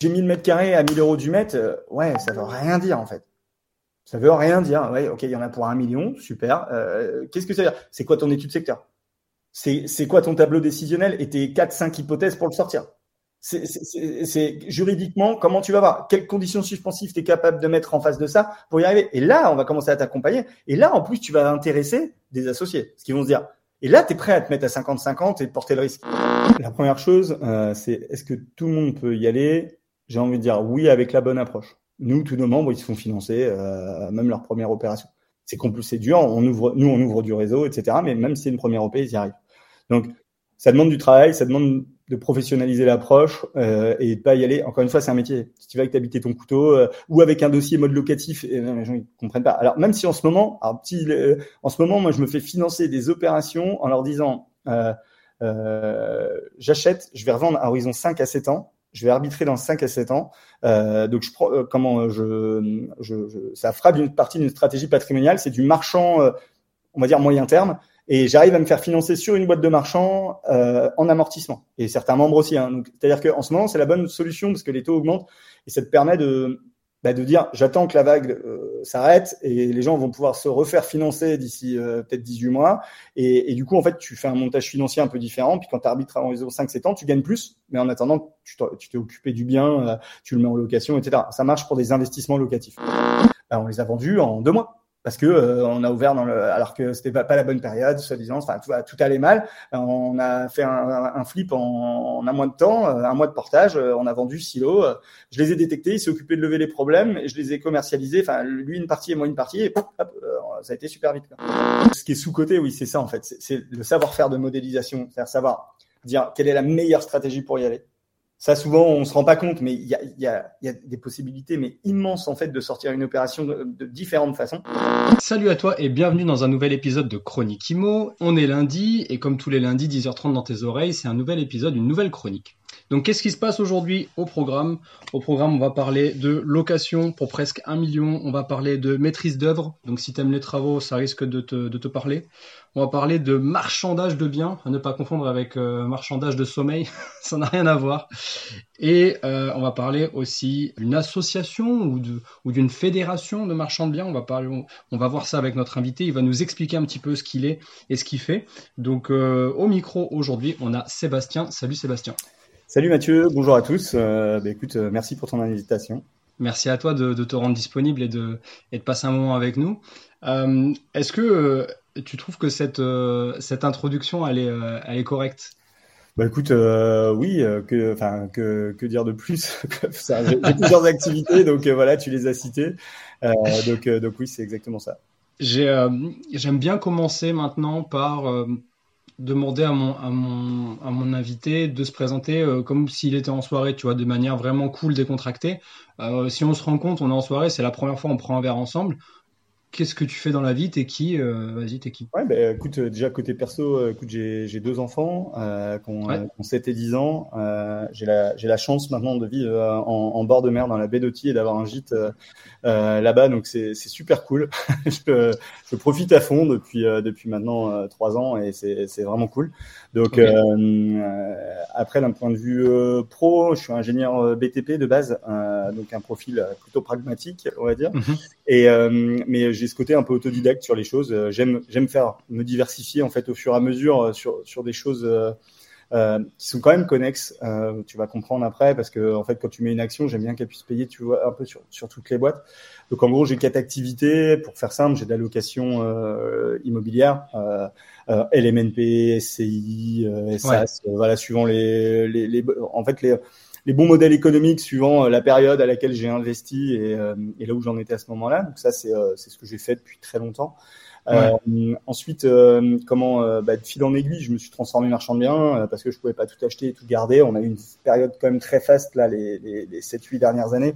J'ai 1000 mètres carrés à 1000 euros du mètre, euh, ouais, ça veut rien dire en fait. Ça veut rien dire. Ouais, ok, il y en a pour un million, super. Euh, Qu'est-ce que ça veut dire? C'est quoi ton étude secteur? C'est quoi ton tableau décisionnel et tes 4-5 hypothèses pour le sortir? C'est juridiquement comment tu vas voir, quelles conditions suspensives tu es capable de mettre en face de ça pour y arriver? Et là, on va commencer à t'accompagner. Et là, en plus, tu vas intéresser des associés, ce qu'ils vont se dire. Et là, tu es prêt à te mettre à 50-50 et porter le risque. La première chose, euh, c'est est-ce que tout le monde peut y aller? J'ai envie de dire oui avec la bonne approche. Nous, tous nos membres, ils se font financer, euh, même leur première opération. C'est c'est dur. On ouvre, nous, on ouvre du réseau, etc. Mais même si c'est une première OP, ils y arrivent. Donc, ça demande du travail, ça demande de professionnaliser l'approche euh, et de pas y aller. Encore une fois, c'est un métier. Si tu vas avec t'habiter ton couteau euh, ou avec un dossier mode locatif, et, les gens ils comprennent pas. Alors même si en ce moment, alors petit, euh, en ce moment, moi je me fais financer des opérations en leur disant euh, j'achète, je vais revendre à horizon 5 à 7 ans je vais arbitrer dans 5 à 7 ans. Euh, donc, je, euh, comment je, je, je, ça fera une partie d'une stratégie patrimoniale. C'est du marchand, euh, on va dire moyen terme. Et j'arrive à me faire financer sur une boîte de marchand euh, en amortissement. Et certains membres aussi. Hein. C'est-à-dire qu'en ce moment, c'est la bonne solution parce que les taux augmentent et ça te permet de, bah, de dire j'attends que la vague euh, s'arrête et les gens vont pouvoir se refaire financer d'ici euh, peut-être 18 mois. Et, du coup, en fait, tu fais un montage financier un peu différent. Puis quand tu arbitres en réseau 5-7 ans, tu gagnes plus. Mais en attendant, tu t'es occupé du bien, euh, tu le mets en location, etc. Ça marche pour des investissements locatifs. Bah, on les a vendus en deux mois parce que euh, on a ouvert dans le, alors que c'était pas, pas la bonne période, soi-disant, enfin tout, allait mal. On a fait un, flip en, en, un mois de temps, euh, un mois de portage. Euh, on a vendu silo. Je les ai détectés, il s'est occupé de lever les problèmes et je les ai commercialisés. Enfin, lui une partie et moi une partie. Et hop, ça a été super vite. Ce qui est sous côté, oui, c'est ça en fait. C'est le savoir-faire de modélisation, c'est-à-dire savoir dire quelle est la meilleure stratégie pour y aller ça, souvent, on se rend pas compte, mais il y a, des possibilités, mais immenses en fait, de sortir une opération de, de, différentes façons. Salut à toi et bienvenue dans un nouvel épisode de Chronique Imo. On est lundi et comme tous les lundis, 10h30 dans tes oreilles, c'est un nouvel épisode, une nouvelle chronique. Donc qu'est-ce qui se passe aujourd'hui au programme? Au programme, on va parler de location pour presque un million, on va parler de maîtrise d'œuvre, donc si tu aimes les travaux, ça risque de te, de te, parler. On va parler de marchandage de biens, à ne pas confondre avec euh, marchandage de sommeil, ça n'a rien à voir. Et euh, on va parler aussi d'une association ou, d'une fédération de marchands de biens. On va, parler, on, on, va voir ça avec notre invité, il va nous expliquer un petit peu ce qu'il est et ce qu'il fait. Donc euh, au micro aujourd'hui, on a Sébastien. Salut Sébastien. Salut Mathieu, bonjour à tous. Euh, bah, écoute, euh, merci pour ton invitation. Merci à toi de, de, te rendre disponible et de, et de passer un moment avec nous. Euh, Est-ce que euh, tu trouves que cette, cette introduction, elle est, elle est correcte? Bah écoute, oui, que, que dire de plus J'ai plusieurs activités, donc voilà, tu les as citées. donc, donc oui, c'est exactement ça. J'aime bien commencer maintenant par demander à mon, à mon, à mon invité de se présenter euh, comme s'il était en soirée, tu vois, de manière vraiment cool, décontractée. Euh, si on se rend compte, on est en soirée, c'est la première fois on prend un verre ensemble qu'est-ce que tu fais dans la vie T'es qui euh, Vas-y, t'es qui? Ouais, bah, écoute, euh, déjà côté perso, euh, écoute, j'ai, j'ai deux enfants euh, qui, ont, ouais. 7 et 10 ans. Euh, j'ai, la, j'ai la chance maintenant de vivre en, en, bord de mer dans la baie d'Oti et d'avoir un gîte là-bas, donc c'est, c'est super cool. je, je, profite à fond depuis, depuis maintenant trois ans et c'est, c'est vraiment cool. Donc okay. après, d'un point de vue pro, je suis ingénieur BTP de base, donc un profil plutôt pragmatique, on va dire. Mm-hmm. Et mais j'ai ce côté un peu autodidacte sur les choses. Euh, j'aime j'aime faire me diversifier en fait au fur et à mesure euh, sur sur des choses euh, euh, qui sont quand même connexes. Euh, tu vas comprendre après parce que en fait quand tu mets une action, j'aime bien qu'elle puisse payer, tu vois, un peu sur sur toutes les boîtes. Donc en gros, j'ai quatre activités. Pour faire simple, j'ai de la location euh, immobilière, LMNP, SCI, SAS, ouais. voilà, suivant les, les, les en fait les les bons modèles économiques suivant la période à laquelle j'ai investi et, et, là où j'en étais à ce moment-là. Donc ça, c'est c'est ce que j'ai fait depuis très longtemps. Euh, ensuite, euh, comment euh, bah, de fil en aiguille, je me suis transformé marchand de biens parce que je pouvais pas tout acheter et tout garder. On a eu une période quand même très faste là, les, les, les 7-8 dernières années,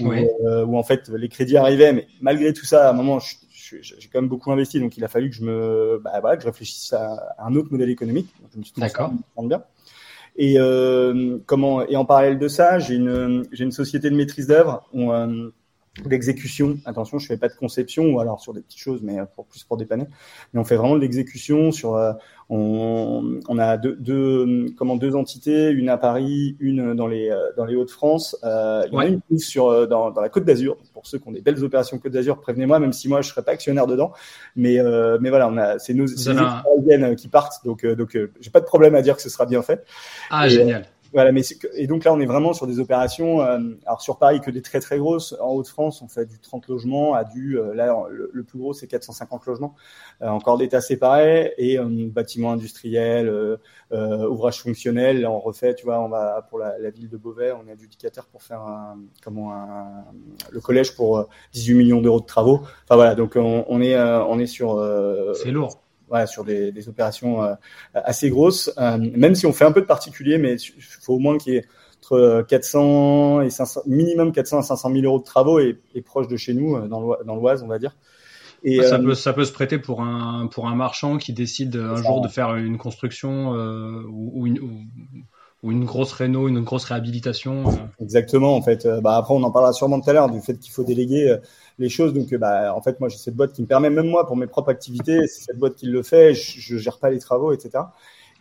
où, où, en fait les crédits arrivaient, mais malgré tout ça, à un moment, j'ai quand même beaucoup investi, donc il a fallu que je me, bah, voilà, que je réfléchisse à, un autre modèle économique. Donc, je me suis D'accord. bien. Et euh, comment Et en parallèle de ça, j'ai une j'ai une société de maîtrise d'œuvre l'exécution. Attention, je fais pas de conception ou alors sur des petites choses, mais pour plus pour dépanner. Mais on fait vraiment de l'exécution sur. Euh, on, on, a deux, deux, comment deux entités, une à Paris, une dans les euh, dans les Hauts-de-France. Euh, il y en a une sur euh, dans, dans la Côte d'Azur. Pour ceux qui ont des belles opérations Côte d'Azur, prévenez-moi, même si moi je serais pas actionnaire dedans. Mais euh, mais voilà, on a c'est nos c'est les qui partent, donc donc j'ai pas de problème à dire que ce sera bien fait. Ah génial. Voilà, mais et donc là, on est vraiment sur des opérations. Euh, alors sur Paris, que des très très grosses. En Haute-France, on fait du 30 logements à du euh, là le, plus gros c'est 450 logements, euh, encore d'états séparés et bâtiments industriels, ouvrages fonctionnels. Là, on refait, tu vois, on va pour la, la ville de Beauvais, on est adjudicateur pour faire un, comment un, le collège pour 18 millions d'euros de travaux. Enfin voilà, donc on, on est on est sur. c'est lourd voilà, sur des, des opérations euh, assez grosses, euh, même si on fait un peu de particulier, mais il faut au moins qu'il y ait entre 400 et 500, minimum 400 à 500 000 euros de travaux et, et proche de chez nous, euh, dans l'Oise, on va dire. Et, ça, peut, ça peut se prêter pour un, pour un marchand qui décide un jour de faire une construction euh, ou, une, ou, ou, une grosse réno, une grosse réhabilitation. Exactement, en fait. Bah, après, on en parlera sûrement tout à l'heure du fait qu'il faut déléguer les choses. Donc, bah, en fait, moi, j'ai cette boîte qui me permet, même moi, pour mes propres activités, c'est cette boîte qui le fait. Je, je gère pas les travaux, etc.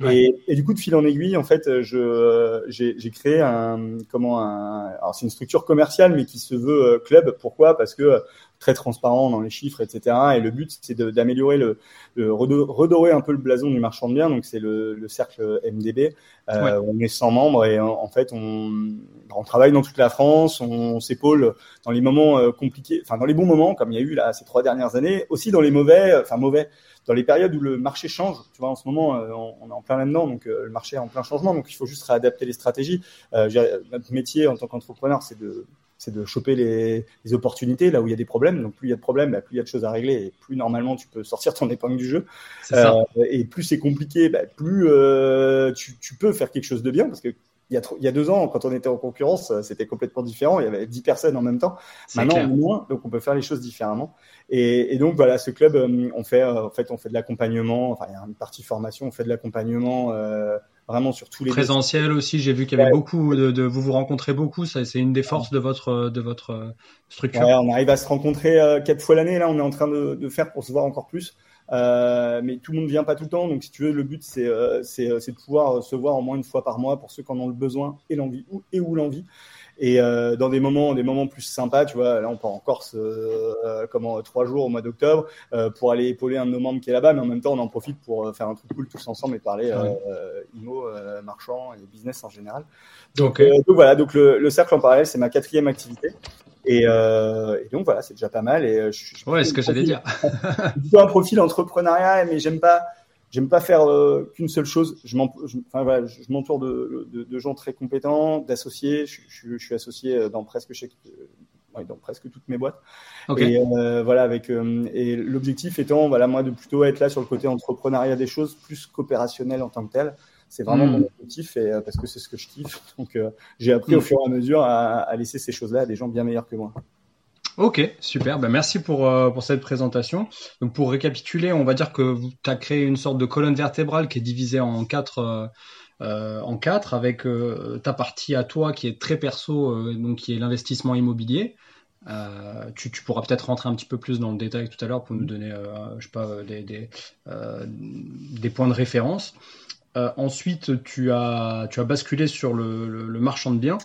Et, et, du coup, de fil en aiguille, en fait, je j'ai créé un comment un alors c'est une structure commerciale mais qui se veut euh, club. Pourquoi? Parce que très transparent dans les chiffres, etc. Et le but, c'est d'améliorer le, le, redorer un peu le blason du marchand de biens. Donc, c'est le, le, cercle MDB. Euh, On est 100 membres et en, fait, on, on travaille dans toute la France. On, s'épaule dans les moments euh, compliqués, enfin dans les bons moments, comme il y a eu là ces trois dernières années. Aussi dans les mauvais, enfin mauvais dans les périodes où le marché change, tu vois, en ce moment, euh, on, est en plein là-dedans, donc le marché est en plein changement, donc il faut juste réadapter les stratégies. Notre métier en tant qu'entrepreneur, c'est de c'est de choper les, les, opportunités là où il y a des problèmes. Donc plus il y a de problèmes, bah, plus il y a de choses à régler et plus normalement tu peux sortir ton épingle du jeu. Euh, et plus c'est compliqué, bah, plus euh, tu, tu, peux faire quelque chose de bien parce que il y, a, il y a deux ans, quand on était en concurrence, c'était complètement différent. Il y avait dix personnes en même temps. Maintenant, moins, donc on peut faire les choses différemment. Et, et, donc voilà, ce club, euh, on fait euh, en fait on fait de l'accompagnement. Enfin, il y a une partie formation, on fait de l'accompagnement euh, vraiment sur tous les présentiel aussi. J'ai vu qu'il y avait beaucoup de, de, vous vous rencontrez beaucoup. Ça, c'est une des forces de votre de votre structure. Ouais, on arrive à se rencontrer euh, quatre fois l'année. Là, on est en train de, de, faire pour se voir encore plus. Euh, mais tout le monde vient pas tout le temps, donc si tu veux, le but c'est c'est de pouvoir se voir au moins une fois par mois pour ceux qui en ont le besoin et l'envie ou et ou l'envie. Et euh, dans des moments, des moments plus sympas, tu vois, là on part en Corse, euh, comment trois jours au mois d'octobre euh, pour aller épauler un de nos membres qui est là-bas, mais en même temps on en profite pour euh, faire un truc cool tous ensemble et parler euh, IMO, marchand et business en général. Donc, donc voilà, donc le, le, cercle en parallèle c'est ma quatrième activité. Et, et, donc voilà, c'est déjà pas mal. Et je, je ouais, ce que j'allais dire. plutôt un profil entrepreneuriat, mais j'aime pas J'aime pas faire euh, qu'une seule chose. Je m'entoure de, de, de, gens très compétents, d'associés. Je, je, je, suis associé euh, dans presque chaque, euh, dans presque toutes mes boîtes. Okay. Et euh, voilà, avec et l'objectif étant, voilà, moi, de plutôt être là sur le côté entrepreneuriat des choses, plus qu'opérationnel en tant que tel. C'est vraiment mm. mon objectif et parce que c'est ce que je kiffe. Donc, j'ai appris au mm. fur et à mesure à, à laisser ces choses-là à des gens bien meilleurs que moi. Ok, super. Ben, merci pour, euh, pour cette présentation. Donc, pour récapituler, on va dire que tu as créé une sorte de colonne vertébrale qui est divisée en quatre, euh, euh en quatre avec euh, ta partie à toi qui est très perso, donc qui est l'investissement immobilier. Tu, tu, pourras peut-être rentrer un petit peu plus dans le détail tout à l'heure pour nous donner, je sais pas, des, des, des points de référence. ensuite, tu as, tu as basculé sur le, le, le marchand de biens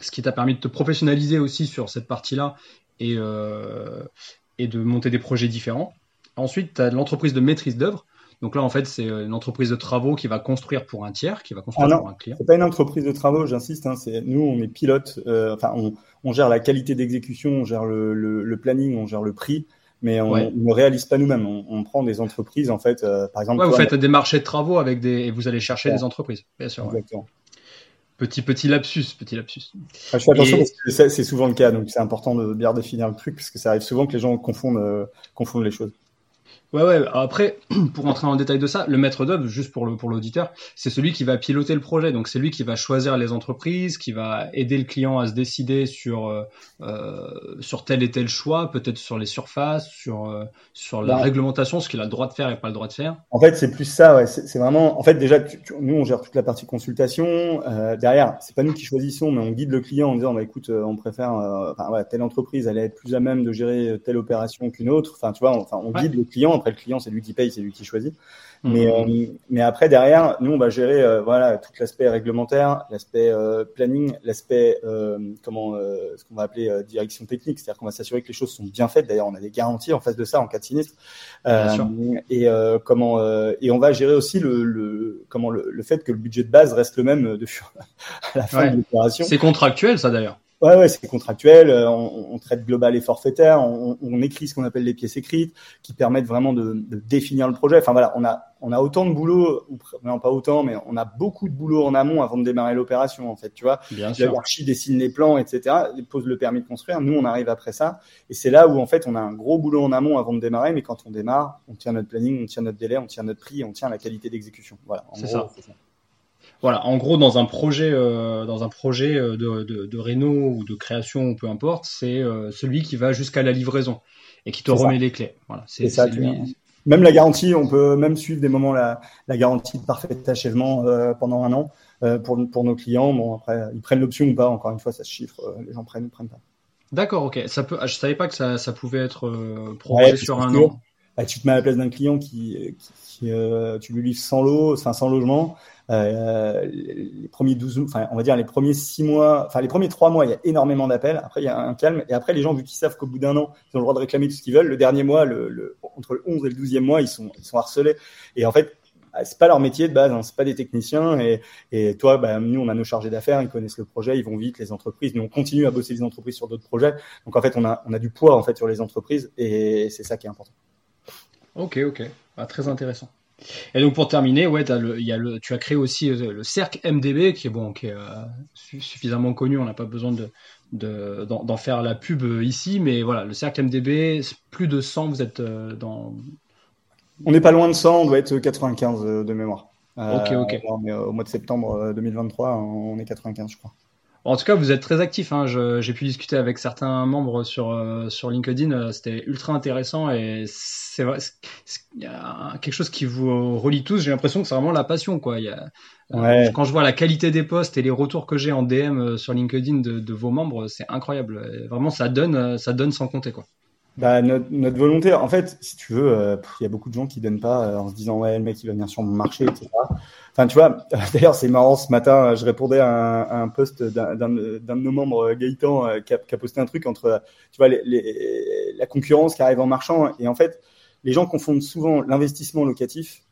ce qui t'a permis de te professionnaliser aussi sur cette partie-là et, euh, et de monter des projets différents. Ensuite, tu as l'entreprise de maîtrise d'œuvre. Donc là, en fait, c'est une entreprise de travaux qui va construire pour un tiers, qui va construire ah pour un client. C'est pas une entreprise de travaux, j'insiste. Hein, c'est nous, on est pilote. Euh, enfin, on, on, gère la qualité d'exécution, on gère le, le, le, planning, on gère le prix, mais on, ouais. ne réalise pas nous-mêmes. On, on, prend des entreprises, en fait. Euh, par exemple, ouais, vous faites des marchés de travaux avec des, et vous allez chercher ouais. des entreprises, bien sûr. Exactement. Petit petit lapsus, petit lapsus. je fais attention parce que c'est souvent le cas, donc c'est important de bien définir le truc parce que ça arrive souvent que les gens confondent, euh, confondent les choses. Ouais, ouais. Après, pour entrer dans le détail de ça, le maître d'œuvre, juste pour le pour l'auditeur, c'est celui qui va piloter le projet. Donc c'est lui qui va choisir les entreprises, qui va aider le client à se décider sur euh, euh sur tel et tel choix, peut-être sur les surfaces, sur euh, sur la réglementation, ce qu'il a le droit de faire et pas le droit de faire. En fait, c'est plus ça. Ouais. C'est vraiment. En fait, déjà, nous on gère toute la partie consultation. Euh, derrière, c'est pas nous qui choisissons, mais on guide le client en disant, bah écoute, on préfère, enfin ouais, telle entreprise, elle est plus à même de gérer telle opération qu'une autre. Enfin, tu vois, on, enfin, on guide le client après, le client, c'est lui qui paye, c'est lui qui choisit. Mmh. Mais, euh, mais après, derrière, nous, on va gérer euh, voilà tout l'aspect réglementaire, l'aspect euh, planning, l'aspect comment ce qu'on va appeler direction technique, c'est-à-dire qu'on va s'assurer que les choses sont bien faites. D'ailleurs, on a des garanties en face de ça en cas de sinistre. et comment et on va gérer aussi le, le comment le, le, fait que le budget de base reste le même de à la fin de l'opération. C'est contractuel, ça d'ailleurs. Ouais, ouais, c'est contractuel. Euh, on, on, traite global et forfaitaire. On, on écrit ce qu'on appelle les pièces écrites, qui permettent vraiment de, de, définir le projet. Enfin voilà, on a on a autant de boulot, ou non pas autant, mais on a beaucoup de boulot en amont avant de démarrer l'opération. En fait, tu vois, Bien sûr. l'archi dessine les plans, etc. Pose le permis de construire. Nous, on arrive après ça, et c'est là où en fait on a un gros boulot en amont avant de démarrer. Mais quand on démarre, on tient notre planning, on tient notre délai, on tient notre prix, on tient la qualité d'exécution. Voilà. C'est ça. ça. Voilà, en gros, dans un projet, euh, dans un projet euh, de, de, de réno ou de création ou peu importe, c'est euh, celui qui va jusqu'à la livraison et qui te remet les clés. Voilà, c'est ça. Lui... Même la garantie, on peut même suivre des moments la, la garantie de parfait achèvement pendant un an pour, pour nos clients. Bon, après, ils prennent l'option ou pas. Encore une fois, ça se chiffre. les gens prennent ou prennent pas. D'accord, ok. Ça peut. Je savais pas que ça, ça pouvait être prolongé sur un an. Bah, tu te mets à la place d'un client qui, qui, tu lui livres sans lot, enfin sans logement. Euh, les premiers 12, enfin, on va dire les premiers 6 mois, enfin, les premiers 3 mois, il y a énormément d'appels. Après, il y a un calme. Et après, les gens, vu qu'ils savent qu'au bout d'un an, ils ont le droit de réclamer tout ce qu'ils veulent, le dernier mois, le, le, entre le 11 et le 12e mois, ils sont, ils sont harcelés. Et en fait, bah, c'est pas leur métier de base, hein, c'est pas des techniciens. Et, et toi, bah, nous, on a nos chargés d'affaires, ils connaissent le projet, ils vont vite, les entreprises. Nous, on continue à bosser les entreprises sur d'autres projets. Donc, en fait, on a, on a du poids en fait sur les entreprises, et c'est ça qui est important. Ok, ok, ah, très intéressant. Et donc pour terminer, ouais, as le, y a le, tu as créé aussi euh, le cercle MDB qui est bon, qui est euh, suffisamment connu. On n'a pas besoin de d'en faire la pub euh, ici, mais voilà, le cercle MDB, plus de 100, vous êtes dans. On n'est pas loin de 100, on doit être 95 de mémoire. Ok, ok. au mois de septembre 2023, on est 95, je crois. En tout cas, vous êtes très actif. Hein. J'ai pu discuter avec certains membres sur euh, sur LinkedIn. Euh, c'était ultra intéressant et c'est quelque chose qui vous relie tous. J'ai l'impression que c'est vraiment la passion, quoi. Il y a, euh, quand je vois la qualité des posts et les retours que j'ai en DM sur LinkedIn de, de vos membres, c'est incroyable. vraiment, ça donne, ça donne sans compter, quoi. Bah, notre, notre, volonté, en fait, si tu veux, il y a beaucoup de gens qui donnent pas en se disant ouais le mec il va venir sur mon marché, etc. Enfin, tu vois, d'ailleurs, c'est marrant, ce matin, je répondais à un, à un post d'un de nos membres, Gaëtan, euh, qui a, qui a, posté un truc entre, tu vois, les, les, la concurrence qui arrive en marchand. Et en fait, les gens confondent souvent l'investissement locatif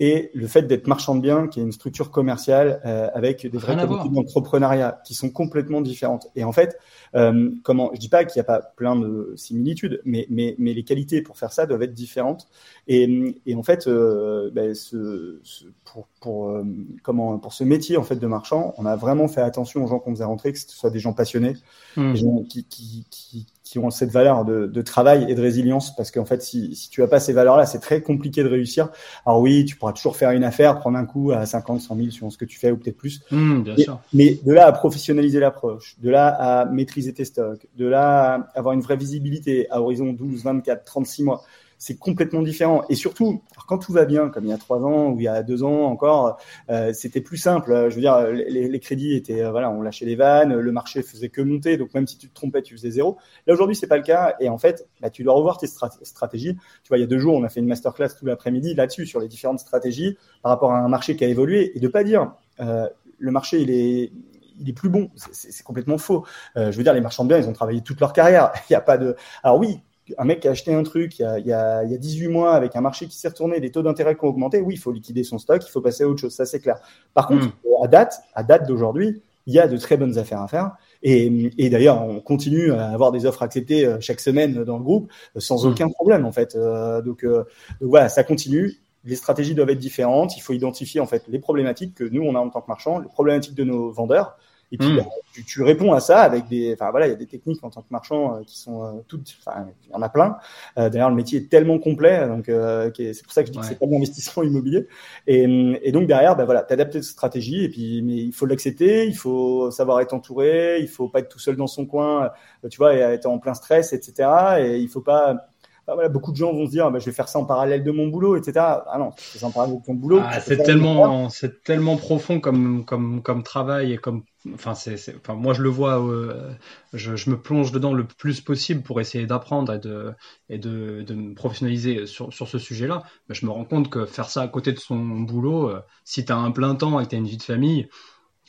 et le fait d'être marchand de biens, qui est une structure commerciale euh, avec des vraies d'entrepreneuriat qui sont complètement différentes. Et en fait, euh, comment Je dis pas qu'il n'y a pas plein de similitudes, mais, mais, mais les qualités pour faire ça doivent être différentes. Et, et en fait, euh, ben, ce, ce, pour, pour, euh, comment, pour ce métier en fait de marchand, on a vraiment fait attention aux gens qu'on faisait rentrer, que ce soit des gens passionnés, mmh. des gens qui, qui, qui, qui ont cette valeur de, de, travail et de résilience, parce qu'en fait, si, si tu as pas ces valeurs-là, c'est très compliqué de réussir. Alors oui, tu pourras toujours faire une affaire, prendre un coup à 50, 100 000 sur ce que tu fais, ou peut-être plus. Mmh, bien mais, sûr. mais de là à professionnaliser l'approche, de là à maîtriser tes stocks, de là à avoir une vraie visibilité à horizon 12, 24, 36 mois, c'est complètement différent. Et surtout, quand tout va bien, comme il y a trois ans ou il y a deux ans encore, euh, c'était plus simple. Je veux dire, les, crédits étaient, euh, voilà, on lâchait les vannes, le marché faisait que monter, donc même si tu te trompais, tu faisais zéro. Là aujourd'hui, c'est pas le cas. Et en fait, bah, tu dois revoir tes stratégies. Tu vois, il y a deux jours, on a fait une masterclass tout l'après-midi là-dessus sur les différentes stratégies par rapport à un marché qui a évolué et de pas dire euh, le marché il est il est plus bon. C'est complètement faux. Euh, je veux dire, les marchands de biens, ils ont travaillé toute leur carrière. Il n'y a pas de. Alors oui, un mec qui a acheté un truc il y a, il y a, il y a 18 mois avec un marché qui s'est retourné, des taux d'intérêt qui ont augmenté, oui, il faut liquider son stock, il faut passer à autre chose, ça c'est clair. Par contre, mm. à date, à date d'aujourd'hui, il y a de très bonnes affaires à faire. Et, et d'ailleurs, on continue à avoir des offres acceptées euh, chaque semaine dans le groupe euh, sans mm. aucun problème en fait. Euh, donc, euh, donc, voilà, ça continue. les stratégies doivent être différentes. Il faut identifier en fait les problématiques que nous on a en tant que marchand, les problématiques de nos vendeurs. Et puis, hmm. bah, tu, tu, réponds à ça avec des, enfin voilà, il y a des techniques en tant que marchand euh, qui sont euh, toutes, enfin, il y en a plein. Euh, D'ailleurs, le métier est tellement complet, donc euh, c'est pour ça que je dis que c'est pas de l'investissement immobilier. Et, et, donc derrière, bah voilà, t'adaptes de stratégie et puis, mais il faut l'accepter, il faut savoir être entouré, il faut pas être tout seul dans son coin, tu vois, et être en plein stress, etc. Et il faut pas bah voilà, beaucoup de gens vont se dire, bah, je vais faire ça en parallèle de mon boulot, etc. Ah non, c'est en parallèle de ton boulot. Ah, c'est tellement, c'est tellement profond comme, comme, comme travail et comme, enfin, c'est, enfin, moi je le vois, euh, je, je, me plonge dedans le plus possible pour essayer d'apprendre et de, et de, de me professionnaliser sur, sur ce sujet-là. Mais je me rends compte que faire ça à côté de son boulot, euh, si tu as un plein temps et que tu as une vie de famille,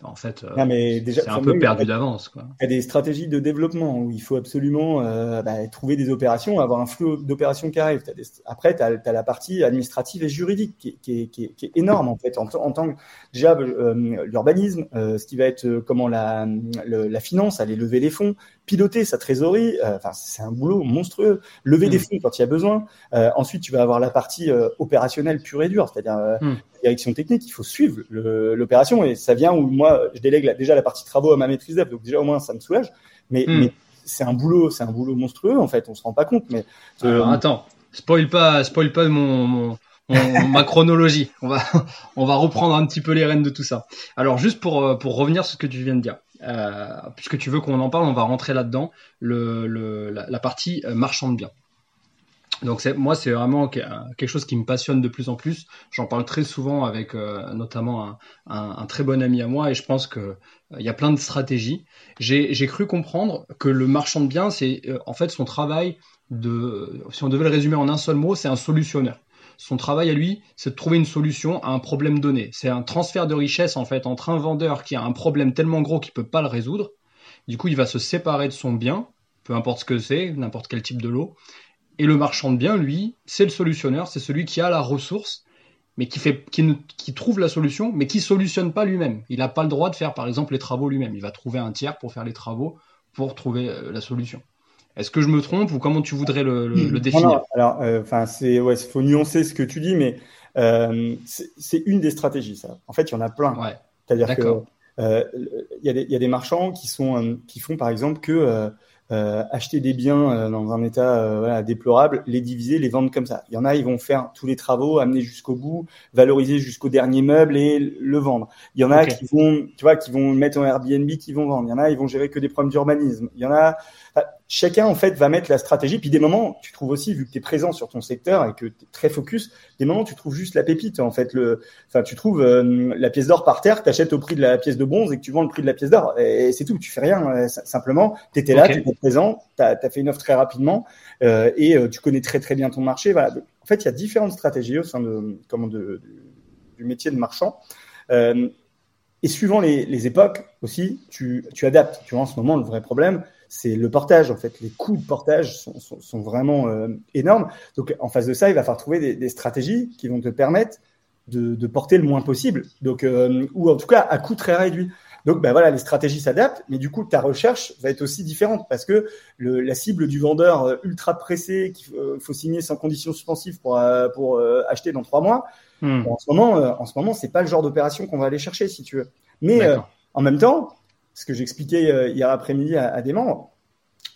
en fait, euh, c'est un peu perdu d'avance. Il y a des stratégies de développement où il faut absolument euh, bah, trouver des opérations, avoir un flux d'opérations qui arrivent. Après, tu as, la partie administrative et juridique qui, qui, qui, qui est, énorme en fait. En, tant que déjà euh, l'urbanisme, ce qui va être comment la, la finance, aller lever les fonds, piloter sa trésorerie. Enfin, c'est un boulot monstrueux. Lever des mm. fonds quand il y a besoin. ensuite, tu vas avoir la partie opérationnelle pure et dure, c'est-à-dire mm direction technique, il faut suivre l'opération et ça vient où moi je délègue déjà la partie travaux à ma maîtrise d'œuvre, donc déjà au moins ça me soulage. Mais, hmm. mais c'est un boulot, c'est un boulot monstrueux en fait, on se rend pas compte. Mais Alors, attends, spoil pas, spoil pas mon, mon, ma chronologie. On va, on va reprendre un petit peu les rênes de tout ça. Alors juste pour euh, pour revenir sur ce que tu viens de dire. Euh, puisque tu veux qu'on en parle, on va rentrer là-dedans, la, partie euh, marchand de biens. Donc moi, c'est vraiment quelque chose qui me passionne de plus en plus. J'en parle très souvent avec euh, notamment un, très bon ami à moi et je pense qu'il euh, y a plein de stratégies. J'ai cru comprendre que le marchand de biens, c'est euh, en fait son travail de, si on devait le résumer en un seul mot, c'est un solutionneur. Son travail à lui, c'est de trouver une solution à un problème donné. C'est un transfert de richesse en fait entre un vendeur qui a un problème tellement gros qu'il peut pas le résoudre. Du coup, il va se séparer de son bien, peu importe ce que c'est, n'importe quel type de lot, et le marchand de biens, lui, c'est le solutionneur, c'est celui qui a la ressource, mais qui, trouve la solution, mais qui solutionne pas lui-même. Il n'a pas le droit de faire, par exemple, les travaux lui-même. Il va trouver un tiers pour faire les travaux, pour trouver euh, la solution. Est-ce que je me trompe ou comment tu voudrais le, le, définir? Alors, euh, enfin, c'est ouais, faut nuancer ce que tu dis, mais euh, c'est une des stratégies. Ça. En fait, il y en a plein. Ouais. C'est-à-dire que il y, y, a des marchands qui sont qui font par exemple que euh, acheter des biens euh, dans un état euh, voilà, déplorable, les diviser, les vendre comme ça. Il y en a, ils vont faire tous les travaux, amener jusqu'au bout, valoriser jusqu'au dernier meuble et le vendre. Il y en a qui vont, tu vois, qui vont mettre en Airbnb, qui vont vendre. Il y en a, ils vont gérer que des problèmes d'urbanisme. Il y en a, chacun en fait va mettre la stratégie. Puis des moments, tu trouves aussi, vu que tu es présent sur ton secteur et que tu es très focus, des moments tu trouves juste la pépite. En fait, le, enfin tu trouves euh, la pièce d'or par terre, tu achètes au prix de la pièce de bronze et que tu vends le prix de la pièce d'or. Et, c'est tout. Tu fais rien. Euh, simplement, tu étais là, tu étais présent, tu as, fait une offre très rapidement euh, et tu connais très très bien ton marché. Voilà. En fait, il y a différentes stratégies au sein de comment de, du métier de marchand. et suivant les, les époques aussi, tu, tu adaptes. Tu vois, en ce moment, le vrai problème, c'est le portage. En fait, les coûts de portage sont, sont, sont vraiment euh, énormes. Donc, en face de ça, il va falloir trouver des, des stratégies qui vont te permettre de, de porter le moins possible. Donc, euh, ou en tout cas à coût très réduit. Donc, ben voilà, les stratégies s'adaptent, mais du coup, ta recherche va être aussi différente parce que le, la cible du vendeur euh, ultra pressé qu'il faut signer sans condition suspensive pour, pour acheter dans trois mois, hmm. en ce moment, en ce moment, c'est pas le genre d'opération qu'on va aller chercher, si tu veux. Mais en même temps, ce que j'expliquais euh, hier après-midi à, des membres.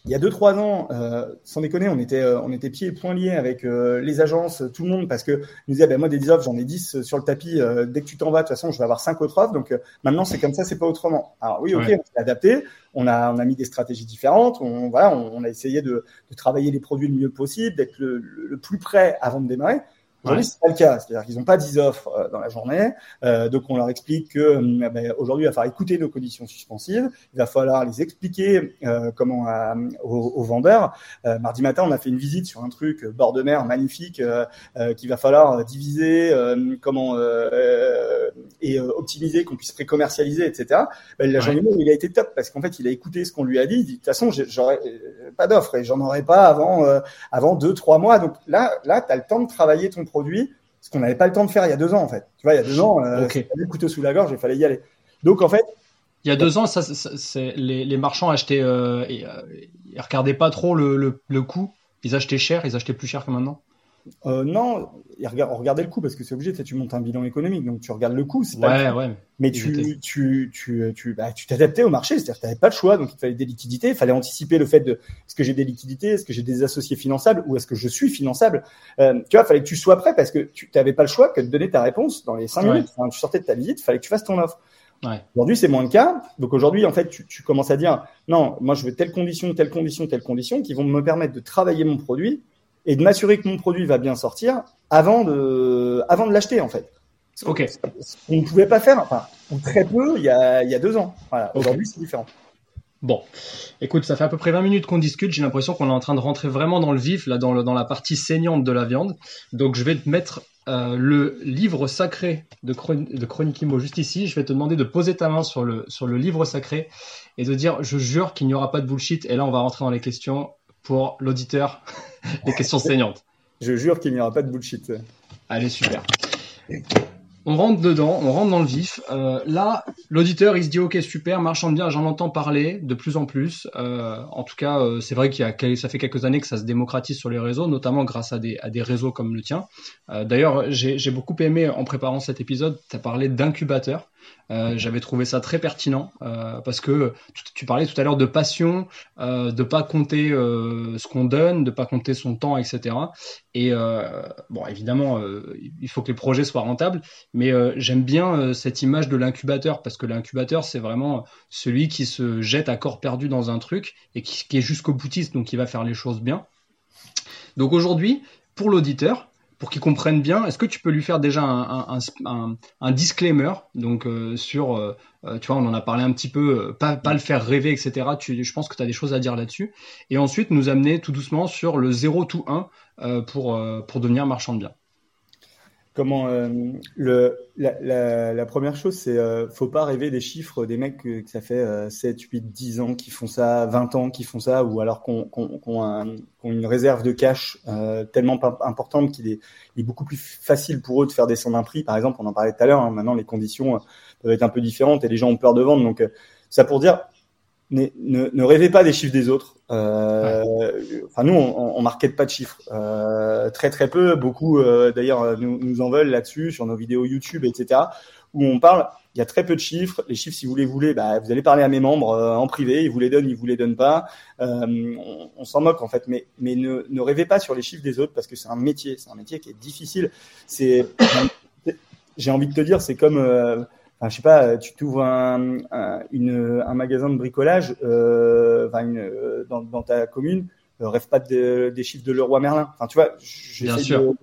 Il y a deux trois ans, euh, sans déconner, on était euh, on était pieds et poings liés avec les agences, tout le monde, parce que nous disaient ben moi des 10 offres, j'en ai 10 sur le tapis. dès que tu t'en vas, de toute façon, je vais avoir cinq autres offres. Donc maintenant c'est comme ça, c'est pas autrement. Alors oui, ok, on s'est adapté, on a on a mis des stratégies différentes. On voilà, on, a essayé de, de, travailler les produits le mieux possible, d'être le, le, plus près avant de démarrer. Aujourd'hui, c'est pas le cas. C'est-à-dire qu'ils n'ont pas 10 offres euh, dans la journée. Euh, donc, on leur explique que euh, ben, aujourd'hui, il va falloir écouter nos conditions suspensives. Il va falloir les expliquer euh, comment aux, aux, vendeurs. mardi matin, on a fait une visite sur un truc bord de mer magnifique qu'il va falloir diviser, comment et optimiser, qu'on puisse pré-commercialiser, etc. Ben, la journée, il a été top parce qu'en fait, il a écouté ce qu'on lui a dit. Il dit de toute façon, j'aurais pas d'offres et j'en aurais pas avant avant deux, trois mois. Donc là, là, tu as le temps de travailler ton produit, ce qu'on n'avait pas le temps de faire il y a deux ans en fait. Tu vois, il y a deux ans, euh, le couteau sous la gorge, il fallait y aller. Donc en fait, il y a deux ans, ça, c'est les, les, marchands achetaient, euh, et, euh, ils regardaient pas trop le, le, le, coût. Ils achetaient cher, ils achetaient plus cher que maintenant. Euh, non, on regardait le coût parce que c'est obligé, tu montes un bilan économique, donc tu regardes le coût. Ouais, ouais. Mais tu, tu, tu, tu, bah, tu t'adaptais au marché, c'est-à-dire que tu n'avais pas le choix, donc il fallait des liquidités, il fallait anticiper le fait de est-ce que j'ai des liquidités, est-ce que j'ai des associés finançables ou est-ce que je suis finançable? Euh, tu vois, il fallait que tu sois prêt parce que tu n'avais pas le choix que de donner ta réponse dans les cinq minutes. tu sortais de ta visite, il fallait que tu fasses ton offre. Ouais. Aujourd'hui, c'est moins le cas. Donc aujourd'hui, en fait, tu, tu, commences à dire non, moi je veux telle condition, telle condition, telle condition qui vont me permettre de travailler mon produit et de m'assurer que mon produit va bien sortir avant de, avant de l'acheter en fait. Ok. On ne pouvait pas faire, enfin, très peu, il y a, il y a deux ans. Voilà. Aujourd'hui, c'est différent. Bon, écoute, ça fait à peu près 20 minutes qu'on discute. J'ai l'impression qu'on est en train de rentrer vraiment dans le vif, là, dans, le, dans la partie saignante de la viande. Donc, je vais te mettre euh, le livre sacré de, de Chronique Imo juste ici. Je vais te demander de poser ta main sur le, sur le livre sacré et de dire Je jure qu'il n'y aura pas de bullshit. Et là, on va rentrer dans les questions pour l'auditeur, les questions saignantes. Je jure qu'il n'y aura pas de bullshit. Allez, super. On rentre dedans, on rentre dans le vif. Euh, là, l'auditeur, il se dit ok super, marchand bien, j'en entends parler de plus en plus. Euh, en tout cas, euh, c'est vrai qu'il y a, ça fait quelques années que ça se démocratise sur les réseaux, notamment grâce à des, à des réseaux comme le tien. D'ailleurs, j'ai beaucoup aimé en préparant cet épisode, tu as parlé d'incubateur. Euh, j'avais trouvé ça très pertinent euh, parce que tu, parlais tout à l'heure de passion, euh, de pas compter euh, ce qu'on donne, de pas compter son temps, etc. Et bon, évidemment, il faut que les projets soient rentables, mais j'aime bien cette image de l'incubateur parce que l'incubateur, c'est vraiment celui qui se jette à corps perdu dans un truc et qui, qui est jusqu'au boutiste, donc qui va faire les choses bien. Donc aujourd'hui, pour l'auditeur, pour qu'il comprenne bien, est-ce que tu peux lui faire déjà un, un, disclaimer donc euh, sur, euh, euh, tu vois, on en a parlé un petit peu, pas, pas le faire rêver, etc. Tu, je pense que tu as des choses à dire là-dessus. Et ensuite, nous amener tout doucement sur le 0 to 1 pour, pour devenir marchand de biens. Comment euh, le, la, première chose, c'est euh, faut pas rêver des chiffres des mecs que, ça fait 7, 8, 10 ans qui font ça, 20 ans qui font ça, ou alors qu'on qu une réserve de cash euh, tellement importante qu'il est, beaucoup plus facile pour eux de faire descendre un prix. Par exemple, on en parlait tout à l'heure, hein, maintenant les conditions euh, peuvent être un peu différentes et les gens ont peur de vendre. Donc euh, ça pour dire, ne, ne, rêvez pas des chiffres des autres. Euh, Enfin, nous, on, on marquette pas de chiffres. Euh, très très peu. Beaucoup, euh, d'ailleurs, nous, nous en veulent là-dessus sur nos vidéos YouTube, etc. Où on parle. Il y a très peu de chiffres. Les chiffres, si vous les voulez, bah, vous allez parler à mes membres euh, en privé. Ils vous les donnent, ils vous les donnent pas. Euh, on, on s'en moque en fait. Mais mais ne, ne rêvez pas sur les chiffres des autres parce que c'est un métier. C'est un métier qui est difficile. C'est j'ai envie de te dire, c'est comme Enfin, je sais pas, tu t'ouvres un, un, une, un magasin de bricolage euh, enfin une, dans, dans ta commune, euh, rêve pas de, des chiffres de Leroy Merlin. Enfin, tu vois, Bien sûr.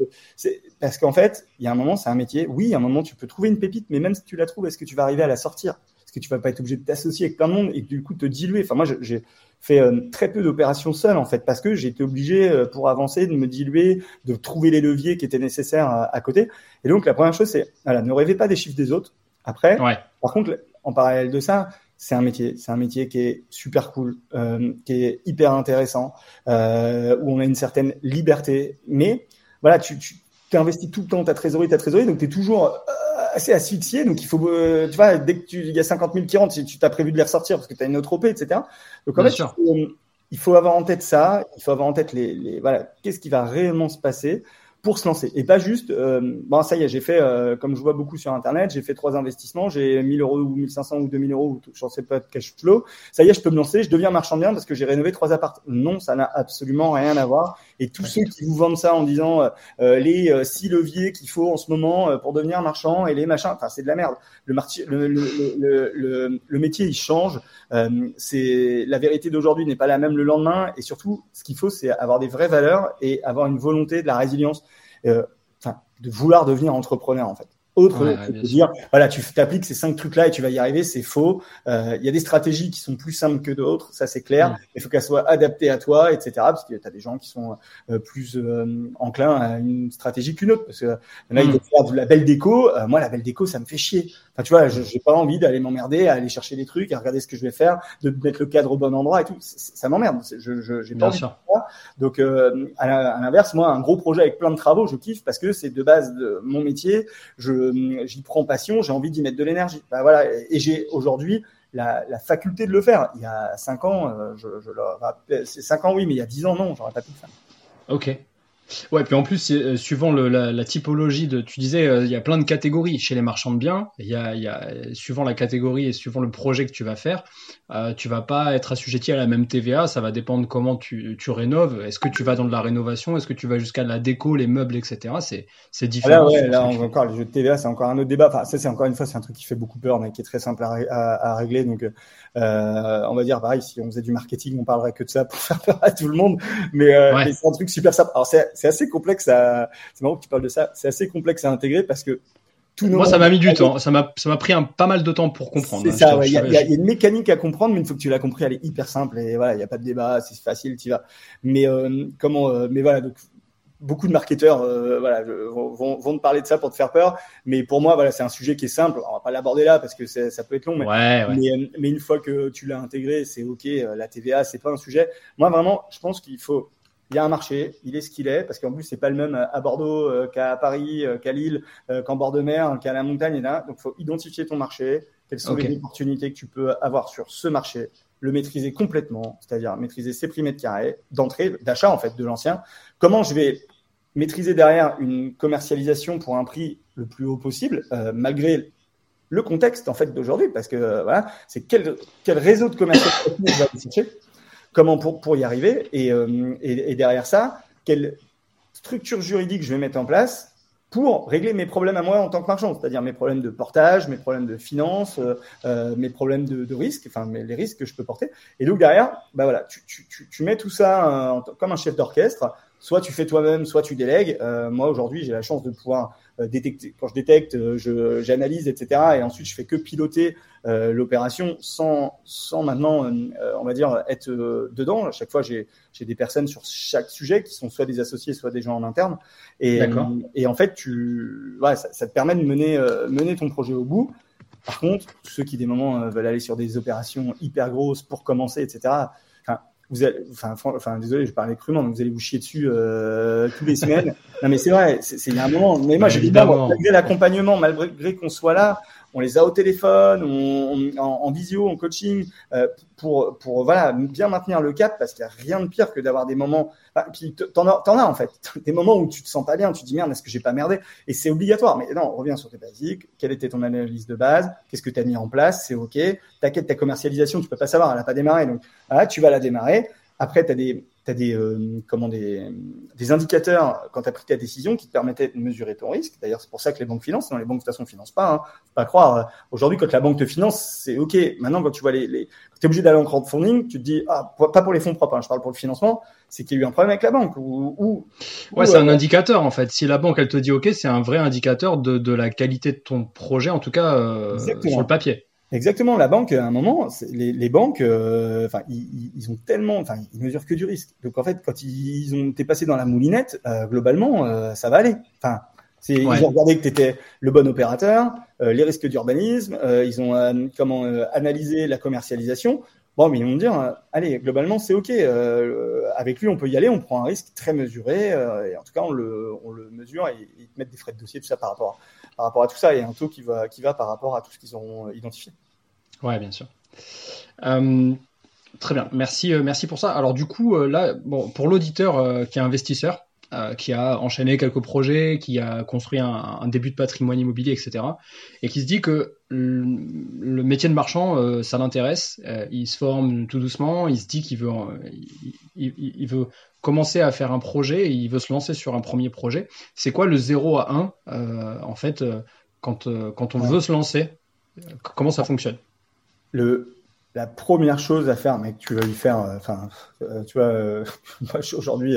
parce qu'en fait, il y a un moment, c'est un métier. Oui, à un moment, tu peux trouver une pépite, mais même si tu la trouves, est-ce que tu vas arriver à la sortir? Est-ce que tu vas pas être obligé de t'associer avec plein de monde et du coup te diluer Enfin, moi, j'ai fait euh, très peu d'opérations seul en fait parce que j'ai été obligé euh, pour avancer de me diluer, de trouver les leviers qui étaient nécessaires à, à côté. Et donc, la première chose, c'est voilà, ne rêvez pas des chiffres des autres après. Par contre, en parallèle de ça, c'est un métier, c'est un métier qui est super cool, euh, qui est hyper intéressant, euh, où on a une certaine liberté. Mais voilà, tu, tu investis tout le temps ta trésorerie, ta trésorerie, donc tu es toujours euh, assez asphyxié. Donc il faut, euh, tu vois, dès que tu, il y a 50 000 qui rentrent, tu t'as prévu de les ressortir parce que tu as une autre OP, etc. Donc en fait, il faut, avoir en tête ça, il faut avoir en tête les, les voilà, qu'est-ce qui va réellement se passer pour se lancer. Et pas juste, euh, bon, ça y est, j'ai fait, euh, comme je vois beaucoup sur Internet, j'ai fait trois investissements, j'ai 1000 euros ou 1500 ou 2000 euros, ou je sais pas de cash flow. Ça y est, je peux me lancer, je deviens marchand bien parce que j'ai rénové trois apparts. Non, ça n'a absolument rien à voir. Et tous ceux qui vous vendent ça en disant euh, euh les euh, six leviers qu'il faut en ce moment pour devenir marchand et les machins, enfin, c'est de la merde. Le, le, le, le, le, métier, il change. c'est la vérité d'aujourd'hui n'est pas la même le lendemain. Et surtout, ce qu'il faut, c'est avoir des vraies valeurs et avoir une volonté de la résilience euh, de vouloir devenir entrepreneur en fait. Autre de dire, voilà, tu t'appliques ces cinq trucs-là et tu vas y arriver, c'est faux. Euh, il y a des stratégies qui sont plus simples que d'autres, ça c'est clair. Il faut qu'elles soient adaptées à toi, etc. Parce que tu as des gens qui sont euh, plus enclins à une stratégie qu'une autre. Parce que là, ils doivent faire de la belle déco. moi, la belle déco, ça me fait chier. Enfin, tu vois, j'ai pas envie d'aller m'emmerder, à aller chercher des trucs, à regarder ce que je vais faire, de mettre le cadre au bon endroit et tout. Ça m'emmerde. Je, je, j'ai pas envie de Donc, à l'inverse, moi, un gros projet avec plein de travaux, je kiffe parce que c'est de base de mon métier. Je j'y prends passion, j'ai envie d'y mettre de l'énergie. Bah, voilà, et j'ai aujourd'hui la, la, faculté de le faire. Il y a cinq ans, euh, je, je c'est cinq ans oui, mais il y a dix ans non, j'aurais pas pu le faire. Ok. Ouais, puis en plus, euh, suivant le, la, la, typologie de, tu disais, euh, il y a plein de catégories chez les marchands de biens. Il y a, il y a, suivant la catégorie et suivant le projet que tu vas faire, euh, tu vas pas être assujetti à la même TVA. Ça va dépendre comment tu, tu rénoves. Est-ce que tu vas dans de la rénovation? Est-ce que tu vas jusqu'à la déco, les meubles, etc. C'est, c'est différent. Là, ouais, là, on, encore les jeux de TVA, c'est encore un autre débat. Enfin, ça, c'est encore une fois, c'est un truc qui fait beaucoup peur, mais qui est très simple à, à, à régler. Donc, euh, on va dire, pareil, si on faisait du marketing, on parlerait que de ça pour faire peur à tout le monde. Mais, euh, mais c'est un truc super simple. Alors, c'est, c'est assez complexe à, c'est marrant que tu parles de ça. C'est assez complexe à intégrer parce que tout Moi, ça m'a mis du temps. Ça m'a, ça m'a pris un, pas mal de temps pour comprendre. C'est ça. Il y, a, y, a une mécanique à comprendre, mais une fois que tu l'as compris, elle est hyper simple et voilà, il n'y a pas de débat, c'est facile, tu vas. Mais euh, comment euh, Mais voilà, donc beaucoup de marketeurs euh, voilà, vont, vont, te parler de ça pour te faire peur. Mais pour moi, voilà, c'est un sujet qui est simple. On va pas l'aborder là parce que ça peut être long. Mais, ouais, ouais. mais, mais, une fois que tu l'as intégré, c'est OK. La TVA, c'est pas un sujet. Moi, vraiment, je pense qu'il faut il y a un marché, il est ce qu'il est, parce qu'en plus, c'est pas le même à Bordeaux euh, qu'à Paris, euh, qu'à Lille, euh, qu'en bord de mer, qu'à la montagne. Et là. Donc, il faut identifier ton marché, quelles sont okay. les opportunités que tu peux avoir sur ce marché, le maîtriser complètement, c'est-à-dire maîtriser ses prix mètres carrés d'entrée, d'achat en fait de l'ancien. Comment je vais maîtriser derrière une commercialisation pour un prix le plus haut possible, malgré le contexte en fait d'aujourd'hui, parce que voilà, c'est quel, quel réseau de commercialisation je vais comment pour, pour y arriver et, euh, et, et, derrière ça, quelle structure juridique je vais mettre en place pour régler mes problèmes à moi en tant que marchand, c'est-à-dire mes problèmes de portage, mes problèmes de finance, euh, mes problèmes de, risque, enfin mes, les risques que je peux porter. Et donc derrière, bah voilà, tu, tu, tu, tu mets tout ça euh, comme un chef d'orchestre. Soit tu fais toi-même, soit tu délègues. Euh, moi aujourd'hui, j'ai la chance de pouvoir euh, détecter. Quand je détecte, euh, je, j'analyse, etc. Et ensuite, je fais que piloter euh, l'opération sans, sans maintenant, euh, on va dire, être dedans. À chaque fois, j'ai, j'ai des personnes sur chaque sujet qui sont soit des associés, soit des gens en interne. Et, et en fait, tu, ouais, ça, ça, te permet de mener, mener ton projet au bout. Par contre, ceux qui des moments veulent aller sur des opérations hyper grosses pour commencer, etc vous allez, enfin, enfin, désolé, je parlais crûment, mais vous allez vous chier dessus euh, toutes les semaines. non, mais c'est vrai, c'est il y a un moment. Mais moi, j'ai dit, malgré l'accompagnement, malgré qu'on soit là, on les a au téléphone, on, on, en, en, visio, en coaching, euh, pour, pour voilà bien maintenir le cap, parce qu'il n'y a rien de pire que d'avoir des moments. Enfin, puis t'en as, as en fait, des moments où tu te sens pas bien, tu dis merde, est-ce que j'ai pas merdé? Et c'est obligatoire. Mais non, reviens sur tes basiques. Quelle était ton analyse de base? Qu'est-ce que tu as mis en place? C'est ok. T'inquiète, ta commercialisation, tu peux pas savoir, elle a pas démarré, donc voilà, tu vas la démarrer. Après, tu as des tu as des, euh, comment des, des indicateurs quand tu as pris ta décision qui te permettaient de mesurer ton risque. D'ailleurs, c'est pour ça que les banques financent. Sinon, les banques, de toute façon, financent pas. Hein. Faut pas croire. Aujourd'hui, quand la banque te finance, c'est OK. Maintenant, quand tu vois les, les... es obligé d'aller en crowdfunding, tu te dis, ah, pas pour les fonds propres, hein, je parle pour le financement, c'est qu'il y a eu un problème avec la banque. Ou, ou, ouais, c'est euh, un indicateur, en fait. Si la banque, elle te dit OK, c'est un vrai indicateur de, de la qualité de ton projet, en tout cas, euh, sur le papier. Exactement, la banque, à un moment, les, les, banques, euh, ils, ils, ont tellement, enfin, ils mesurent que du risque. Donc en fait, quand ils, ont été passés dans la moulinette, euh, globalement, euh, ça va aller. Enfin, c'est, ouais. ils ont regardé que tu étais le bon opérateur, les risques d'urbanisme, ils ont comment analysé la commercialisation. Bon, mais ils vont dire, allez, globalement, c'est ok. avec lui, on peut y aller. On prend un risque très mesuré, et en tout cas, on le, on le mesure et ils te mettent des frais de dossier, tout ça par rapport, à, par rapport à tout ça, et un taux qui va, qui va par rapport à tout ce qu'ils ont identifié. Ouais, bien sûr. Euh, très bien, merci, euh, merci pour ça. Alors du coup, euh, là, bon, pour l'auditeur qui est investisseur, qui a enchaîné quelques projets, qui a construit un, un, début de patrimoine immobilier, etc., et qui se dit que le, le métier de marchand, ça l'intéresse, il se forme tout doucement, il se dit qu'il veut, il, il, il, veut commencer à faire un projet, et il veut se lancer sur un premier projet. C'est quoi le 0 à 1, en fait, quand, quand on veut se lancer Comment ça fonctionne? Le, la première chose à faire, mec, tu vas lui faire, euh, enfin, euh, tu vois, euh, moi aujourd'hui,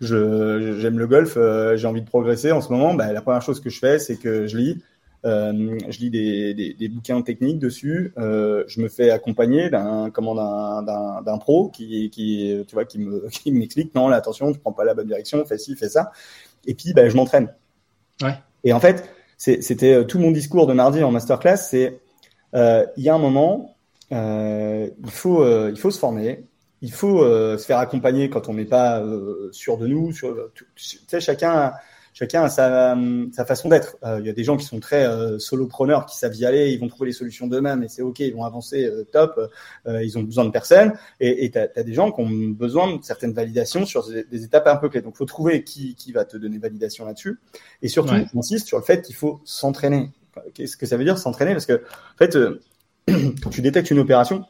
je j'aime le golf, j'ai envie de progresser en ce moment. Bah, la première chose que je fais, c'est que je lis, je lis des, des, des, bouquins techniques dessus. je me fais accompagner d'un comment d'un d'un pro qui qui tu vois qui me qui m'explique non, là, attention, tu prends pas la bonne direction, fais ci, fais ça. Et puis, bah, je m'entraîne. Ouais. Et en fait, c'était tout mon discours de mardi en masterclass, c'est il y a un moment euh, il, faut, euh, il faut se former, il faut euh, se faire accompagner quand on n'est pas sûr de nous. Sur, tu sais, chacun, chacun a sa, sa façon d'être. Il y a des gens qui sont très solopreneurs, qui savent y aller, ils vont trouver les solutions d'eux-mêmes et c'est ok, ils vont avancer top. ils ont besoin de personne. Et tu as, des gens qui ont besoin de certaines validations sur des, étapes un peu clés. Donc, faut trouver qui, qui va te donner validation là-dessus. Et surtout, j'insiste sur le fait qu'il faut s'entraîner. Qu'est-ce que ça veut dire s'entraîner? Parce que, en fait, quand tu détectes une opération,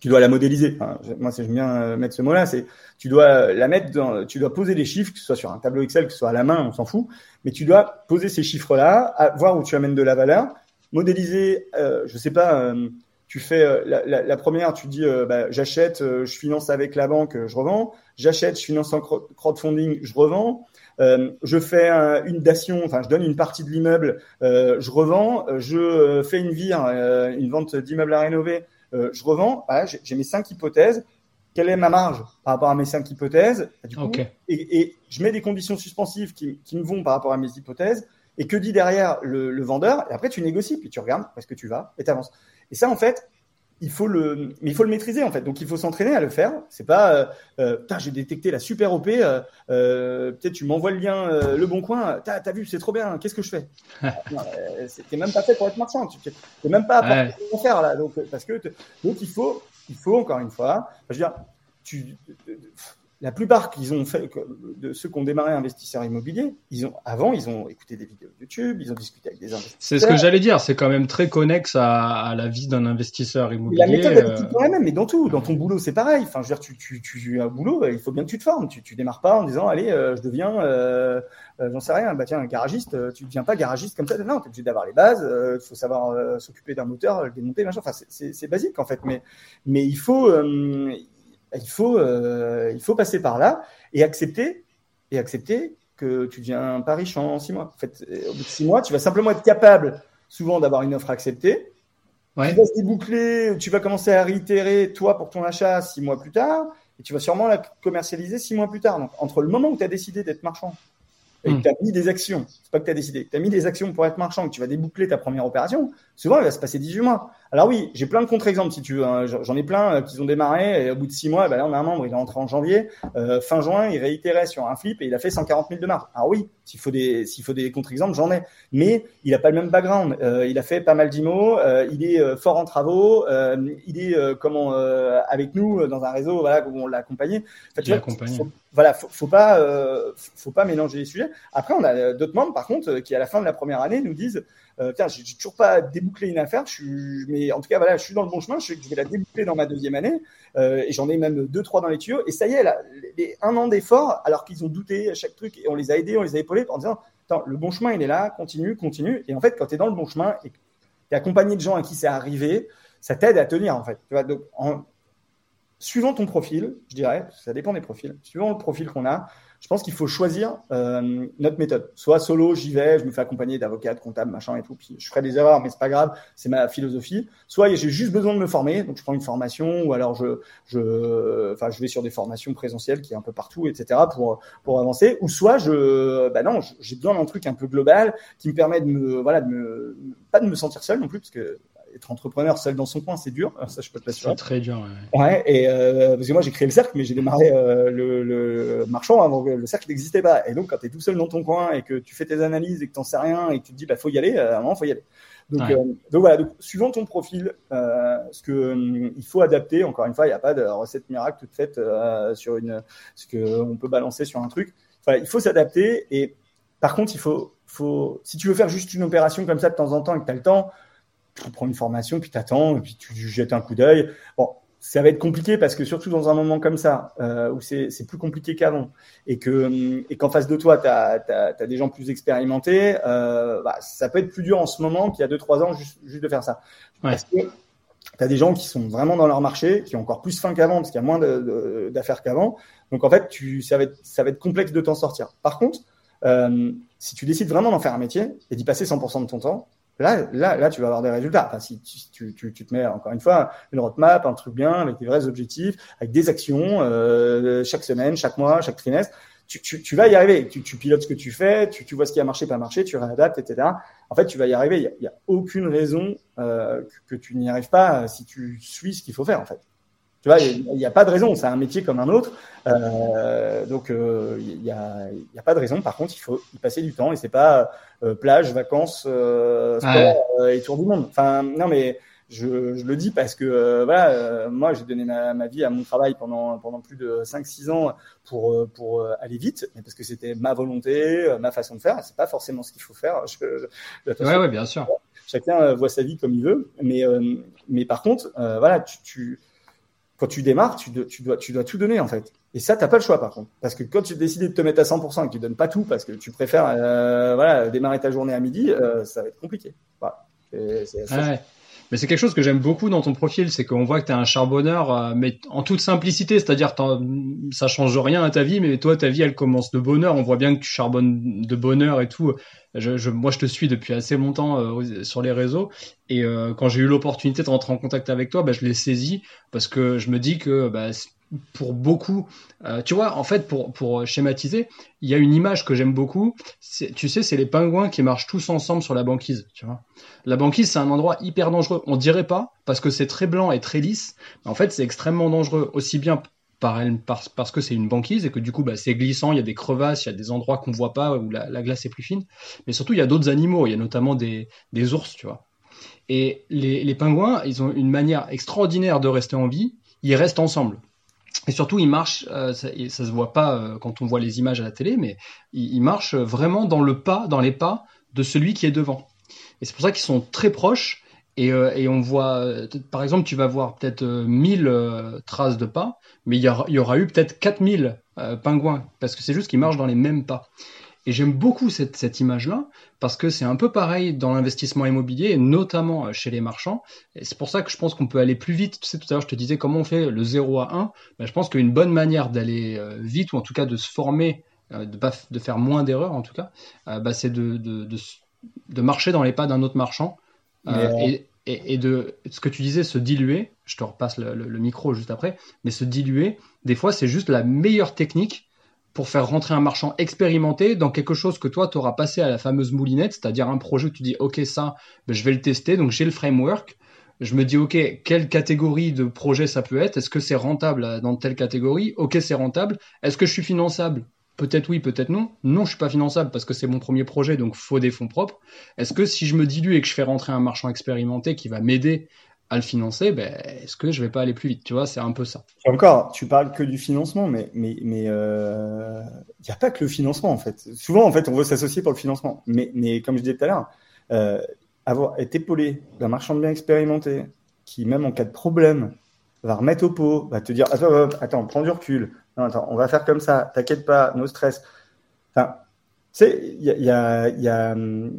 tu dois la modéliser. Moi, j'aime bien euh, mettre ce mot-là. C'est, tu dois la mettre tu dois poser des chiffres, que ce soit sur un tableau Excel, que ce soit à la main, on s'en fout. Mais tu dois poser ces chiffres-là, voir où tu amènes de la valeur, modéliser. Euh, je sais pas. Euh, tu fais euh, la, première, tu dis bah, j'achète, je finance avec la banque, je revends. J'achète, je finance en crowdfunding, je revends. Euh, je fais une dation, enfin je donne une partie de l'immeuble, euh, je revends, je fais une vire, une vente d'immeuble à rénover, euh, je revends, voilà, j'ai mes cinq hypothèses. Quelle est ma marge par rapport à mes cinq hypothèses? Du coup, et, et, je mets des conditions suspensives qui, qui, me vont par rapport à mes hypothèses. Et que dit derrière le, le vendeur? Et après, tu négocies, puis tu regardes où est-ce que tu vas et tu avances. Et ça, en fait, il faut le, mais il faut le maîtriser en fait. Donc il faut s'entraîner à le faire. C'est pas, euh, euh j'ai détecté la super OP. Euh, euh, peut-être tu m'envoies le lien, euh, le bon coin. T'as, as vu, c'est trop bien. Qu'est-ce que je fais? T'es même pas fait pour être marchand. Tu t'es même pas à faire là. Donc parce que donc il faut, il faut encore une fois. Je veux dire, tu la plupart qu'ils ont fait, de ceux qui ont démarré investisseurs immobiliers, ils ont, avant, ils ont écouté des vidéos YouTube, ils ont discuté avec des investisseurs. C'est ce que j'allais dire, c'est quand même très connexe à, la vie d'un investisseur immobilier. La méthode est euh... la même, mais dans tout, dans ton boulot, c'est pareil. Enfin, je veux dire, tu, tu, tu as un boulot, il faut bien que tu te formes. Tu, tu démarres pas en disant, allez, euh, je deviens, euh, euh, j'en sais rien, bah tiens, un garagiste, tu ne deviens pas garagiste comme ça. Non, tu es obligé d'avoir les bases, il faut savoir s'occuper d'un moteur, le démonter, machin. Enfin, c'est basique en fait, mais, mais il faut, il faut, euh, il faut passer par là et accepter, et accepter que tu deviens pas riche en six mois. En fait, au bout de six mois, tu vas simplement être capable, souvent, d'avoir une offre acceptée. Ouais. Tu vas se déboucler, tu vas commencer à réitérer, toi, pour ton achat six mois plus tard, et tu vas sûrement la commercialiser six mois plus tard. Donc, entre le moment où tu as décidé d'être marchand et que hmm. tu as mis des actions, c'est pas que tu as décidé, tu as mis des actions pour être marchand, que tu vas déboucler ta première opération, souvent, il va se passer 18 mois. Alors oui, j'ai plein de contre-exemples si tu veux. Hein. J'en ai plein euh, qui ont démarré et au bout de six mois, ben là on a un membre, il est entré en janvier, euh, fin juin, il réitérait sur un flip et il a fait 140 000 de marge. Alors oui, s'il faut des s'il faut des contre-exemples, j'en ai. Mais il a pas le même background. Euh, il a fait pas mal d'IMO, euh, il est fort en travaux, il est comment avec nous dans un réseau voilà où on l'a accompagné. En fait, accompagné. voilà, faut, faut pas faut pas mélanger les sujets. Après, on a d'autres membres par contre qui à la fin de la première année nous disent euh, j'ai toujours pas débouclé une affaire, mais en tout cas, voilà, je suis dans le bon chemin, je, je vais la déboucler dans ma deuxième année, euh, et j'en ai même deux, trois dans les tuyaux, et ça y est, là, un an d'effort, alors qu'ils ont douté à chaque truc, et on les a aidés, on les a épaulés en disant, attends, le bon chemin, il est là, continue, continue, et en fait, quand tu es dans le bon chemin, et tu accompagné de gens à qui c'est arrivé, ça t'aide à tenir, en fait. Tu vois, suivant ton profil, je dirais, ça dépend des profils, suivant le profil qu'on a, je pense qu'il faut choisir euh, notre méthode. Soit solo, j'y vais, je me fais accompagner d'avocats, de comptables, machin et tout, puis je ferai des erreurs, mais c'est pas grave, c'est ma philosophie. Soit j'ai juste besoin de me former, donc je prends une formation, ou alors je, je, enfin, je vais sur des formations présentielles qui est un peu partout, etc. pour pour avancer. Ou soit je, bah non, j'ai besoin d'un truc un peu global qui me permet de me, voilà, de me, pas de me sentir seul non plus, parce que être entrepreneur seul dans son coin, c'est dur. Ça, je peux te l'assurer. C'est très dur. Ouais. ouais et euh, parce que moi, j'ai créé le cercle, mais j'ai démarré euh, le, le, marchand avant que le cercle n'existait pas. Et donc, quand tu es tout seul dans ton coin et que tu fais tes analyses et que tu sais rien et que tu te dis, bah, faut y aller, à un moment, faut y aller. Donc, euh, donc voilà, donc, suivant ton profil, euh, ce que il faut adapter. Encore une fois, il n'y a pas de recette miracle toute faite sur une, ce que on peut balancer sur un truc. Enfin, il faut s'adapter. Et par contre, il faut, faut, si tu veux faire juste une opération comme ça de temps en temps et que tu as le temps, tu prends une formation, puis tu attends, et puis tu jettes un coup d'œil. Bon, ça va être compliqué parce que surtout dans un moment comme ça, euh, où c'est plus compliqué qu'avant, et que et qu'en face de toi, tu as, as, des gens plus expérimentés, euh, bah, ça peut être plus dur en ce moment qu'il y a 2-3 ans juste, juste, de faire ça. Ouais. Parce que tu as des gens qui sont vraiment dans leur marché, qui ont encore plus faim qu'avant, parce qu'il y a moins d'affaires qu'avant. Donc en fait, tu, ça, va être, ça va être complexe de t'en sortir. Par contre, euh, si tu décides vraiment d'en faire un métier et d'y passer 100% de ton temps, Là, là, là, tu vas avoir des résultats. Enfin, si tu, tu, tu, te mets encore une fois une roadmap, un truc bien, avec des vrais objectifs, avec des actions euh, chaque semaine, chaque mois, chaque trimestre, tu, tu, tu vas y arriver. Tu, tu, pilotes ce que tu fais, tu, vois ce qui a marché, pas marché, tu réadaptes, etc. En fait, tu vas y arriver. Il n'y a, a, aucune raison euh, que, que, tu n'y arrives pas si tu suis ce qu'il faut faire, en fait. Tu vois, il n'y a, pas de raison. C'est un métier comme un autre. Euh, donc, euh, il n'y a, a, pas de raison. Par contre, il faut y passer du temps et c'est pas euh, plage, vacances, sport et tour du monde. Enfin, non, mais je, je le dis parce que voilà, moi, j'ai donné ma, ma, vie à mon travail pendant pendant plus de 5-6 ans pour pour aller vite, mais parce que c'était ma volonté, ma façon de faire. C'est pas forcément ce qu'il faut faire. Je, ouais, ouais, bien sûr. Chacun voit sa vie comme il veut, mais mais par contre, voilà, tu, tu quand tu démarres, tu, dois, tu dois tout donner en fait. Et ça, t'as pas le choix par contre. Parce que quand tu décides de te mettre à 100% et que tu donnes pas tout parce que tu préfères euh, voilà, démarrer ta journée à midi, euh, ça va être compliqué. Voilà. ouais. Mais c'est quelque chose que j'aime beaucoup dans ton profil, c'est qu'on voit que tu es un charbonneur, euh, mais en toute simplicité, c'est-à-dire ça change rien à ta vie, mais toi, ta vie, elle commence de bonheur. On voit bien que tu charbonnes de bonheur et tout. Je, moi, je te suis depuis assez longtemps euh, sur les réseaux, et euh, quand j'ai eu l'opportunité de rentrer en contact avec toi, bah, je l'ai saisi parce que je me dis que bah, pour beaucoup, euh, tu vois, en fait, pour, pour schématiser, il y a une image que j'aime beaucoup. Tu sais, c'est les pingouins qui marchent tous ensemble sur la banquise. Tu vois, la banquise, c'est un endroit hyper dangereux. On dirait pas parce que c'est très blanc et très lisse. Mais en fait, c'est extrêmement dangereux, aussi bien par elle, parce que c'est une banquise et que du coup, bah, c'est glissant. Il y a des crevasses, il y a des endroits qu'on voit pas où la, glace est plus fine. Mais surtout, il y a d'autres animaux. Il y a notamment des, des ours, tu vois. Et les, les pingouins, ils ont une manière extraordinaire de rester en vie. Ils restent ensemble. Et surtout, il marche, euh, ça, ça se voit pas euh, quand on voit les images à la télé, mais il, marche vraiment dans le pas, dans les pas de celui qui est devant. Et c'est pour ça qu'ils sont très proches. Et, euh, et, on voit, par exemple, tu vas voir peut-être 1000 traces de pas, mais il y, aura, il y aura eu peut-être 4000 pingouins, parce que c'est juste qu'ils marchent dans les mêmes pas. Et j'aime beaucoup cette, cette image-là parce que c'est un peu pareil dans l'investissement immobilier, notamment euh, chez les marchands. Et c'est pour ça que je pense qu'on peut aller plus vite. Tu sais, tout à l'heure, je te disais comment on fait le 0 à 1. Ben, je pense qu'une bonne manière d'aller euh, vite, ou en tout cas de se former, euh, de, pas, de faire moins d'erreurs en tout cas, ben, c'est de, de, de, de, marcher dans les pas d'un autre marchand. et, et, de ce que tu disais, se diluer, je te repasse le, le micro juste après, mais se diluer, des fois, c'est juste la meilleure technique pour faire rentrer un marchand expérimenté dans quelque chose que toi, tu auras passé à la fameuse moulinette, c'est-à-dire un projet où tu dis, OK, ça, ben, je vais le tester, donc j'ai le framework. Je me dis, OK, quelle catégorie de projet ça peut être? Est-ce que c'est rentable dans telle catégorie? OK, c'est rentable. Est-ce que je suis finançable? Peut-être oui, peut-être non. Non, je suis pas finançable parce que c'est mon premier projet, donc faut des fonds propres. Est-ce que si je me dilue et que je fais rentrer un marchand expérimenté qui va m'aider à le financer, ben, est-ce que je vais pas aller plus vite? Tu vois, c'est un peu ça. encore, tu parles que du financement, mais mais mais il euh, n'y a pas que le financement en fait. Souvent en fait, on veut s'associer pour le financement, mais mais comme je disais tout à l'heure, euh, avoir été épaulé d'un marchand de biens expérimenté qui même en cas de problème va remettre au pot, va te dire attends, prends du recul, on va faire comme ça, t'inquiète pas, no stress. Enfin, tu sais, il y a hum,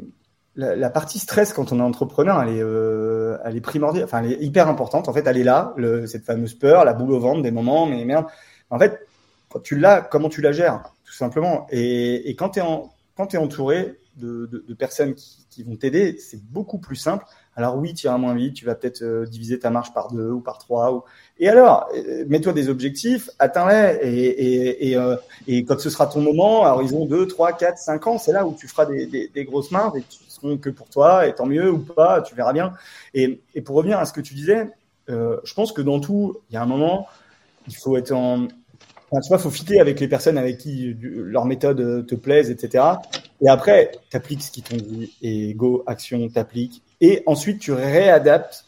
la, partie stress quand on est entrepreneur, elle est, euh, primordiale, enfin, hyper importante. En fait, elle est là, cette fameuse peur, la boule au ventre des moments, mais merde. En fait, quand tu l'as, comment tu la gères, tout simplement. Et, quand tu es, entouré de, personnes qui vont t'aider, c'est beaucoup plus simple. Alors oui, tu iras moins vite, tu vas peut-être euh, diviser ta marche par deux ou par trois. Et alors, euh, mets-toi des objectifs, atteins-les, et, et, euh, quand ce sera ton moment, à horizon 2, 3, 4, 5 ans, c'est là où tu feras des, grosses mains, et qui seront que pour toi, et tant mieux ou pas, tu verras bien. Et, pour revenir à ce que tu disais, je pense que dans tout, il y a un moment, il faut être en, Enfin, tu vois, faut fitter avec les personnes avec qui leur méthode te plaise, etc. Et après, t'appliques ce qu'ils t'ont dit et go, action, t'appliques. Et ensuite, tu réadaptes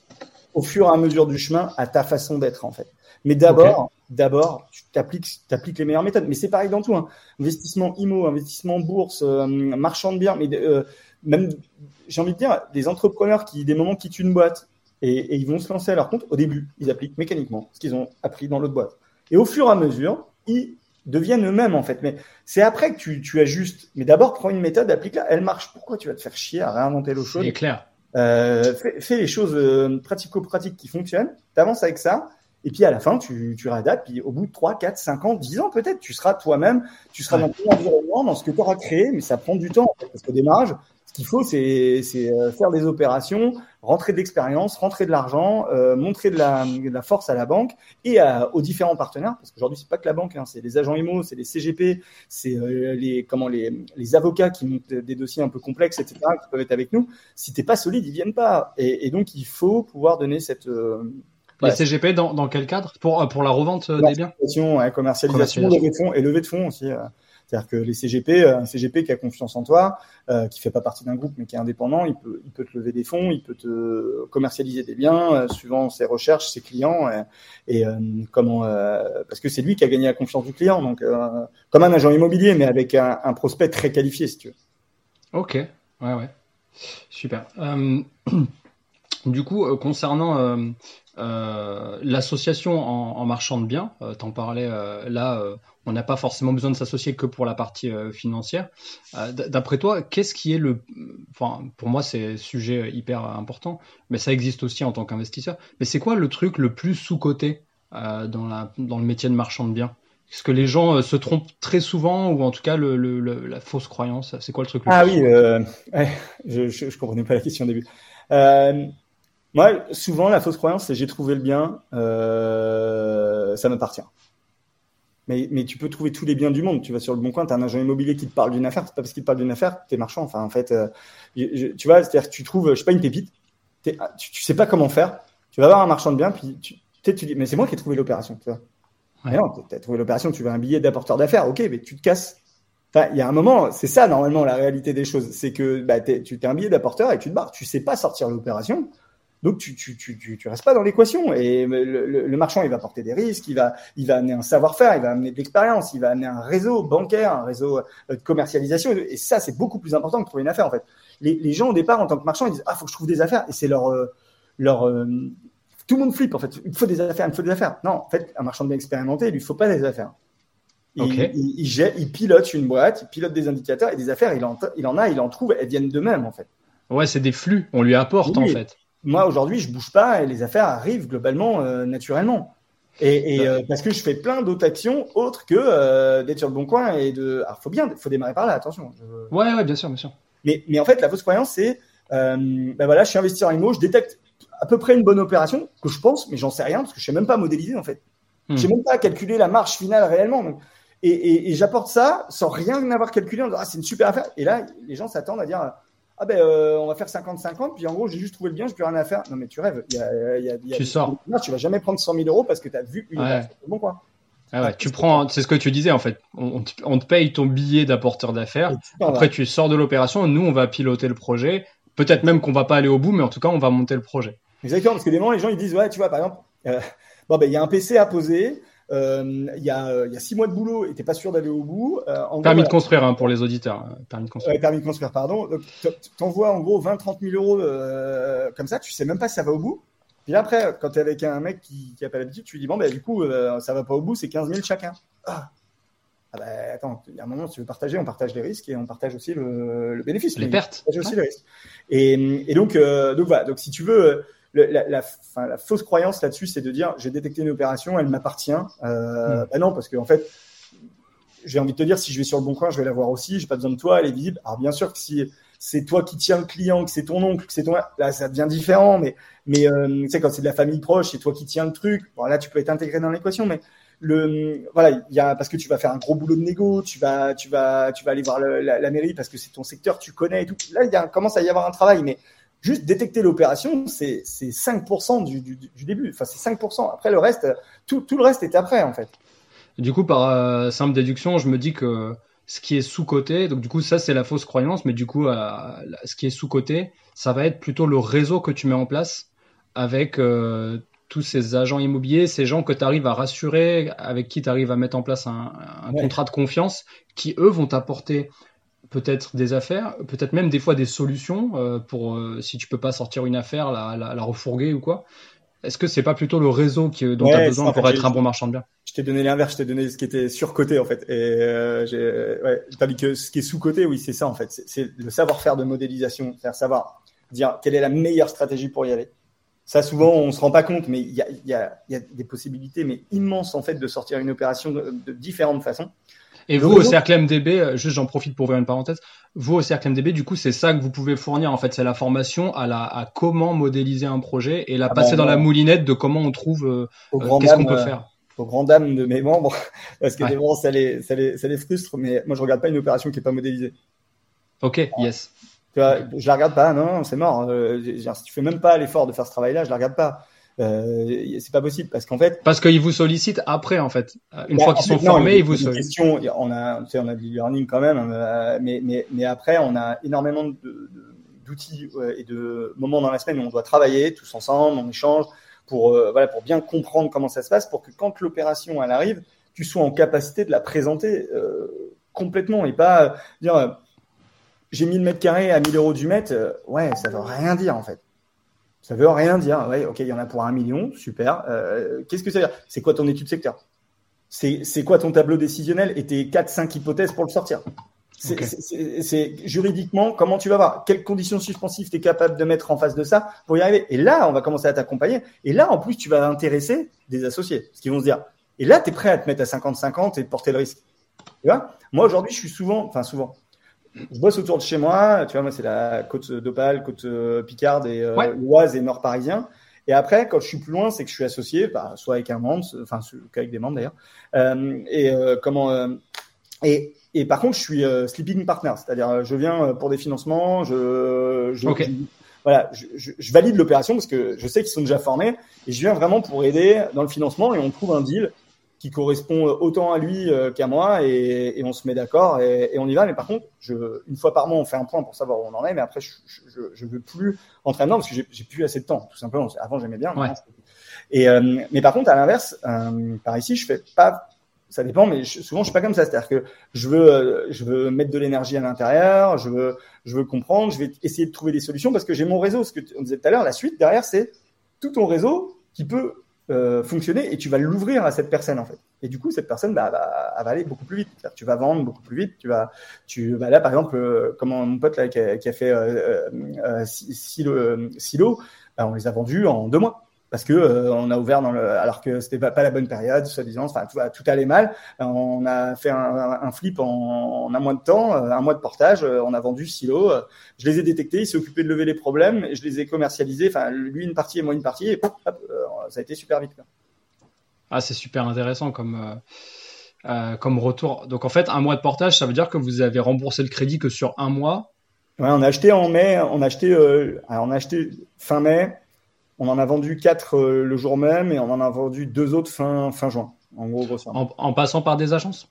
au fur et à mesure du chemin à ta façon d'être, en fait. Mais d'abord, d'abord, tu t'appliques, t'appliques les meilleures méthodes. Mais c'est pareil dans tout, hein. Investissement IMO, investissement bourse, euh, marchand de biens, mais euh, même, j'ai envie de dire, des entrepreneurs qui, des moments, quittent une boîte et, et ils vont se lancer à leur compte. Au début, ils appliquent mécaniquement ce qu'ils ont appris dans l'autre boîte. Et au fur et à mesure, ils deviennent eux-mêmes en fait. Mais c'est après que tu, tu ajustes. Mais d'abord, prends une méthode, applique-la. Elle marche. Pourquoi tu vas te faire chier à réinventer l'eau chaude? C'est clair. Euh, fais, fais, les choses euh, pratico-pratiques qui fonctionnent. T'avances avec ça. Et puis à la fin, tu, tu réadaptes. Puis au bout de 3, 4, 5 ans, 10 ans peut-être, tu seras toi-même. Tu seras dans ton environnement, dans ce que tu auras créé. Mais ça prend du temps. Parce qu'au démarrage, ce qu'il faut, c'est euh, faire des opérations, rentrer de l'expérience, rentrer de l'argent, euh, montrer de la, de la, force à la banque et à, aux différents partenaires. Parce qu'aujourd'hui, c'est pas que la banque, hein, c'est les agents IMO, c'est les CGP, c'est euh, les comment les, les avocats qui montent des dossiers un peu complexes, etc., qui peuvent être avec nous. Si t'es pas solide, ils viennent pas. Et, et donc, il faut pouvoir donner cette Les CGP dans, dans quel cadre? Pour, pour la revente des biens? Commercialisation, commercialisation, levée de fonds et levée de fonds aussi. C'est-à-dire que les CGP, un CGP qui a confiance en toi, euh, qui fait pas partie d'un groupe mais qui est indépendant, il peut, il peut te lever des fonds, il peut te commercialiser des biens euh, suivant ses recherches, ses clients, et, euh, comment euh, parce que c'est lui qui a gagné la confiance du client, donc comme un agent immobilier mais avec un, prospect très qualifié si tu veux. Ok, ouais ouais, super. du coup, concernant euh, l'association en, marchand de biens, euh, t'en parlais euh, là, on n'a pas forcément besoin de s'associer que pour la partie financière. D'après toi, qu'est-ce qui est le, enfin pour moi c'est sujet hyper important, mais ça existe aussi en tant qu'investisseur. Mais c'est quoi le truc le plus sous coté dans, la, dans le métier de marchand de biens? Est-ce que les gens se trompent très souvent ou en tout cas le, le, la fausse croyance? C'est quoi le truc le Ah oui, ouais, je, je, je, comprenais pas la question au début. Moi, souvent, la fausse croyance, c'est j'ai trouvé le bien, euh, ça m'appartient. Mais, mais tu peux trouver tous les biens du monde. Tu vas sur le bon coin, tu as un agent immobilier qui te parle d'une affaire. C'est pas parce qu'il te parle d'une affaire tu es marchand. Enfin, en fait, euh, tu vois, c'est-à-dire que tu trouves, je sais pas, une pépite. Tu, tu sais pas comment faire. Tu vas voir un marchand de biens, puis tu, tu dis, mais c'est moi qui ai trouvé l'opération. Tu vois. Ouais. non, tu as trouvé l'opération, tu veux un billet d'apporteur d'affaires. Ok, mais tu te casses. Enfin, il y a un moment, c'est ça normalement la réalité des choses. C'est que bah, tu es un billet d'apporteur et tu te barres. Tu sais pas sortir l'opération. Donc tu tu tu tu, tu restes pas dans l'équation et le, le, marchand il va porter des risques, il va il va amener un savoir-faire, il va amener de l'expérience, il va amener un réseau bancaire, un réseau euh, de commercialisation et ça c'est beaucoup plus important que trouver une affaire en fait. Les, les gens au départ en tant que marchand ils disent ah faut que je trouve des affaires et c'est leur euh, leur euh, tout le monde flippe en fait. Il faut des affaires, il faut des affaires. Non en fait un marchand bien expérimenté il lui faut pas des affaires. Il, il, il, il, pilote une boîte, il pilote des indicateurs et des affaires, il en, il en a, il en trouve, elles viennent d'eux-mêmes en fait. Ouais, c'est des flux, on lui apporte en fait moi aujourd'hui je bouge pas et les affaires arrivent globalement euh, naturellement. Et, et euh, parce que je fais plein d'autres actions autres que euh, d'être sur le bon coin et de. Alors faut bien, faut démarrer par là, attention. Je... Ouais, ouais, bien sûr, bien sûr. Mais, mais en fait, la fausse croyance, c'est, ben voilà, je suis investisseur en IMO, je détecte à peu près une bonne opération que je pense, mais j'en sais rien parce que je sais même pas modéliser en fait. Hmm. Je sais même pas calculer la marge finale réellement. Donc, et, et, et j'apporte ça sans rien avoir calculé en disant ah c'est une super affaire. Et là, les gens s'attendent à dire ah ben euh, on va faire 50-50, puis en gros j'ai juste trouvé le bien, je plus rien à faire. Non mais tu rêves, il y a, y a, y a tu sors. Non, tu vas jamais prendre 100 000 euros parce que tu as vu une ouais. bon quoi. Ah ouais, tu prends, c'est ce que tu disais en fait. On, on te paye ton billet d'apporteur d'affaires. Après, tu sors de l'opération. Nous, on va piloter le projet. Peut-être même qu'on va pas aller au bout, mais en tout cas, on va monter le projet. Exactement, parce que des moments, les gens ils disent ouais, tu vois, par exemple, euh, bon ben il y a un PC à poser. Euh, il, y a, il y a six mois de boulot et t'es pas sûr d'aller au bout. Euh, en permis gros, de construire hein, pour les auditeurs. Hein. Permis de construire. Permis de construire, pardon. T'envoies en gros 20-30 000 euros euh, comme ça, tu sais même pas si ça va au bout. Puis après, quand t'es avec un mec qui, qui a pas l'habitude, tu lui dis bon, ben du coup, euh, ça va pas au bout, c'est 15 000 chacun. Ah. Ah bah, attends, il y a un moment, si tu veux partager, on partage les risques et on partage aussi le, le bénéfice. Les pertes. On partage aussi ouais. les risques. Et, et donc, euh, donc voilà. Donc si tu veux, le, la, la, enfin, la, fausse croyance là-dessus, c'est de dire j'ai détecté une opération, elle m'appartient. Euh, mmh. bah non, parce qu'en en fait, j'ai envie de te dire si je vais sur le bon coin, je vais la voir aussi. J'ai pas besoin de toi, elle est visible. Alors bien sûr que si c'est toi qui tiens le client, que c'est ton oncle, que c'est ton là, ça devient différent. Mais mais euh, tu sais quand c'est de la famille proche, c'est toi qui tiens le truc. Bon là, tu peux être intégré dans l'équation, mais le voilà il y a parce que tu vas faire un gros boulot de négo tu vas tu vas tu vas aller voir le, la, la, mairie parce que c'est ton secteur tu connais et tout là il commence à y avoir un travail mais juste détecter l'opération, c'est 5% du, du, du, début. Enfin, c'est 5%. Après, le reste, tout, tout, le reste est après, en fait. Du coup, par euh, simple déduction, je me dis que ce qui est sous-côté, donc du coup, ça, c'est la fausse croyance, mais du coup, euh, ce qui est sous-côté, ça va être plutôt le réseau que tu mets en place avec euh, tous ces agents immobiliers, ces gens que tu arrives à rassurer, avec qui tu arrives à mettre en place un, un ouais. contrat de confiance, qui, eux, vont t'apporter peut-être des affaires, peut-être même des fois des solutions euh, pour euh, si tu peux pas sortir une affaire, la, la, la refourguer ou quoi. Est-ce que c'est pas plutôt le réseau qui, dont ouais, tu as besoin pour être un bon marchand de biens? Je t'ai donné l'inverse, je t'ai donné ce qui était surcoté en fait. Et euh, j'ai, ouais, tandis que ce qui est sous-coté, oui, c'est ça en fait. C'est le savoir-faire de modélisation, faire savoir dire quelle est la meilleure stratégie pour y aller. Ça, souvent, on se rend pas compte, mais il y a, y, a, y a, des possibilités, mais immenses en fait, de sortir une opération de, de différentes façons. Et vous, au cercle MDB, euh, juste j'en profite pour ouvrir une parenthèse, vous, au cercle MDB, du coup, c'est ça que vous pouvez fournir, en fait, c'est la formation à, la, à comment modéliser un projet et la ah passer ben, dans la moulinette de comment on trouve, euh, euh qu'est-ce qu'on peut faire. Aux grand dames de mes membres, parce que ouais. des moments, ça les, ça, les, ça les frustre, mais moi, je regarde pas une opération qui est pas modélisée. Ok, yes. Tu vois, je la regarde pas, non, non c'est mort. Euh, si tu fais même pas l'effort de faire ce travail-là, je la regarde pas. Euh, c'est pas possible parce qu'en fait. Parce qu'ils vous sollicitent après, en fait. Une bah, fois qu'ils sont formés, ils vous sollicitent. On a, on a du learning quand même, euh, mais, mais, mais après, on a énormément d'outils et de moments dans la semaine où on doit travailler tous ensemble, on échange pour, euh, voilà, pour bien comprendre comment ça se passe, pour que quand l'opération elle arrive, tu sois en capacité de la présenter euh, complètement et pas dire j'ai 1000 mètres carrés à 1000 euros du mètre, ouais, ça veut rien dire en fait. Ça veut rien dire. Ouais, ok, il y en a pour un million, super. Euh, Qu'est-ce que ça veut dire? C'est quoi ton étude secteur? C'est quoi ton tableau décisionnel et tes 4-5 hypothèses pour le sortir? C'est juridiquement comment tu vas voir, quelles conditions suspensives tu es capable de mettre en face de ça pour y arriver? Et là, on va commencer à t'accompagner. Et là, en plus, tu vas intéresser des associés, ce qu'ils vont se dire. Et là, tu es prêt à te mettre à 50-50 et porter le risque. Tu vois? Moi, aujourd'hui, je suis souvent, enfin souvent, je bosse autour de chez moi. Tu vois, moi, c'est la côte d'Opale, côte euh, Picarde et euh, Oise et Nord parisien. Et après, quand je suis plus loin, c'est que je suis associé, bah, soit avec un membre, enfin qu'avec des membres d'ailleurs. Euh, et euh, comment euh, et, et par contre, je suis sleeping partner, c'est-à-dire je viens pour des financements, je, je, voilà, je, je, je valide l'opération parce que je sais qu'ils sont déjà formés et je viens vraiment pour aider dans le financement et on trouve un deal qui correspond autant à lui euh, qu'à moi et, et, on se met d'accord et, et, on y va. Mais par contre, je, une fois par mois, on fait un point pour savoir où on en est. Mais après, je, je, je veux plus entraînement parce que j'ai plus assez de temps, tout simplement. Avant, j'aimais bien. Ouais. Et euh, mais par contre, à l'inverse, euh, par ici, je fais pas. Ça dépend, mais souvent je suis pas comme ça. C'est-à-dire que je veux, je veux mettre de l'énergie à l'intérieur, je veux, je veux comprendre, je vais essayer de trouver des solutions parce que j'ai mon réseau. Ce que on disait tout à l'heure, la suite derrière, c'est tout ton réseau qui peut euh, fonctionner et tu vas l'ouvrir à cette personne en fait. Et du coup, cette personne bah, va, aller beaucoup plus vite. Tu vas vendre beaucoup plus vite. Tu vas, tu vas là par exemple, euh, comme mon pote là qui a, fait euh, euh silo, silo bah, on les a vendus en deux mois parce que euh, on a ouvert dans le, alors que c'était pas, pas la bonne période, soi-disant, enfin tout, tout, allait mal. On a fait un, un flip en, en, un mois de temps, euh, un mois de portage. Euh, on a vendu Silo. Je les ai détectés, il s'est occupé de lever les problèmes et je les ai commercialisés. Enfin, lui une partie et moi une partie et hop, ça a été super vite. Quoi. Ah, c'est super intéressant comme. Euh, comme retour. Donc en fait, un mois de portage, ça veut dire que vous avez remboursé le crédit que sur un mois? Ouais, on a acheté en mai, on a acheté, euh, alors on a acheté fin mai, on en a vendu quatre euh, le jour même et on en a vendu deux autres fin, fin juin. En gros, En, passant par des agences?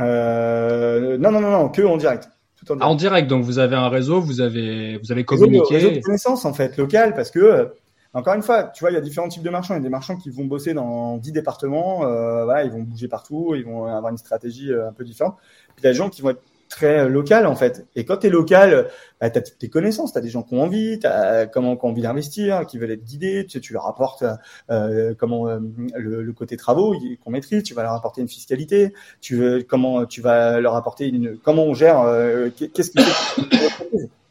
Euh, Non, non, non, non, que en direct. en, direct. en direct. donc vous avez un réseau, vous avez, vous avez communiqué. Réseau, réseau de connaissances en fait, local, parce que euh, encore une fois, tu vois, il y a différents types de marchands. Il y a des marchands qui vont bosser dans 10 départements, euh, voilà, ils vont bouger partout, ils vont avoir une stratégie un peu différente. Puis il y a des gens qui vont être très local en fait. Et quand tu es local, bah, tu as tes connaissances, tu as des gens qui ont envie, tu as comment qui ont envie d'investir, qui veulent être guidés, tu, tu leur apportes euh, comment euh, le, le, côté travaux qu'on maîtrise, tu vas leur apporter une fiscalité, tu veux comment tu vas leur apporter une comment on gère euh, qu'est-ce qui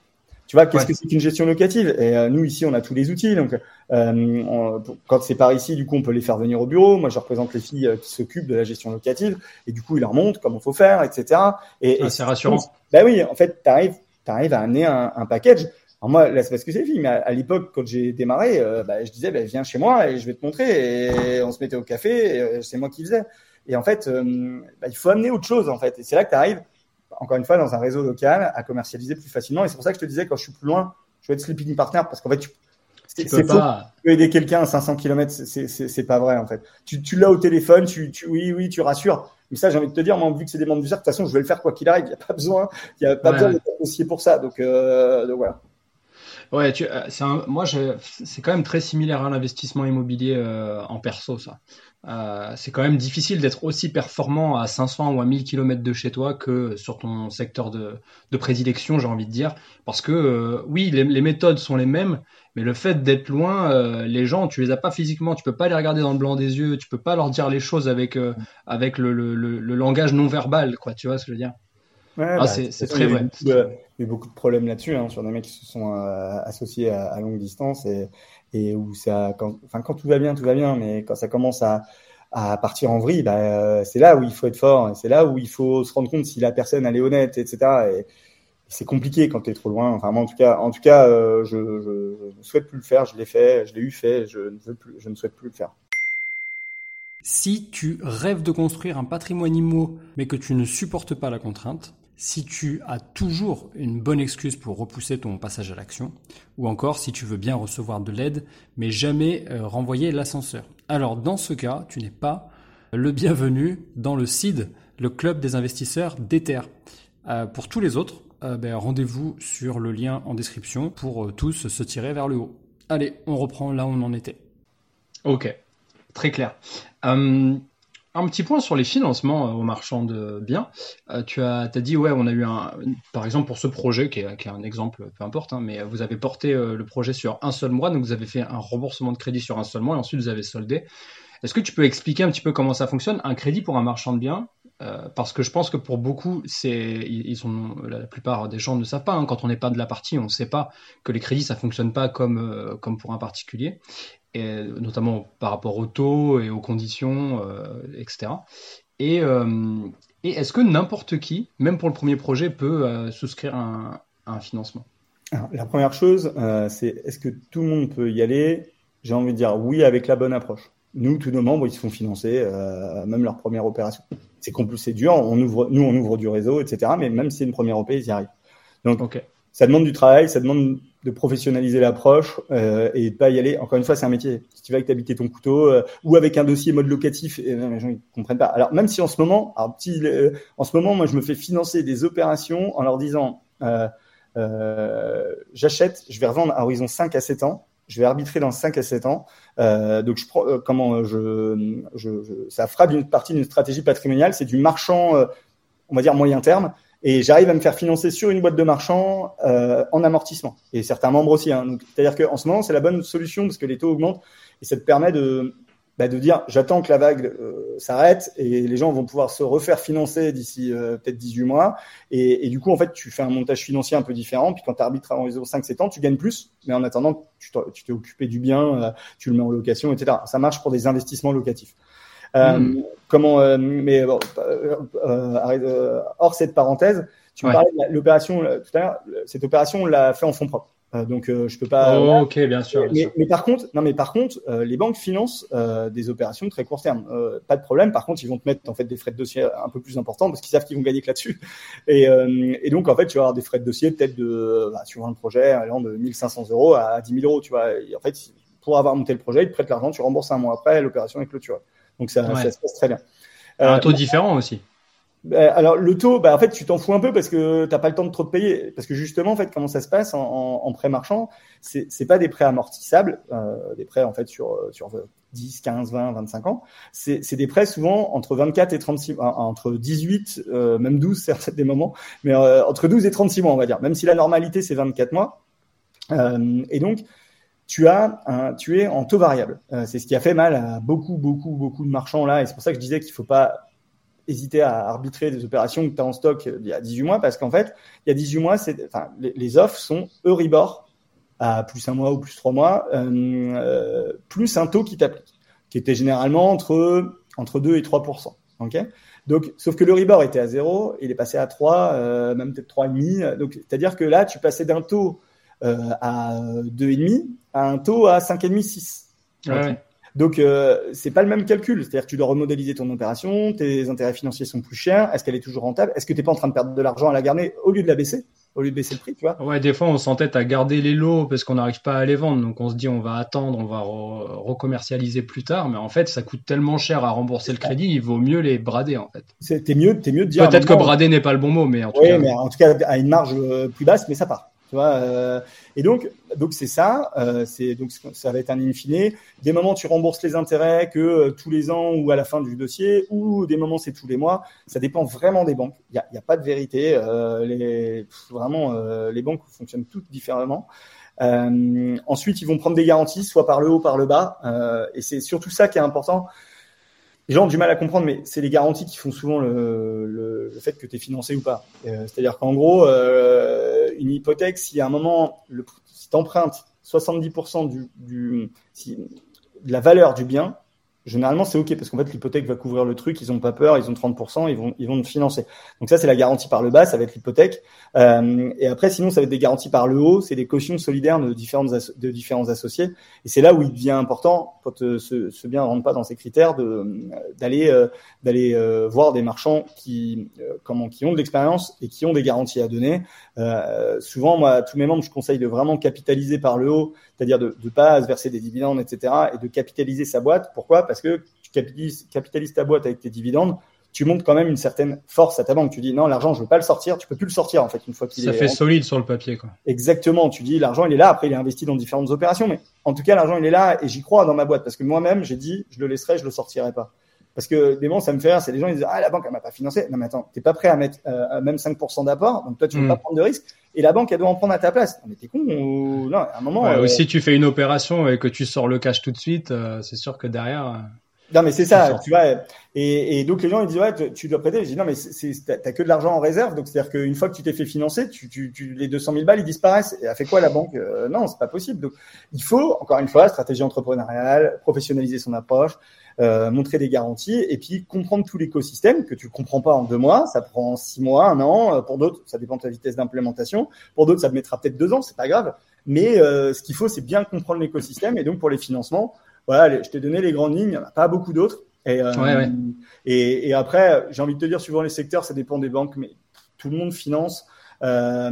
tu vois, qu'est-ce que c'est qu'une gestion locative? Et euh, nous ici, on a tous les outils. Donc, euh, quand c'est par ici, du coup, on peut les faire venir au bureau. Moi, je représente les filles euh, qui s'occupent de la gestion locative, et du coup, ils leur montrent comment faut faire, etc. Et, ah, c'est rassurant. Ben oui, en fait, t'arrives, t'arrives à amener un, un package. Alors moi, là, c'est parce que c'est filles, mais à, l'époque, quand j'ai démarré, euh, bah, je disais, bah, viens chez moi et je vais te montrer. Et on se mettait au café, et c'est moi qui faisais. Et en fait, bah, il faut amener autre chose, en fait. Et c'est là que tu arrives encore une fois, dans un réseau local, à commercialiser plus facilement. Et c'est pour ça que je te disais, quand je suis plus loin, je vais être sleeping partner parce qu'en fait, tu, c'est pas aider quelqu'un à 500 km, c'est pas vrai en fait. Tu, tu l'as au téléphone, tu, tu, oui, oui, tu rassures. Mais ça, j'ai envie de te dire, moi, vu que c'est des membres du cercle, de toute façon, je vais le faire quoi qu'il arrive. Il n'y a pas besoin, il y a pas besoin associé pour ça. Donc, euh, donc voilà. Ouais, tu, euh, un, moi, c'est quand même très similaire à l'investissement immobilier euh, en perso, ça. Euh, c'est quand même difficile d'être aussi performant à 500 ou à 1000 km de chez toi que sur ton secteur de, de prédilection, j'ai envie de dire. Parce que euh, oui, les, les, méthodes sont les mêmes, mais le fait d'être loin, euh, les gens, tu les as pas physiquement, tu peux pas les regarder dans le blanc des yeux, tu peux pas leur dire les choses avec, avec le, le, le, le, langage non verbal, quoi. Tu vois ce que je veux dire? Ouais, ah, bah, c'est très vrai. Il y a eu beaucoup de problèmes là-dessus, hein, sur des mecs qui se sont associés à, à, longue distance et, et où ça, quand, enfin, quand tout va bien, tout va bien, mais quand ça commence à, à partir en vrille, bah, euh, c'est là où il faut être fort, c'est là où il faut se rendre compte si la personne elle est honnête, etc. Et, c'est compliqué quand tu es trop loin. Enfin, moi, en tout cas, en tout cas, euh, je, je, ne souhaite plus le faire. Je l'ai fait, je l'ai eu fait. Je ne veux plus, je ne souhaite plus le faire. Si tu rêves de construire un patrimoine immo, mais que tu ne supportes pas la contrainte, si tu as toujours une bonne excuse pour repousser ton passage à l'action, ou encore si tu veux bien recevoir de l'aide, mais jamais euh, renvoyer l'ascenseur. Alors dans ce cas, tu n'es pas le bienvenu dans le CID, le club des investisseurs d'Ether. Euh, pour tous les autres, euh, ben, rendez-vous sur le lien en description pour tous se tirer vers le haut. Allez, on reprend là où on en était. Ok, très clair. Un petit point sur les financements euh, aux marchands de biens. Euh, tu as, dit, ouais, on a eu un, par exemple pour ce projet, qui est, un exemple, peu importe, hein, mais vous avez porté euh, le projet sur un seul mois, donc vous avez fait un remboursement de crédit sur un seul mois, et ensuite vous avez soldé. Est-ce que tu peux expliquer un petit peu comment ça fonctionne Un crédit pour un marchand de biens, parce que je pense que pour beaucoup, ils la plupart des gens ne savent pas. Hein, quand on n'est pas de la partie, on ne sait pas que les crédits ça fonctionne pas comme pour un particulier et notamment par rapport au taux et aux conditions, euh, etc. Et, euh, et est-ce que n'importe qui, même pour le premier projet, peut euh, souscrire un, un financement? Alors, La première chose, c'est est-ce que tout le monde peut y aller? J'ai envie de dire oui avec la bonne approche. Nous, tous nos membres, ils se font financer, même leur première opération. C'est c'est dur. On ouvre, nous, on ouvre du réseau, etc. Mais même si c'est une première OP, ils y arrivent. Donc, ça demande du travail, ça demande de professionnaliser l'approche euh, et de pas y aller. Encore une fois, c'est un métier. Si tu vas avec t'habiter ton couteau euh, ou avec un dossier mode locatif, et, les gens ils comprennent pas. Alors même si en ce moment, alors petit, euh, en ce moment, moi je me fais financer des opérations en leur disant euh, j'achète, je vais revendre à horizon 5 à 7 ans. Je vais arbitrer dans 5 à 7 ans. donc, je comment je, je, je, ça fera d'une partie d'une stratégie patrimoniale. C'est du marchand, on va dire moyen terme et j'arrive à me faire financer sur une boîte de marchand euh, en amortissement. Et certains membres aussi. Hein. C'est-à-dire qu'en ce moment, c'est la bonne solution parce que les taux augmentent et ça te permet de, bah, de dire j'attends que la vague euh, s'arrête et les gens vont pouvoir se refaire financer d'ici euh, peut-être 18 mois. Et, du coup, en fait, tu fais un montage financier un peu différent. Puis quand tu arbitres en réseau 5-7 ans, tu gagnes plus. Mais en attendant, tu t'es occupé du bien, euh, tu le mets en location, etc. Ça marche pour des investissements locatifs. Euh, hmm. Comment euh, Mais bon, euh, hors cette parenthèse, tu me parlais de l'opération tout à l'heure. Cette opération, on l'a fait en fonds propres. donc je peux pas. Oh, ok, bien sûr. mais, mais, par contre, non, mais par contre, les banques financent des opérations très court terme. pas de problème. Par contre, ils vont te mettre en fait des frais de dossier un peu plus importants parce qu'ils savent qu'ils vont gagner que là-dessus. Et, et, donc en fait, tu vas avoir des frais de dossier peut-être de bah, sur un projet allant de 1500 euros à 10 000 euros. Tu vois. Et en fait, pour avoir monté le projet, ils te prêtent l'argent, tu rembourses un mois après, l'opération est clôturée. Donc ça, ça se passe très bien. un taux euh, différent aussi. Bah, alors le taux, bah, en fait, tu t'en fous un peu parce que t'as pas le temps de trop te payer. Parce que justement, en fait, comment ça se passe en, en, prêt marchand, c'est c'est pas des prêts amortissables, euh, des prêts en fait sur sur 10, 15, 20, 25 ans. C'est c'est des prêts souvent entre 24 et 36, entre 18, euh, même 12 certes des moments, mais euh, entre 12 et 36 mois, on va dire. Même si la normalité c'est 24 mois. Euh, et donc tu as es en taux variable. Euh, c'est ce qui a fait mal à beaucoup, beaucoup, beaucoup de marchands là. Et c'est pour ça que je disais qu'il faut pas hésiter à arbitrer des opérations que tu as en stock il y a 18 mois parce qu'en fait, il y a 18 mois, les, offres sont Euribor à plus un mois ou plus trois mois, euh, euh, plus un taux qui t'applique, qui était généralement entre, entre 2 et 3 Ok? Donc, sauf que l'Euribor était à 0, il est passé à 3, euh, même peut-être 3,5. Donc, c'est-à-dire que là, tu passais d'un taux euh, à 2,5 à un taux à 5,5, 6. Donc, euh, c'est pas le même calcul. C'est-à-dire que tu dois remodéliser ton opération, tes intérêts financiers sont plus chers. Est-ce qu'elle est toujours rentable? Est-ce que tu n'es pas en train de perdre de l'argent à la garder au lieu de la baisser? Au lieu de baisser le prix, tu vois? Ouais, des fois, on s'entête à garder les lots parce qu'on n'arrive pas à les vendre. Donc, on se dit, on va attendre, on va recommercialiser plus tard. Mais en fait, ça coûte tellement cher à rembourser le crédit, il vaut mieux les brader, en fait. T'es mieux, es mieux de dire. Peut-être que brader n'est pas le bon mot, mais en tout cas. mais en tout cas, à une marge euh, plus basse, mais ça part. Tu vois, euh, et donc, donc c'est ça. Euh, c'est donc ça va être un in fine. Des moments tu rembourses les intérêts que euh, tous les ans ou à la fin du dossier, ou des moments c'est tous les mois. Ça dépend vraiment des banques. Il y a, y a, pas de vérité. Euh, les, vraiment, euh, les banques fonctionnent toutes différemment. ensuite, ils vont prendre des garanties, soit par le haut, par le bas. et c'est surtout ça qui est important les gens ont du mal à comprendre, mais c'est les garanties qui font souvent le, le, le fait que tu es financé ou pas. Euh, C'est-à-dire qu'en gros, euh, une hypothèque, si à un moment, le, si tu empruntes 70% du, de la valeur du bien, généralement c'est ok parce qu'en fait l'hypothèque va couvrir le truc, ils ont pas peur, ils ont 30%, ils vont ils vont financer. Donc ça c'est la garantie par le bas, ça va être l'hypothèque. Euh, et après sinon ça va être des garanties par le haut, c'est des cautions solidaires de différentes de différents associés. Et c'est là où il devient important quand euh, ce, ce, bien ne rentre pas dans ces critères de d'aller euh, d'aller euh, voir des marchands qui comment qui ont de l'expérience et qui ont des garanties à donner. souvent moi à tous mes membres je conseille de vraiment capitaliser par le haut, c'est-à-dire de ne pas se verser des dividendes etc. et de capitaliser sa boîte. Pourquoi? Parce que tu capitalises, ta boîte avec tes dividendes, tu montres quand même une certaine force à ta banque. Tu dis non, l'argent, je veux pas le sortir. Tu peux plus le sortir en fait une fois qu'il est. Ça fait solide sur le papier, quoi. Exactement. Tu dis l'argent, il est là. Après, il est investi dans différentes opérations, mais en tout cas, l'argent, il est là et j'y crois dans ma boîte parce que moi-même, j'ai dit, je le laisserai, je le sortirai pas. Parce que des moments, ça me fait rire. C'est les gens, ils disent ah la banque, elle m'a pas financé. Non mais attends, t'es pas prêt à mettre euh, même 5% d'apport, donc toi, tu veux hmm. pas prendre de risque. Et la banque, elle doit en prendre à ta place. Mais t'es con ou non À un moment. Ouais, euh... Si tu fais une opération et que tu sors le cash tout de suite, euh, c'est sûr que derrière. Euh, non, mais c'est ça, tu vois. Et, et, donc les gens ils disent ouais, tu dois prêter. Je dis non, mais c'est t'as que de l'argent en réserve, donc c'est-à-dire qu'une fois que tu t'es fait financer, tu, tu, tu, les 200 000 balles ils disparaissent. Et a fait quoi la banque euh, Non, c'est pas possible. Donc il faut encore une fois stratégie entrepreneuriale, professionnaliser son approche, euh, montrer des garanties et puis comprendre tout l'écosystème que tu comprends pas en deux mois. Ça prend six mois, un an. Euh, pour d'autres, ça dépend de ta vitesse d'implémentation. Pour d'autres, ça te mettra peut-être deux ans. C'est pas grave. Mais euh, ce qu'il faut, c'est bien comprendre l'écosystème. Et donc pour les financements voilà, je t'ai donné les grandes lignes, il n'y en a pas beaucoup d'autres. Et, euh, et, et, après, j'ai envie de te dire, suivant les secteurs, ça dépend des banques, mais tout le monde finance. Euh,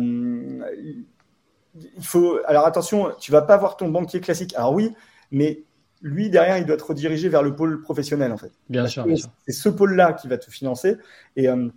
il faut. Alors attention, tu vas pas voir ton banquier classique. Alors oui, mais lui derrière, il doit te rediriger vers le pôle professionnel en fait. Bien sûr. C'est ce pôle-là qui va te financer. Et, euh,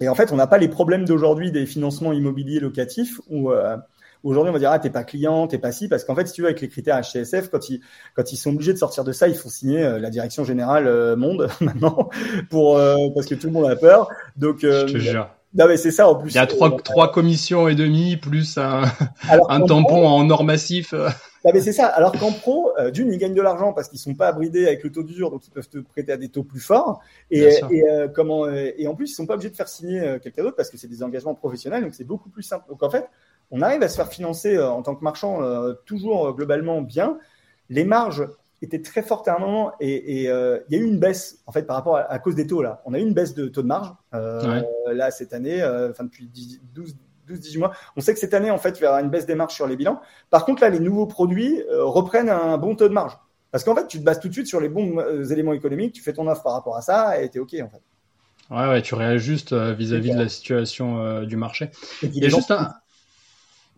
et en fait, on n'a pas les problèmes d'aujourd'hui des financements immobiliers locatifs où euh, Aujourd'hui, on va dire ah t'es pas client, t'es pas si, parce qu'en fait, si tu veux avec les critères HCSF, quand ils quand ils sont obligés de sortir de ça, ils font signer euh, la direction générale euh, monde maintenant pour euh, parce que tout le monde a peur. Donc je te jure. Non mais c'est ça en plus. Il y a trois, trois commissions et demie plus un, un tampon en or massif. Non mais c'est ça. Alors qu'en pro, d'une ils gagnent de l'argent parce qu'ils sont pas abridés avec le taux d'usure, donc ils peuvent te prêter à des taux plus forts. Et, et comment et en plus ils sont pas obligés de faire signer quelqu'un d'autre parce que c'est des engagements professionnels, donc c'est beaucoup plus simple. Donc en fait, on arrive à se faire financer euh, en tant que marchand euh, toujours euh, globalement bien. Les marges étaient très fortes à un moment et, il y a eu une baisse en fait par rapport à, cause des taux là. On a eu une baisse de taux de marge là cette année, enfin depuis 12 12-18 mois. On sait que cette année, en fait, il y aura une baisse des marges sur les bilans. Par contre, là, les nouveaux produits reprennent un bon taux de marge. Parce qu'en fait, tu te bases tout de suite sur les bons éléments économiques, tu fais ton offre par rapport à ça et tu es OK, en fait. Ouais, ouais, tu réajustes vis-à-vis de la situation du marché. Il y a juste un,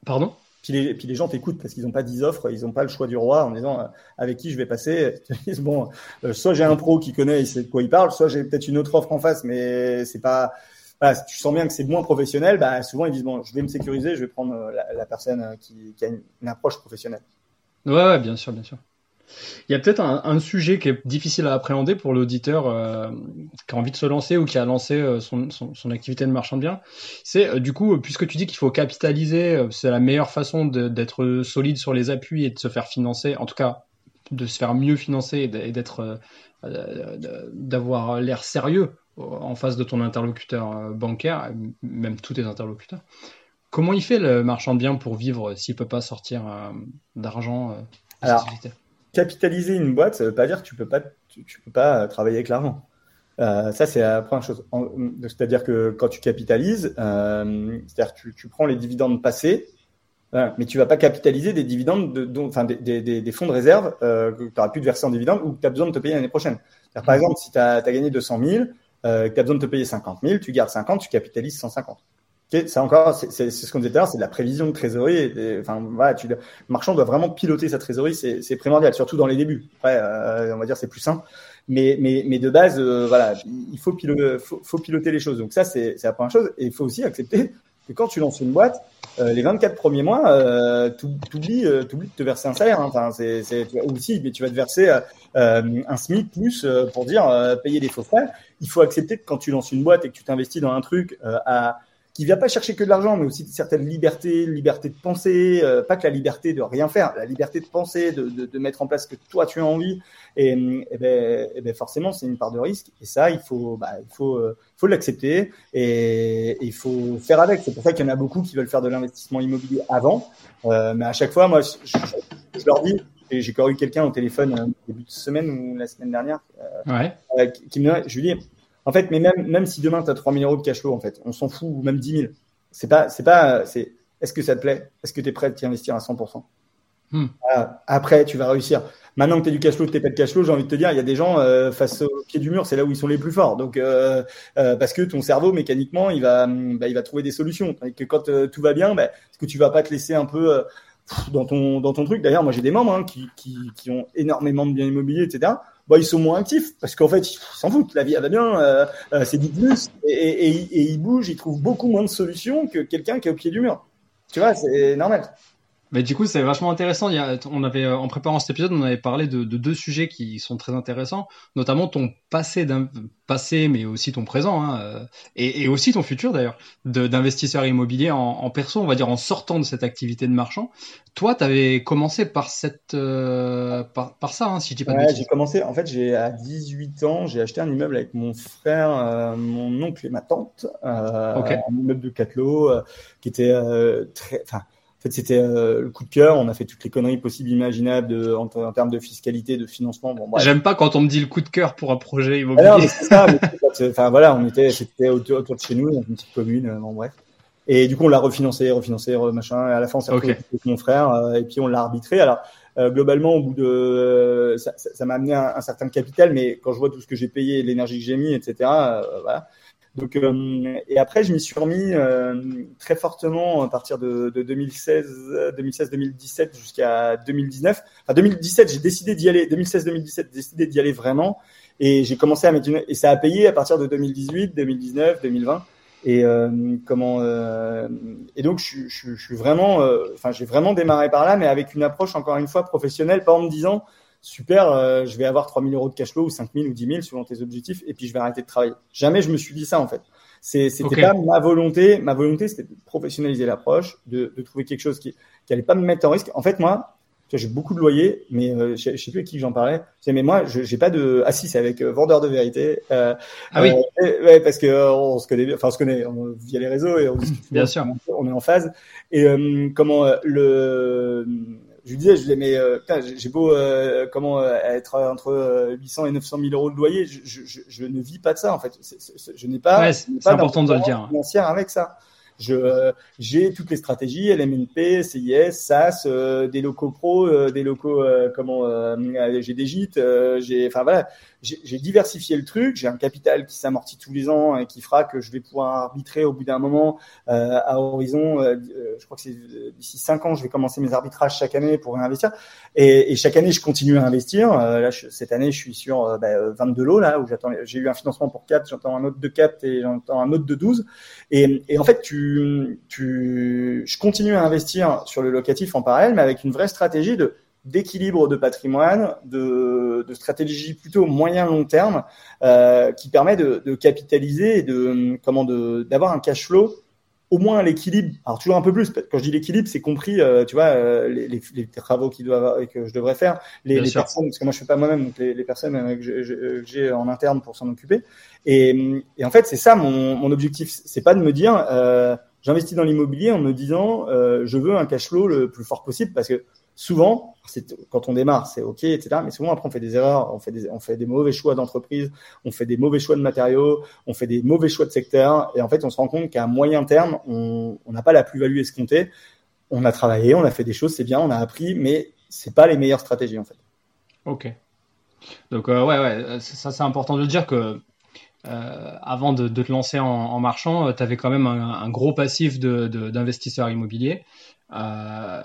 Pardon? Puis les, puis les gens t'écoutent parce qu'ils n'ont pas 10 offres, ils n'ont pas le choix du roi en disant euh, avec qui je vais passer. bon, euh, soit j'ai un pro qui connaît, il sait de quoi il parle, soit j'ai peut-être une autre offre en face, mais c'est pas. Tu sens bien que c'est moins professionnel, bah, souvent ils disent bon, je vais me sécuriser, je vais prendre euh, la, personne qui, qui a une, approche professionnelle. Ouais, ouais, bien sûr, bien sûr. Il y a peut-être un, sujet qui est difficile à appréhender pour l'auditeur euh, qui a envie de se lancer ou qui a lancé euh, son, activité de marchand de biens. C'est euh, du coup, puisque tu dis qu'il faut capitaliser, c'est la meilleure façon d'être solide sur les appuis et de se faire financer, en tout cas de se faire mieux financer et d'être d'avoir l'air sérieux en face de ton interlocuteur bancaire, même tous tes interlocuteurs. Comment il fait le marchand de biens pour vivre s'il peut pas sortir d'argent Alors, capitaliser une boîte, ça veut pas dire que tu peux pas, tu, peux pas travailler avec l'argent. Euh, ça, c'est la première chose. C'est-à-dire que quand tu capitalises, euh, c'est-à-dire que tu, tu, prends les dividendes passés, mais tu vas pas capitaliser des dividendes, de, enfin des, des, des, fonds de réserve euh, que tu n'auras plus de verser en dividendes ou que tu as besoin de te payer l'année prochaine. Par mmh. exemple, si tu as, as, gagné 200 000, euh, que tu as besoin de te payer 50 000, tu gardes 50, tu capitalises 150 c'est encore, c'est ce qu'on disait tout c'est de la prévision de trésorerie. Enfin, voilà, tu, le marchand doit vraiment piloter sa trésorerie, c'est primordial, surtout dans les débuts. Après, euh, on va dire c'est plus simple, mais, mais, mais de base, euh, voilà, il faut, piloter, faut, piloter les choses. Donc ça, c'est la première chose. Et il faut aussi accepter que quand tu lances une boîte, euh, les 24 premiers mois, euh, tu oublies, de te verser un salaire. Hein. Enfin, c'est aussi, mais tu vas te verser un SMIC plus pour dire payer des faux frais. Il faut accepter que quand tu lances une boîte et que tu t'investis dans un truc à qui vient pas chercher que de l'argent, mais aussi de certaines libertés, liberté de penser, euh, pas que la liberté de rien faire, la liberté de penser, de, de, de mettre en place ce que toi tu as envie. Et, et ben, et ben forcément, c'est une part de risque. Et ça, il faut, bah, il faut, euh, faut l'accepter et, il faut faire avec. C'est pour ça qu'il y en a beaucoup qui veulent faire de l'investissement immobilier avant. Euh, mais à chaque fois, moi, je, je, leur dis, j'ai encore eu quelqu'un au téléphone euh, début de semaine ou la semaine dernière ouais. qui, qui, me je lui dis en fait mais même même si demain tu as 3000 euros de cash flow en fait on s'en fout ou même 10 000 c'est pas c'est pas c'est est-ce que ça te plaît? Est-ce que tu es prêt à t'y investir à 100% hmm. après tu vas réussir Maintenant que tu as du cash flow, que tu pas de cash flow, j'ai envie de te dire, il y a des gens euh, face au pied du mur, c'est là où ils sont les plus forts. Donc, euh, euh, parce que ton cerveau, mécaniquement, il va, bah, il va trouver des solutions. Et que quand tout va bien, bah, est-ce que tu vas pas te laisser un peu euh, dans ton dans ton truc? D'ailleurs, moi, j'ai des membres hein, qui, qui, qui ont énormément de biens immobiliers, etc. Bah, ils sont moins actifs parce qu'en fait, ils s'en foutent. La vie, elle va bien, c'est du plus. Et, et, et, et ils bougent, ils trouvent beaucoup moins de solutions que quelqu'un qui est au pied du mur. Tu vois, c'est normal. Mais du coup, c'est vachement intéressant. Il y a, on avait, euh, en préparant cet épisode, on avait parlé de, de, deux sujets qui sont très intéressants, notamment ton passé, passé, mais aussi ton présent, hein, euh, et, et, aussi ton futur d'ailleurs, d'investisseur immobilier en, en, perso, on va dire en sortant de cette activité de marchand. Toi, tu avais commencé par cette, euh, par, par, ça, hein, si je dis pas ouais, J'ai commencé. En fait, j'ai à 18 ans, j'ai acheté un immeuble avec mon frère, mon oncle et ma tante, okay. un immeuble de Catelot, qui était très, en fait, c'était euh, le coup de cœur. On a fait toutes les conneries possibles, imaginables de, en, en, termes de fiscalité, de financement. Bon, J'aime pas quand on me dit le coup de cœur pour un projet immobilier. Ah non, c'est ça. Enfin voilà, on était, c'était autour, autour, de chez nous, dans une petite commune. Euh, bon, bref. Et du coup, on l'a refinancé, refinancé, machin. Et à la fin, on s'est okay. avec mon frère, euh, et puis on l'a arbitré. Alors, euh, globalement, au bout de, euh, ça m'a amené un, un, certain capital, mais quand je vois tout ce que j'ai payé, l'énergie que j'ai mis, etc. voilà donc, euh, et après, je m'y suis remis euh, très fortement à partir de, de 2016, 2016-2017 jusqu'à 2019. Enfin, 2017, j'ai décidé d'y aller. 2016-2017, j'ai décidé d'y aller vraiment. Et j'ai commencé à mettre une... et ça a payé à partir de 2018, 2019, 2020. Et euh, comment euh, et donc je, je, je suis vraiment, euh, enfin j'ai vraiment démarré par là, mais avec une approche encore une fois professionnelle, pas en me disant super, euh, je vais avoir 3000 euros de cash flow ou 5000 ou 10 000 selon tes objectifs et puis je vais arrêter de travailler. Jamais je me suis dit ça en fait. C'était okay. pas ma volonté. Ma volonté, c'était de professionnaliser l'approche, de, de, trouver quelque chose qui, qui allait pas me mettre en risque. En fait, moi, j'ai beaucoup de loyers, mais euh, je, je sais plus à qui j'en parlais. Mais moi, je j'ai pas de. Ah si, c'est avec euh, vendeur de vérité. Euh, ah oui. Euh, ouais, parce que euh, on se connaît, enfin on se connaît on, via les réseaux et on discute. Bien sûr. On est en phase. Et comment le je lui disais, je disais, mais euh, j'ai beau euh, comment euh, être entre 800 et 900 000 euros de loyer, je, je, je, ne vis pas de ça en fait. C est, c est, je n'ai pas. Ouais, c'est important de le dire. Financière avec ça. Je j'ai toutes les stratégies LMNP, CIS, SAS, euh, des locaux pro, euh, des locaux euh, comment j'ai des gîtes, j'ai enfin voilà, j'ai diversifié le truc, j'ai un capital qui s'amortit tous les ans et qui fera que je vais pouvoir arbitrer au bout d'un moment à horizon je crois que c'est d'ici cinq ans, je vais commencer mes arbitrages chaque année pour réinvestir et, et chaque année je continue à investir. là je, cette année, je suis sur bah, 22 lots là où j'ai eu un financement pour 4, j'entends un autre de 4 et j'entends un autre de 12 et, et en fait tu tu, je continue à investir sur le locatif en parallèle, mais avec une vraie stratégie de d'équilibre de patrimoine, de, de, stratégie plutôt moyen long terme, euh, qui permet de, de, capitaliser et de comment de d'avoir un cash flow au moins l'équilibre. Alors toujours un peu plus. Quand je dis l'équilibre, c'est compris, euh, tu vois, euh, les, les, les, travaux qui doivent que je devrais faire, les, les personnes, parce que moi je fais pas moi-même, donc les, personnes euh, que j'ai en interne pour s'en occuper. Et, et, en fait, c'est ça mon, mon objectif. C'est pas de me dire, euh, j'investis dans l'immobilier en me disant, euh, je veux un cash flow le plus fort possible, parce que souvent, quand on démarre, c'est ok, etc. Mais souvent après, on fait des erreurs, on fait des, mauvais choix d'entreprise, on fait des mauvais choix de matériaux, on fait des mauvais choix de secteur, et en fait, on se rend compte qu'à moyen terme, on n'a pas la plus-value escomptée. On a travaillé, on a fait des choses, c'est bien, on a appris, mais c'est pas les meilleures stratégies en fait. Ok. Donc euh, ouais, ouais, ça c'est important de dire que euh, avant de, te lancer en, en marchand, euh, tu avais quand même un, gros passif d'investisseurs immobiliers. Euh,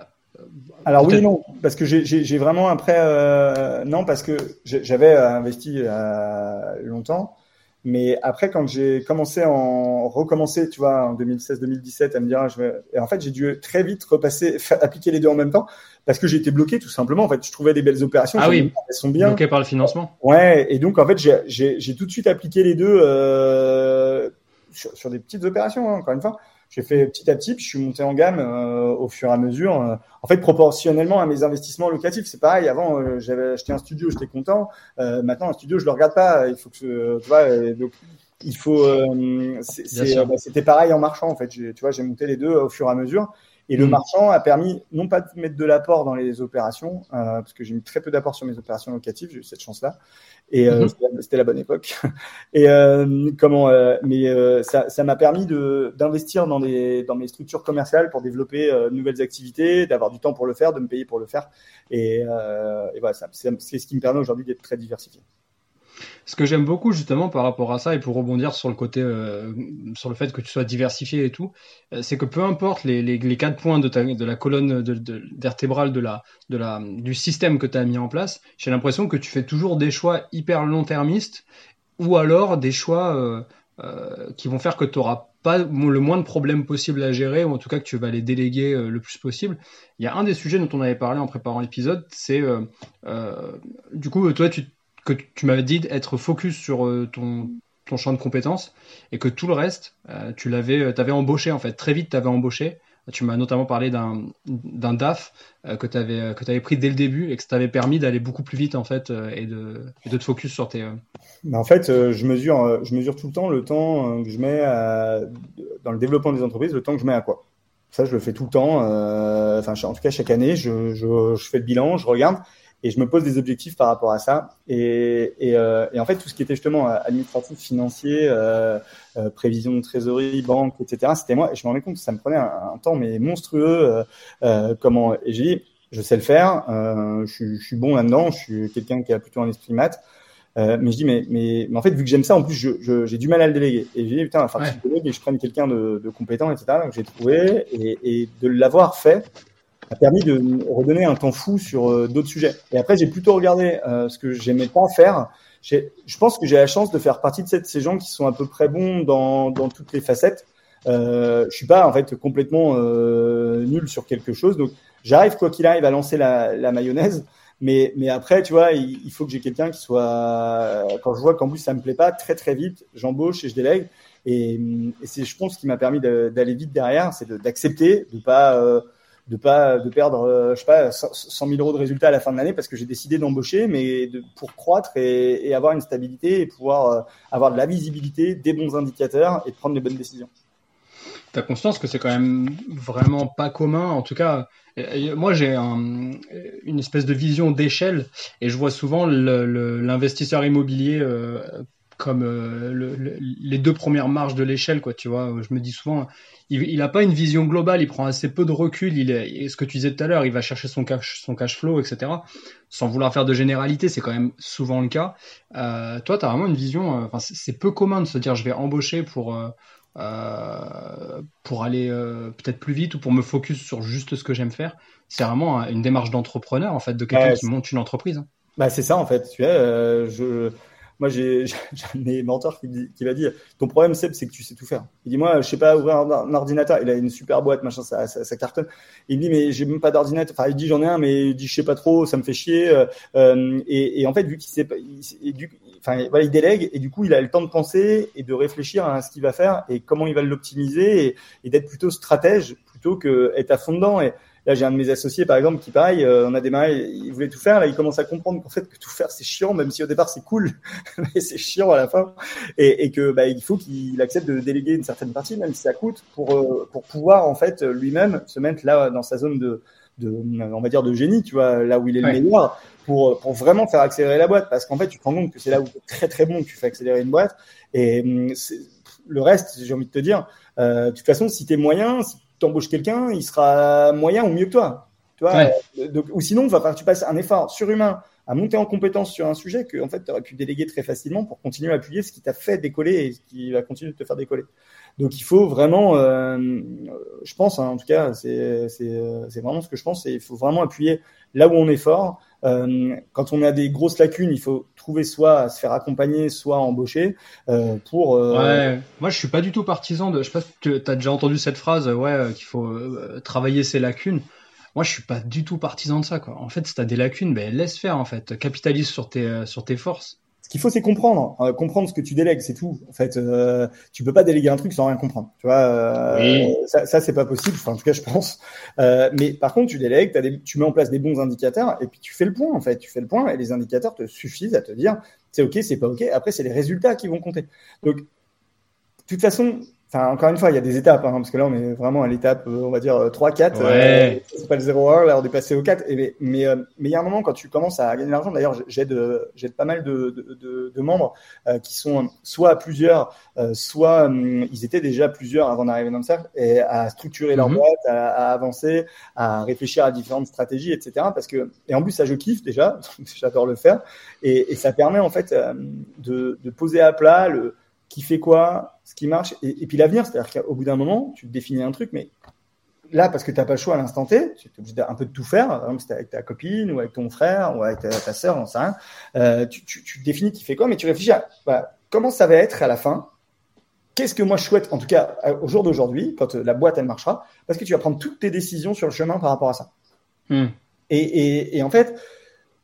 alors oui, non, parce que j'ai vraiment après euh, non parce que j'avais investi euh, longtemps, mais après quand j'ai commencé en recommencer, tu vois, en 2016-2017 à me dire, je vais, et en fait j'ai dû très vite repasser, appliquer les deux en même temps parce que j'étais bloqué tout simplement. En fait, je trouvais des belles opérations, ah oui, elles sont bien bloquées par le financement. Ouais, et donc en fait j'ai tout de suite appliqué les deux euh, sur, sur, des petites opérations, hein, encore une fois j'ai fait petit à petit, puis je suis monté en gamme euh, au fur et à mesure. Euh, en fait, proportionnellement à mes investissements locatifs, c'est pareil. Avant, euh, j'avais acheté un studio, j'étais content. maintenant, un studio, je le regarde pas. Il faut que, tu vois, donc il faut. Bah, c'était pareil en marchant en fait. Tu vois, j'ai monté les deux au fur et à mesure. Et le mm. marchand a permis non pas de mettre de l'apport dans les opérations, euh, parce que j'ai mis très peu d'apport sur mes opérations locatives, j'ai eu cette chance-là, et euh, mm-hmm. c'était la bonne époque. et euh, comment, euh, mais euh, ça, ça m'a permis de d'investir dans des dans mes structures commerciales pour développer de nouvelles activités, d'avoir du temps pour le faire, de me payer pour le faire, et, et voilà, c'est ce qui me permet aujourd'hui d'être très diversifié. Ce que j'aime beaucoup justement par rapport à ça et pour rebondir sur le côté, euh, sur le fait que tu sois diversifié et tout, euh, c'est que peu importe les, les, quatre points de, ta, de la colonne vertébrale de la, de la, du système que tu as mis en place, j'ai l'impression que tu fais toujours des choix hyper long-termistes ou alors des choix euh, qui vont faire que tu n'auras pas le moins de problèmes possible à gérer ou en tout cas que tu vas les déléguer le plus possible. Il y a un des sujets dont on avait parlé en préparant l'épisode, c'est du coup toi tu que tu m'avais dit être focus sur euh, ton, ton champ de compétences et que tout le reste, euh, tu l'avais euh, avais embauché en fait. Très vite, tu embauché. Tu m'as notamment parlé d'un DAF que tu avais, que avais pris dès le début et que ça t'avait permis d'aller beaucoup plus vite en fait et, de, de te focus sur tes. en fait, je, mesure, je mesure tout le temps le temps que je mets dans le développement des entreprises, le temps que je mets à quoi. Ça, je le fais tout le temps. Enfin, en tout cas, chaque année, je, je fais le bilan, je regarde et je me pose des objectifs par rapport à ça. Et, et, euh, et en fait, tout ce qui était justement euh, administratif, financier, euh, euh, prévision de trésorerie, banque, etc., c'était moi. Et je me rendais compte que ça me prenait un, temps mais monstrueux. Euh, comment Et j'ai dit, je sais le faire. Je, je, suis bon là-dedans. Je suis quelqu'un qui a plutôt un esprit mat. mais je dis, mais, mais, mais, en fait, vu que j'aime ça, en plus, j'ai je, du mal à le déléguer. Et j'ai dit, putain, ouais. je délégue et je prenne quelqu'un de, de, compétent, etc. Donc, j'ai trouvé et, et de l'avoir fait, a permis de redonner un temps fou sur euh, d'autres sujets. Et après, j'ai plutôt regardé euh, ce que j'aimais pas faire. Je pense que j'ai la chance de faire partie de ces gens qui sont à peu près bons dans, dans toutes les facettes. Euh, je suis pas en fait complètement euh, nul sur quelque chose, donc j'arrive quoi qu'il arrive à lancer la, la mayonnaise. Mais, mais après, tu vois, il, il faut que j'ai quelqu'un qui soit. Quand je vois qu'en plus ça me plaît pas, très très vite, j'embauche et je délègue. Et, et c'est, je pense, ce qui m'a permis d'aller vite derrière, c'est d'accepter, de, de pas euh, de pas de perdre euh, je sais pas 100 000 euros de résultats à la fin de l'année parce que j'ai décidé d'embaucher mais de, pour croître et, avoir une stabilité et pouvoir euh, avoir de la visibilité des bons indicateurs et prendre les bonnes décisions. Tu as conscience que c'est quand même vraiment pas commun en tout cas moi j'ai un, une espèce de vision d'échelle et je vois souvent l'investisseur immobilier euh, comme euh, le, les deux premières marches de l'échelle, quoi. Tu vois, je me dis souvent, il n'a pas une vision globale, il prend assez peu de recul. Il est, ce que tu disais tout à l'heure, il va chercher son cash, son cash flow, etc. Sans vouloir faire de généralité, c'est quand même souvent le cas. Euh, toi, tu as vraiment une vision. Euh, enfin, c'est peu commun de se dire, je vais embaucher pour euh, pour aller peut-être plus vite ou pour me focus sur juste ce que j'aime faire. C'est vraiment une démarche d'entrepreneur, en fait, de quelqu'un qui monte une entreprise. Hein. Bah, c'est ça, en fait. Tu vois, je moi, j'ai un de mes mentors qui, qui m'a dit Ton problème, Seb, c'est que tu sais tout faire. Il dit Moi, je sais pas ouvrir un, ordinateur. Il a une super boîte, machin, ça, ça, ça cartonne. Il me dit Mais j'ai même pas d'ordinateur. Enfin, il dit J'en ai un, mais il dit Je sais pas trop, ça me fait chier. Euh, euh et, et, en fait, vu qu'il sait pas, il, enfin, voilà, il délègue et du coup, il a le temps de penser et de réfléchir à ce qu'il va faire et comment il va l'optimiser et, d'être plutôt stratège plutôt que être à fond dedans. Là, j'ai un de mes associés, par exemple, qui pareil, euh, on a démarré, il voulait tout faire. Là, il commence à comprendre qu'en fait, que tout faire, c'est chiant, même si au départ c'est cool, mais c'est chiant à la fin, et, et que bah, il faut qu'il accepte de déléguer une certaine partie, même si ça coûte, pour euh, pour pouvoir en fait lui-même se mettre là dans sa zone de de, on va dire de génie, tu vois, là où il est le meilleur, pour, pour vraiment faire accélérer la boîte. Parce qu'en fait, tu te rends compte que c'est là où tu es très très bon que tu fais accélérer une boîte. Et hum, le reste, j'ai envie de te dire, euh, de toute façon, si tu es moyen, si t'embauches quelqu'un, il sera moyen ou mieux que toi. Tu vois euh, donc, ou sinon, va tu passes un effort surhumain à monter en compétence sur un sujet que en fait tu aurais pu déléguer très facilement pour continuer à appuyer ce qui t'a fait décoller et ce qui va continuer de te faire décoller. Donc il faut vraiment, euh, je pense, hein, en tout cas, c'est euh, vraiment ce que je pense, c'est il faut vraiment appuyer là où on est fort. Euh, quand on a des grosses lacunes, il faut trouver soit se faire accompagner, soit embaucher euh, pour. Euh... Ouais, moi je suis pas du tout partisan de. Je sais pas si tu as déjà entendu cette phrase, ouais, euh, qu'il faut travailler ses lacunes. Moi, je suis pas du tout partisan de ça, quoi. En fait, si t'as des lacunes, ben laisse faire, en fait. Capitalise sur tes sur tes forces. Ce qu'il faut, c'est comprendre, euh, comprendre ce que tu délègues, c'est tout. En fait, euh, tu peux pas déléguer un truc sans rien comprendre. Tu vois, euh, ça, ça c'est pas possible. Enfin, en tout cas, je pense. Euh, mais par contre, tu délègues, as des, tu mets en place des bons indicateurs, et puis tu fais le point. En fait, tu fais le point, et les indicateurs te suffisent à te dire c'est ok, c'est pas ok. Après, c'est les résultats qui vont compter. Donc, de toute façon, Enfin, encore une fois, il y a des étapes, hein, parce que là, on est vraiment à l'étape, euh, on va dire 3-4. Ouais. Euh, c'est pas le 0-1, là, on est passé au 4. Et, mais mais euh, mais il y a un moment quand tu commences à gagner de l'argent. D'ailleurs, j'aide j'aide pas mal de, de, de, membres qui sont soit à plusieurs, soit ils étaient déjà plusieurs avant d'arriver dans le cercle, et à structurer leur mhm. boîte, à, à, avancer, à réfléchir à différentes stratégies, etc. Parce que et en plus ça, je kiffe déjà, j'adore le faire, et, et ça permet en fait de, de poser à plat le qui fait quoi, ce qui marche, et, puis l'avenir. C'est-à-dire qu'au bout d'un moment, tu te définis un truc, mais là, parce que tu n'as pas le choix à l'instant T, tu es obligé d'un peu de tout faire, par exemple, si avec ta copine ou avec ton frère ou avec ta, ta soeur, on sait rien, euh, tu, tu, tu, définis qui fait quoi, mais tu réfléchis à comment ça va être à la fin, qu'est-ce que moi je souhaite, en tout cas au jour d'aujourd'hui, quand euh, la boîte elle marchera, parce que tu vas prendre toutes tes décisions sur le chemin par rapport à ça. Hmm. Et, et, et, en fait,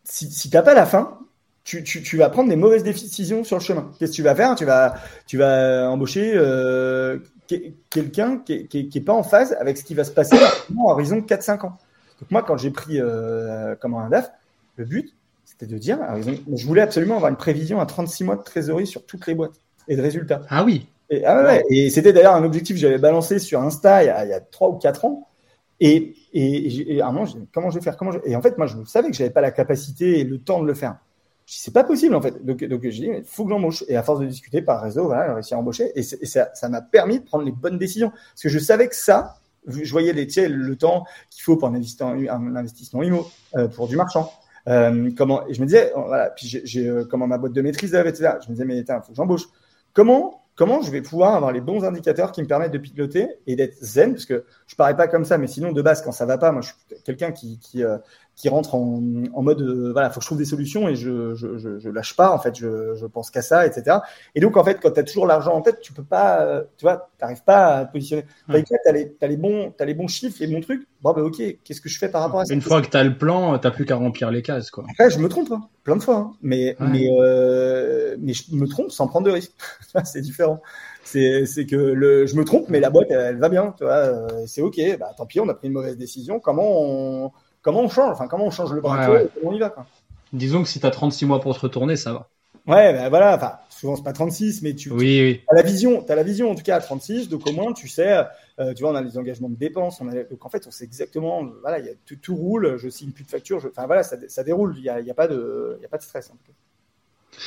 si, si tu n'as pas la fin, tu, tu, tu, vas prendre des mauvaises décisions sur le chemin. Qu'est-ce que tu vas faire? Tu vas, tu vas embaucher euh, quelqu'un qui, qui, qui est pas en phase avec ce qui va se passer à horizon 4-5 ans. Donc moi, quand j'ai pris euh, comme un DAF, le but, c'était de dire, je voulais absolument avoir une prévision à 36 mois de trésorerie sur toutes les boîtes et de résultats. Ah oui. Et, ah ouais, et c'était d'ailleurs un objectif que j'avais balancé sur Insta il y a, il y a 3 ou 4 ans. Et, et, et à un moment, comment je vais faire? Comment je... Et en fait, moi, je savais que j'avais pas la capacité et le temps de le faire c'est pas possible en fait. Donc, donc j'ai dit, il faut que j'embauche. Et à force de discuter par réseau, j'ai réussi à embaucher. Et, ça, m'a permis de prendre les bonnes décisions. Parce que je savais que ça, je voyais les, le temps qu'il faut pour un investissement, un investissement IMO, euh, pour du marchand. Euh, et je me disais, voilà, puis j'ai, euh, comment ma boîte de maîtrise, etc. Je me disais, mais il faut que j'embauche. Comment comment je vais pouvoir avoir les bons indicateurs qui me permettent de piloter et d'être zen? Parce que je parais pas comme ça mais sinon de base quand ça va pas moi je suis quelqu'un qui qui rentre en, en mode euh, voilà faut que je trouve des solutions et je je, je, je lâche pas en fait je, je pense qu'à ça etc et donc en fait quand tu as toujours l'argent en tête tu peux pas euh, tu vois t'arrives pas à te positionner. Ouais. tu as les as les bons t'as les bons chiffres les bons trucs. Bon ben ok qu'est-ce que je fais par rapport à ça? Une fois que tu as le plan t'as plus qu'à remplir les cases quoi. Après je me trompe hein, plein de fois hein, mais mais euh, mais je me trompe sans prendre de risques c'est différent. C'est que le, je me trompe, mais la boîte, elle, va bien, tu vois. Euh, c'est ok. Bah, tant pis, on a pris une mauvaise décision. Comment on, comment on change Enfin, comment on change le bras ouais, on y va quoi. Disons que si tu as 36 mois pour te retourner, ça va. Ouais, bah, voilà. Enfin, souvent c'est pas 36, mais tu, oui, oui. as la vision, as la vision en tout cas à 36. Donc au moins, tu sais, euh, tu vois, on a les engagements de dépenses. On a, donc en fait, on sait exactement. Voilà, y a, tout, tout, roule. Je signe plus de facture. Enfin voilà, ça, ça déroule. Il y a, y a, pas de, y a pas de stress. En tout cas.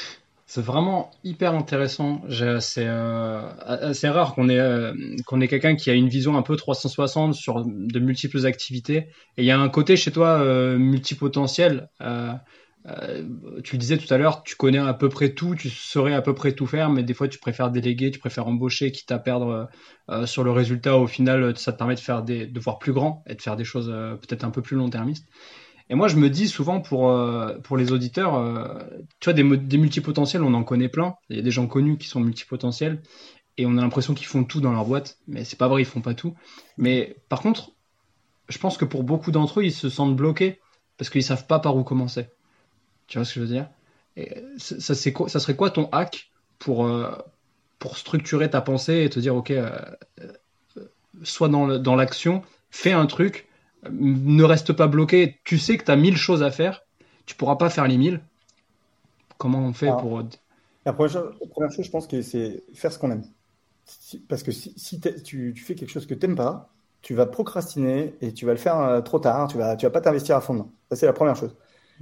C'est vraiment hyper intéressant. C'est euh, assez rare qu'on ait, euh, qu'on ait quelqu'un qui a une vision un peu 360 sur de multiples activités. Et il y a un côté chez toi euh, multipotentiel. Euh, euh, tu disais tout à l'heure, tu connais à peu près tout, tu saurais à peu près tout faire, mais des fois tu préfères déléguer, tu préfères embaucher, quitte à perdre sur le résultat. Au final, ça te permet de faire des, de voir plus grand et de faire des choses peut-être un peu plus long-termistes. Et moi, je me dis souvent pour, euh, pour les auditeurs, euh, tu vois, des, des, multipotentiels, on en connaît plein. Il y a des gens connus qui sont multipotentiels et on a l'impression qu'ils font tout dans leur boîte, mais c'est pas vrai, ils font pas tout. Mais par contre, je pense que pour beaucoup d'entre eux, ils se sentent bloqués parce qu'ils savent pas par où commencer. Tu vois ce que je veux dire? Ça, serait quoi ton hack pour, euh, pour structurer ta pensée et te dire, ok, soit dans l'action, fais un truc ne reste pas bloqué. Tu sais que tu as mille choses à faire. Tu pourras pas faire les mille. Comment on fait pour. La première, chose, la première, chose, je pense que c'est faire ce qu'on aime. Parce que si, si tu, tu, fais quelque chose que tu n'aimes pas, tu vas procrastiner et tu vas le faire euh, trop tard. Tu vas, tu vas pas t'investir à fond Ça, c'est la première chose.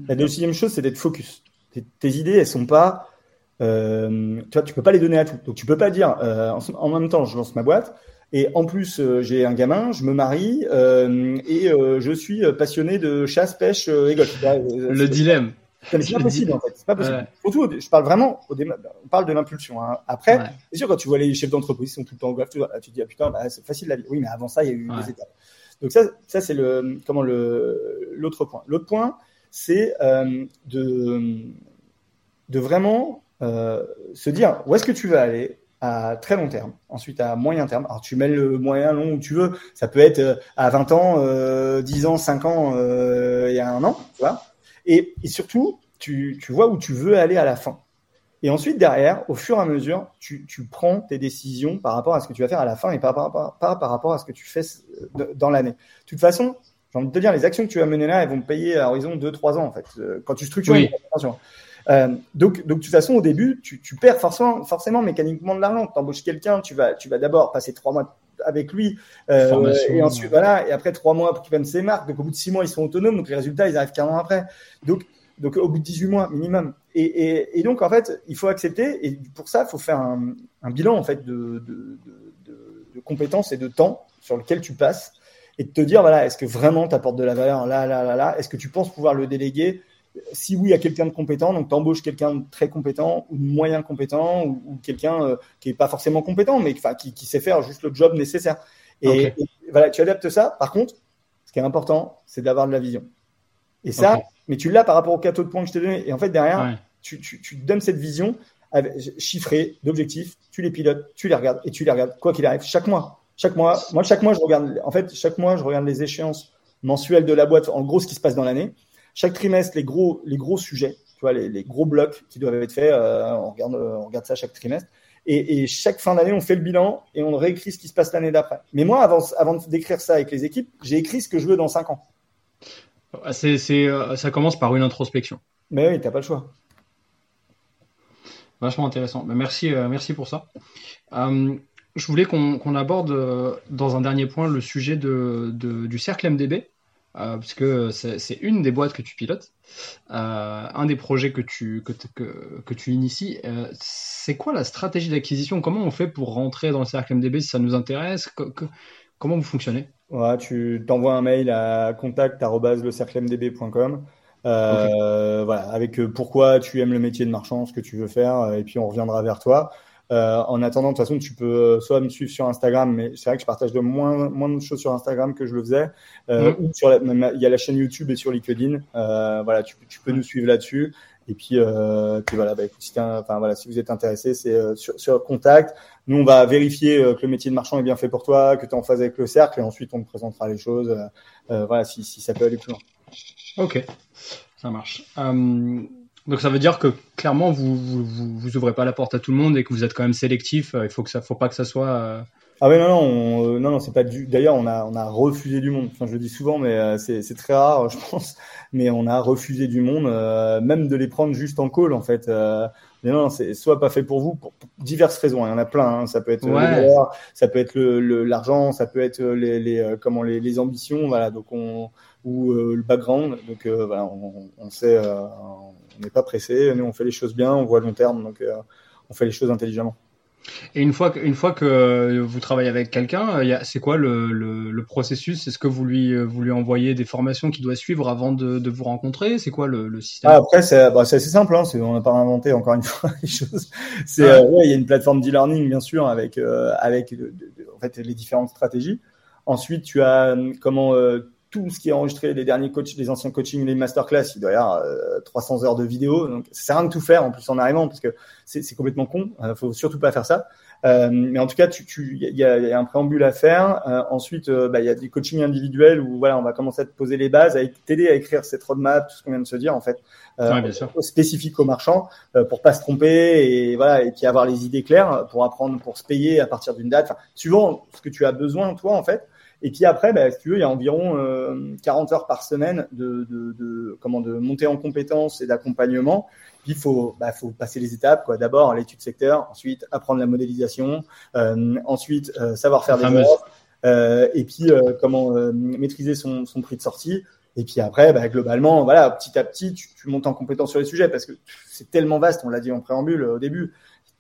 La deuxième chose, c'est d'être focus. Tes, idées, elles sont pas. Euh, tu vois, tu peux pas les donner à tout. Donc, tu peux pas dire euh, en, en, même temps, je lance ma boîte. Et en plus, euh, j'ai un gamin, je me marie euh, et euh, je suis passionné de chasse, pêche et golf. Le dilemme. C'est pas possible en fait. C'est pas possible. Surtout, je parle vraiment. Au on parle de l'impulsion. Hein. Après, ouais. c'est sûr quand tu vois les chefs d'entreprise qui sont tout le temps au golf, tu, tu te dis ah putain, bah, c'est facile la vie. Oui, mais avant ça, il y a eu ouais. des étapes. Donc ça, ça c'est le comment le l'autre point. L'autre point, c'est euh, de de vraiment se dire où est-ce que tu vas aller, à très long terme, ensuite à moyen terme. Alors tu mets le moyen long où tu veux, ça peut être euh, à 20 ans, euh, 10 ans, 5 ans euh, et à un an, tu vois. Et, et surtout, tu, tu, vois où tu veux aller à la fin. Et ensuite, derrière, au fur et à mesure, tu, tu, prends tes décisions par rapport à ce que tu vas faire à la fin et pas par, par, par, par rapport à ce que tu fais dans l'année. De toute façon, j'ai envie de te dire, les actions que tu vas mener là, elles vont payer à horizon 2-3 ans, en fait, euh, quand tu structures oui. une Euh, donc, donc de toute façon, au début, tu, tu perds forcément, forcément mécaniquement de l'argent. Tu embauches quelqu'un, tu vas, tu vas d'abord passer trois mois avec lui, euh, et ensuite voilà, et après trois mois pour qu'il prenne ses marques. Donc au bout de six mois, ils sont autonomes, donc les résultats, ils arrivent qu'un an après. Donc donc au bout de 18 mois minimum. Et, et, et, donc en fait, il faut accepter, et pour ça, il faut faire un, un bilan en fait de, de, de, de, compétences et de temps sur lequel tu passes, et de te dire voilà, est-ce que vraiment tu apportes de la valeur? Là, là, là, là, est-ce que tu penses pouvoir le déléguer? Si oui, à quelqu'un de compétent, donc tu embauches quelqu'un de très compétent ou de moyen compétent ou, ou quelqu'un euh, qui est pas forcément compétent, mais qui, qui, sait faire juste le job nécessaire. Et, okay. et, voilà, tu adaptes ça. Par contre, ce qui est important, c'est d'avoir de la vision. Et ça, okay. mais tu l'as par rapport au cadeau de points que je t'ai donné. Et en fait, derrière, ouais. tu, tu, tu donnes cette vision chiffrée d'objectifs, tu les pilotes, tu les regardes et tu les regardes, quoi qu'il arrive, chaque mois. Chaque mois, moi, chaque mois, je regarde, en fait, chaque mois, je regarde les échéances mensuelles de la boîte, en gros, ce qui se passe dans l'année chaque trimestre les gros, les gros sujets, tu vois, les, les gros blocs qui doivent être faits. Euh, on, regarde, on regarde ça chaque trimestre. Et, et chaque fin d'année, on fait le bilan et on réécrit ce qui se passe l'année d'après. Mais moi, avant, avant d'écrire ça avec les équipes, j'ai écrit ce que je veux dans cinq ans. C'est, c'est, ça commence par une introspection. Mais oui, t'as pas le choix. Vachement intéressant. Merci, euh, merci pour ça. Euh, je voulais qu'on, qu'on aborde euh, dans un dernier point le sujet de, de, du cercle MDB. Euh, parce que c'est une des boîtes que tu pilotes, euh, un des projets que tu, que, que, que tu inities. Euh, c'est quoi la stratégie d'acquisition? Comment on fait pour rentrer dans le cercle MDB si ça nous intéresse? Que, que, Comment vous fonctionnez? Ouais, Tu t'envoies un mail à contact.lecerclemdb.com. Euh, okay. Voilà, avec pourquoi tu aimes le métier de marchand, ce que tu veux faire, et puis on reviendra vers toi. Euh, en attendant, de toute façon, tu peux soit me suivre sur Instagram, mais c'est vrai que je partage de moins, moins de choses sur Instagram que je le faisais. Euh, mmh. ou sur la, même, il y a la chaîne YouTube et sur LinkedIn. Euh, voilà, tu, tu peux nous suivre là-dessus. Et puis, euh, puis voilà, bah, écoute, si, enfin, voilà, si vous êtes intéressé, c'est euh, sur, sur, contact. Nous, on va vérifier euh, que le métier de marchand est bien fait pour toi, que tu es en phase avec le cercle, et ensuite on te présentera les choses. Euh, voilà, si, si ça peut aller plus loin. Ok, ça marche. Um... Donc ça veut dire que clairement vous, vous vous, vous ouvrez pas la porte à tout le monde et que vous êtes quand même sélectif. Il faut que ça, faut pas que ça soit. Euh... Ah oui non non on, euh, non non c'est pas du. D'ailleurs on a on a refusé du monde. Enfin je le dis souvent mais euh, c'est c'est très rare je pense. Mais on a refusé du monde, euh, même de les prendre juste en call en fait. Euh, mais non, c'est soit pas fait pour vous pour diverses raisons. Il y en a plein. Hein. Ça peut être ouais. le valeur, ça peut être le l'argent, ça peut être les, les comment les, les ambitions. Voilà donc on ou le background. Donc voilà on, on sait on n'est pas pressé, nous on fait les choses bien, on voit long terme, donc euh, on fait les choses intelligemment. Et une fois que, une fois que vous travaillez avec quelqu'un, c'est quoi le, le, le processus? Est-ce que vous lui, vous lui envoyez des formations qu'il doit suivre avant de, de vous rencontrer? C'est quoi le, le système? Ah, Après, c'est bah, assez simple. Hein, on n'a pas inventé encore une fois les choses. C'est, ah. euh, ouais, il y a une plateforme d'e-learning bien sûr avec, euh, avec de, de, en fait les différentes stratégies. Ensuite, tu as comment euh, tout ce qui est enregistré, les derniers coachs, les anciens coachings, les masterclass, il doit y avoir euh, 300 heures de vidéo. Donc, ça sert à rien de tout faire en plus en arrivant parce que c'est complètement con. Euh, faut surtout pas faire ça. Euh, mais en tout cas, tu, tu, il y a, y a, un préambule à faire. Euh, ensuite, euh, bah, il y a des coachings individuels où voilà, on va commencer à te poser les bases, à t'aider à écrire cette roadmap, tout ce qu'on vient de se dire en fait, euh, ouais, sûr. spécifique aux marchands pour pas se tromper et voilà, et puis avoir les idées claires pour apprendre, pour se payer à partir d'une date, enfin, suivant ce que tu as besoin toi en fait. Et puis après, bah, si tu veux, il y a environ euh, 40 heures par semaine de, de, de, comment, de montée en compétences et d'accompagnement. Puis il faut, bah, faut passer les étapes. Quoi. D'abord l'étude secteur, ensuite apprendre la modélisation, euh, ensuite euh, savoir faire des offres, euh, et puis euh, comment euh, maîtriser son, son prix de sortie. Et puis après, bah, globalement, voilà, petit à petit, tu, tu montes en compétence sur les sujets parce que c'est tellement vaste. On l'a dit en préambule au début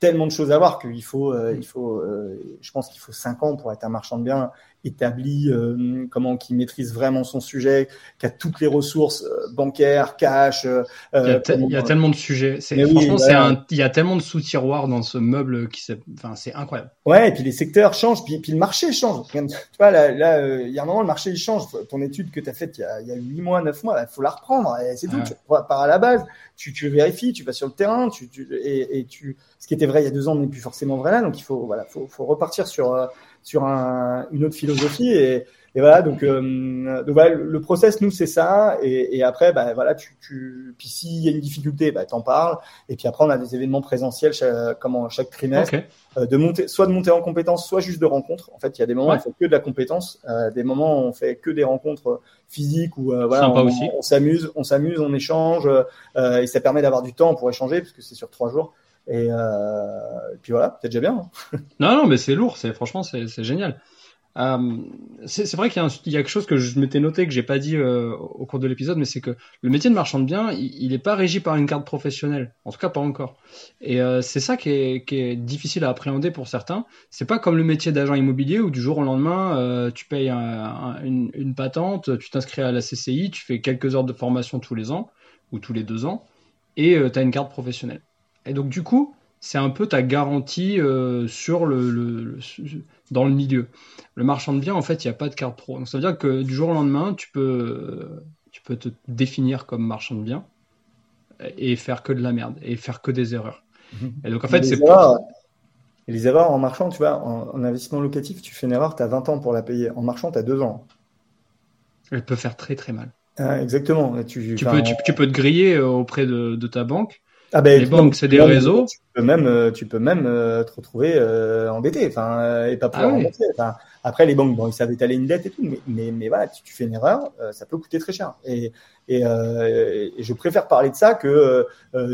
tellement de choses à voir qu'il faut, euh, il faut, euh, je pense qu'il faut cinq ans pour être un marchand de biens établi, euh, comment qui maîtrise vraiment son sujet, qui a toutes les ressources euh, bancaires, cash. Euh, il, y a, comment, il y a tellement de sujets. franchement, oui, c'est un, il y a tellement de sous-tiroirs dans ce meuble qui, enfin, c'est incroyable. Ouais, et puis les secteurs changent, puis, puis le marché change. Tu vois, là, là, il y a un moment, le marché il change. Ton étude que tu as faite il y a, il y a 8 mois, 9 mois, il faut la reprendre. C'est tout. Ouais. Tu pars à la base, tu, tu vérifies, tu vas sur le terrain, tu, tu et, et tu, ce qui était vrai il y a deux ans n'est plus forcément vrai là. Donc il faut, voilà, faut, faut repartir sur sur un, une autre philosophie et, et voilà, donc, euh, donc voilà, le process, nous, c'est ça. Et, et, après, bah, voilà, tu, tu... puis s'il y a une difficulté, bah, t'en parles. Et puis après, on a des événements présentiels chaque, comment, chaque trimestre, euh, de monter, soit de monter en compétences, soit juste de rencontres. En fait, il y a des moments où on fait que de la compétence, euh, des moments où on fait que des rencontres physiques où euh, voilà, on, on s'amuse, on s'amuse, on échange, euh, et ça permet d'avoir du temps pour échanger parce que c'est sur trois jours. Et, euh, puis voilà, c'est déjà bien. Hein. non, non, mais c'est lourd. Franchement, c'est génial. Euh, c'est vrai qu'il y, a quelque chose que je m'étais noté que j'ai pas dit euh, au cours de l'épisode, mais c'est que le métier de marchand de biens, il n'est pas régi par une carte professionnelle, en tout cas pas encore. Et c'est ça qui est, difficile à appréhender pour certains. C'est pas comme le métier d'agent immobilier où du jour au lendemain, tu payes un, une, une, patente, tu t'inscris à la CCI, tu fais quelques heures de formation tous les ans ou tous les deux ans, et tu as une carte professionnelle. Et donc du coup, c'est un peu ta garantie euh, sur le, le, dans le milieu. Le marchand de biens, en fait, il n'y a pas de carte pro. Donc ça veut dire que du jour au lendemain, tu peux, tu peux te définir comme marchand de biens et faire que de la merde et faire que des erreurs. Et donc en fait, c'est pas. Les erreurs en marchand, tu vois, en, investissement locatif, tu fais une erreur, tu as 20 ans pour la payer. En marchand, tu as 2 ans. Elle peut faire très très mal. Ah, exactement. Tu, tu, peux, tu, peux te griller auprès de, de ta banque ah ben, les banques, c'est des réseaux. Tu peux même, euh, tu peux même euh, te retrouver euh, embêté, enfin, et pas pouvoir ah rembourser. Après, les banques, bon, ils savent étaler une dette et tout, mais, mais, mais voilà, si tu fais une erreur, ça peut coûter très cher. Et, et, et, je préfère parler de ça que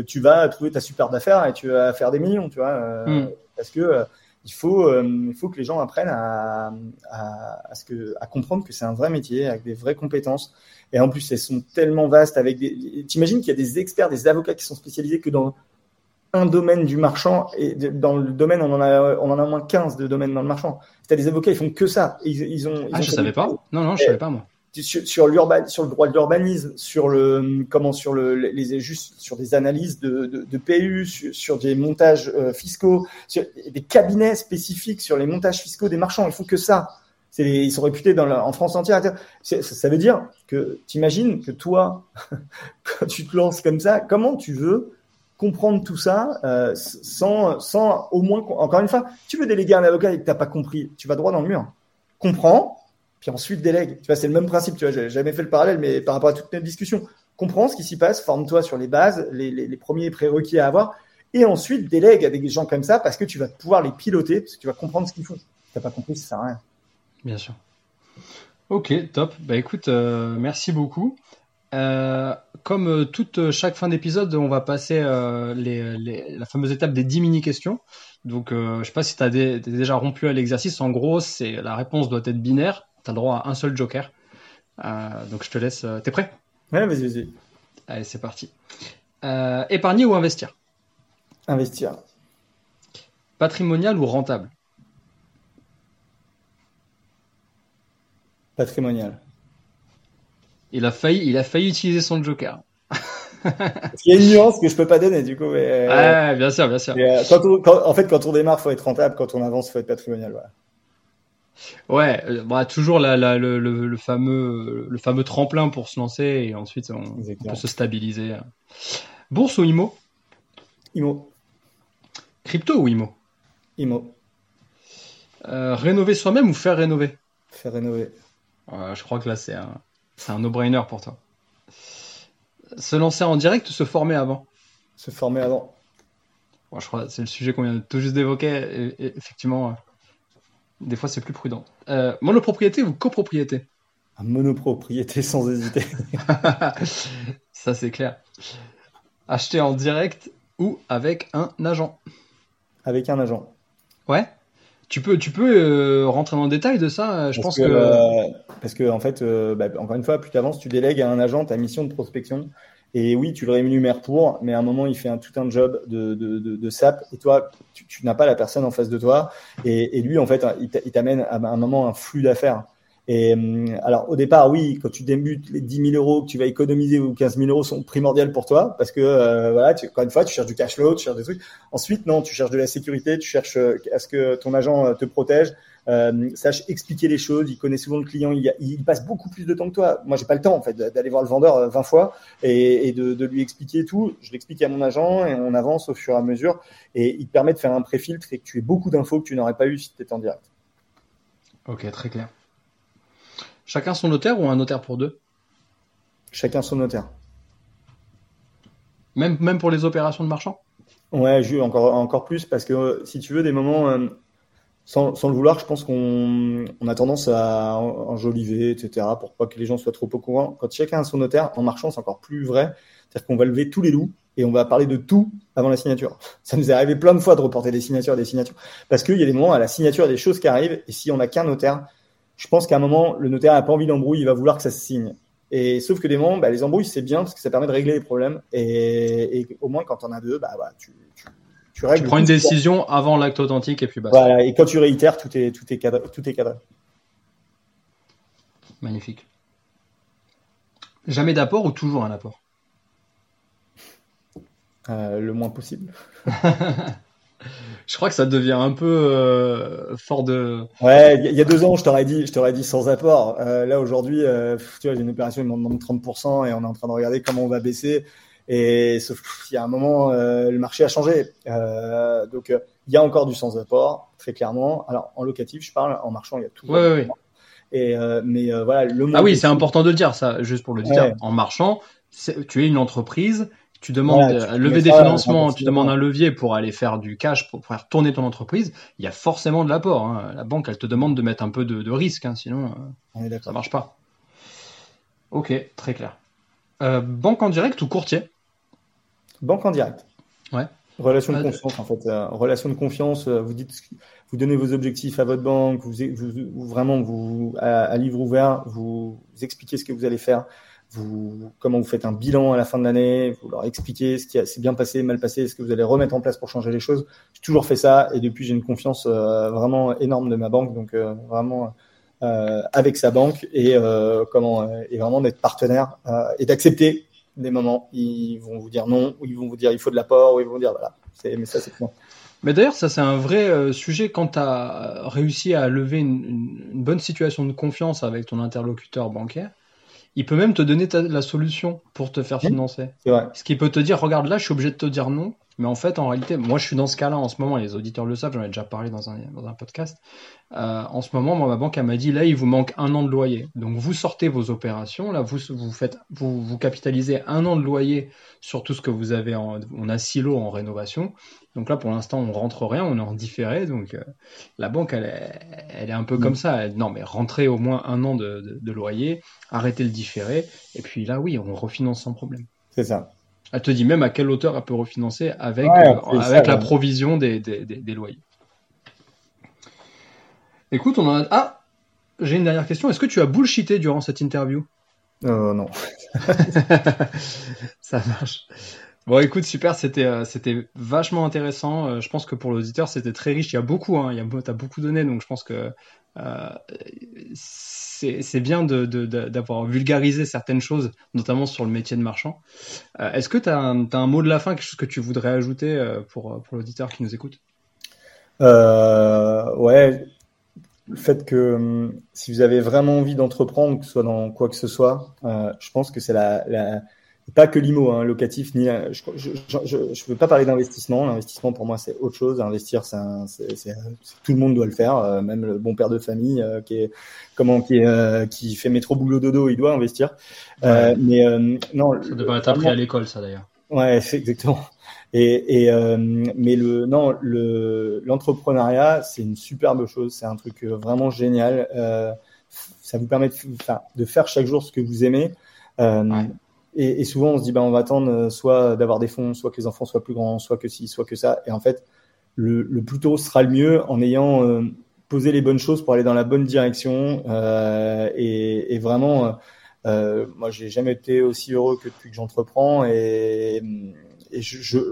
tu vas trouver ta super d'affaires et tu vas faire des millions, tu vois, hmm. parce que il faut, il faut que les gens apprennent à, à, à, ce que, à comprendre que c'est un vrai métier avec des vraies compétences et en plus, elles sont tellement vastes avec des. T'imagines qu'il y a des experts, des avocats qui sont spécialisés que dans un domaine du marchand et dans le domaine, on en a, on en a au moins 15 de domaines dans le marchand. T'as des avocats, ils font que ça. Ils, ils ont. ah, je savais pas. Non, non, je savais pas moi. Sur, sur sur le droit de l'urbanisme, sur le comment, sur le les juste sur des analyses de, de, de PU, sur, des montages euh, fiscaux, sur des cabinets spécifiques sur les montages fiscaux des marchands. Ils font que ça ils sont réputés dans en France entière. Ça veut dire que t'imagines que toi, quand tu te lances comme ça, comment tu veux comprendre tout ça euh, sans, sans au moins, encore une fois, tu veux déléguer un avocat et que t'as pas compris, tu vas droit dans le mur. Comprends, puis ensuite délègue. Tu vois, c'est le même principe. Tu vois, j'ai jamais fait le parallèle, mais par rapport à toute notre discussion, comprends ce qui s'y passe, forme-toi sur les bases, les, les, premiers prérequis à avoir, et ensuite délègue à des gens comme ça parce que tu vas pouvoir les piloter, parce que tu vas comprendre ce qu'ils font. T'as pas compris, ça sert à rien. Bien sûr. Ok, top. Bah écoute, euh, merci beaucoup. Euh, comme euh, toute chaque fin d'épisode, on va passer les, la fameuse étape des 10 mini-questions. Donc, je sais pas si tu as déjà rompu à l'exercice. En gros, la réponse doit être binaire. Tu as le droit à un seul joker. donc, je te laisse. T'es prêt? Ouais, vas-y, vas-y. Allez, c'est parti. épargner ou investir? Investir. Patrimonial ou rentable? Patrimonial. Il a failli, il a failli utiliser son joker. il y a une nuance que je peux pas donner du coup. Mais, euh, bien sûr, bien sûr. Euh, en fait, quand on démarre, faut être rentable. Quand on avance, faut être patrimonial. Ouais, euh, bah, toujours la, le, le, fameux, le fameux tremplin pour se lancer et ensuite on, peut se stabiliser. Bourse ou IMO IMO. Crypto ou IMO IMO. rénover soi-même ou faire rénover? Faire rénover je crois que là, c'est un, un no-brainer pour toi. Se lancer en direct ou se former avant? Se former avant. je crois c'est le sujet qu'on vient de tout juste d'évoquer. effectivement, euh, des fois, c'est plus prudent. Euh, monopropriété ou copropriété? Monopropriété sans hésiter. Ça, c'est clair. Acheter en direct ou avec un agent? Avec un agent. Ouais tu peux, tu peux euh, rentrer dans le détail de ça Je pense que. Euh, parce que, en fait, euh, bah, encore une fois, plus tu avances, tu délègues à un agent ta mission de prospection. Et oui, tu le rémunères pour, mais à un moment, il fait un, tout un job de, de, de, de SAP. Et toi, tu, tu n'as pas la personne en face de toi. Et, et lui, en fait, il t'amène à un moment un flux d'affaires. Et hum, alors au départ, oui, quand tu débutes, les 10 000 euros que tu vas économiser ou 15 000 euros sont primordiaux pour toi parce que euh, voilà, tu, encore une fois, tu cherches du cash flow, tu cherches des trucs. Ensuite, non, tu cherches de la sécurité, tu cherches euh, à ce que ton agent euh, te protège, euh, sache expliquer les choses. Il connaît souvent le client, il, il, passe beaucoup plus de temps que toi. Moi, j'ai pas le temps en fait d'aller voir le vendeur 20 fois et, et de, de, lui expliquer tout. Je l'explique à mon agent et on avance au fur et à mesure et il te permet de faire un pré-filtre et que tu aies beaucoup d'infos que tu n'aurais pas eu si tu étais en direct. Ok, très clair. Chacun son notaire ou un notaire pour deux? Chacun son notaire. Même, même pour les opérations de marchand? Ouais, encore, encore plus parce que si tu veux, des moments, euh, sans, le vouloir, je pense qu'on on a tendance à enjoliver, etc., pour pas que les gens soient trop au courant. Quand chacun a son notaire, en marchand, c'est encore plus vrai. C'est-à-dire qu'on va lever tous les loups et on va parler de tout avant la signature. Ça nous est arrivé plein de fois de reporter des signatures des signatures. Parce qu'il y a des moments à la signature, il y a des choses qui arrivent et si on n'a qu'un notaire, je pense qu'à un moment, le notaire n'a pas envie d'embrouille, il va vouloir que ça se signe. Et sauf que des moments, bah, les embrouilles, c'est bien parce que ça permet de régler les problèmes. Et, au moins, quand on a deux, bah, bah tu, tu, règles. Tu prends une décision avant l'acte authentique et puis bah. Voilà, et quand tu réitères, tout est, tout est cadré. Tout est cadré. Magnifique. Jamais d'apport ou toujours un apport? Euh, Le moins possible. je crois que ça devient un peu euh, fort de. Ouais, il y, a deux ans, je t'aurais dit, je t'aurais dit sans apport. Euh, là aujourd'hui, tu vois, j'ai une opération, il m'en demande 30% et on est en train de regarder comment on va baisser. Et sauf qu'il y a un moment, le marché a changé. donc il y a encore du sans apport, très clairement. Alors en locatif, je parle, en marchand, il y a tout. Ouais, ouais, ouais. Et mais voilà, le. Ah oui, c'est important de le dire ça, juste pour le dire. En marchand, tu es une entreprise tu demandes à lever des financements, tu demandes un levier pour aller faire du cash, pour faire tourner ton entreprise, il y a forcément de l'apport. Hein. La banque, elle te demande de mettre un peu de, risque, hein, sinon euh, ça marche pas. Ok, très clair. Euh, banque en direct ou courtier? Banque en direct. Ouais. Relation de confiance, en fait. Euh, relation de confiance, vous dites, vous donnez vos objectifs à votre banque, vous, vous, vraiment, vous, à livre ouvert, vous expliquez ce que vous allez faire vous, comment vous faites un bilan à la fin de l'année, vous leur expliquez ce qui s'est bien passé, mal passé, ce que vous allez remettre en place pour changer les choses. J'ai toujours fait ça et depuis j'ai une confiance euh, vraiment énorme de ma banque, donc euh, vraiment euh, avec sa banque et comment et vraiment d'être partenaire et d'accepter des moments. Ils vont vous dire non, ou ils vont vous dire il faut de l'apport, ou ils vont vous dire voilà. Mais ça c'est bon. Mais d'ailleurs, ça c'est un vrai sujet quand tu as réussi à lever une, une, bonne situation de confiance avec ton interlocuteur bancaire il peut même te donner la solution pour te faire financer. Vrai. Ce qui peut te dire, regarde là, je suis obligé de te dire non, mais en fait, en réalité, moi, je suis dans ce cas-là en ce moment, les auditeurs le savent, j'en ai déjà parlé dans un, dans un podcast. Euh, en ce moment, moi, ma banque, elle m'a dit, là, il vous manque un an de loyer. Donc, vous sortez vos opérations, là, vous, vous faites, vous, vous capitalisez un an de loyer sur tout ce que vous avez en, on a silo en rénovation. Donc là, pour l'instant, on rentre rien, on est en différé. Donc, euh, la banque, elle est, elle est un peu comme mm. ça. non, mais rentrez au moins un an de, de, de loyer, arrêtez le différé. Et puis là, oui, on refinance sans problème. C'est ça. Elle te dit même à quelle hauteur elle peut refinancer avec, euh, avec la provision des, des, des, loyers. Écoute, on a. Ah J'ai une dernière question. Est-ce que tu as bullshité durant cette interview? Euh, Non. Ça marche. Bon, écoute, super, c'était euh, c'était vachement intéressant. Euh, je pense que pour l'auditeur, c'était très riche. Il y a beaucoup, hein, il y a, as beaucoup donné, donc je pense que euh, c'est bien d'avoir vulgarisé certaines choses, notamment sur le métier de marchand. Est-ce que tu as, un mot de la fin, quelque chose que tu voudrais ajouter pour, pour l'auditeur qui nous écoute? Ouais, le fait que hum, si vous avez vraiment envie d'entreprendre, que ce soit dans quoi que ce soit, je pense que c'est la pas que l'IMO, hein, locatif, ni je je, veux pas parler d'investissement. L'investissement pour moi c'est autre chose. Investir, c'est, tout le monde doit le faire, euh, même le bon père de famille euh, qui est comment qui est, euh, qui fait métro boulot dodo, il doit investir. mais non, ça devrait être appris à l'école, ça d'ailleurs. Ouais, c'est exactement. Et, et mais le non le l'entrepreneuriat c'est une superbe chose, c'est un truc vraiment génial. ça vous permet de, de, faire chaque jour ce que vous aimez. Ouais. Et, souvent, on se dit, bah, on va attendre euh, soit d'avoir des fonds, soit que les enfants soient plus grands, soit que ci, soit que ça. Et en fait, le, plus tôt sera le mieux en ayant euh, posé les bonnes choses pour aller dans la bonne direction. Euh, et, vraiment, euh, moi, j'ai jamais été aussi heureux que depuis que j'entreprends. Et,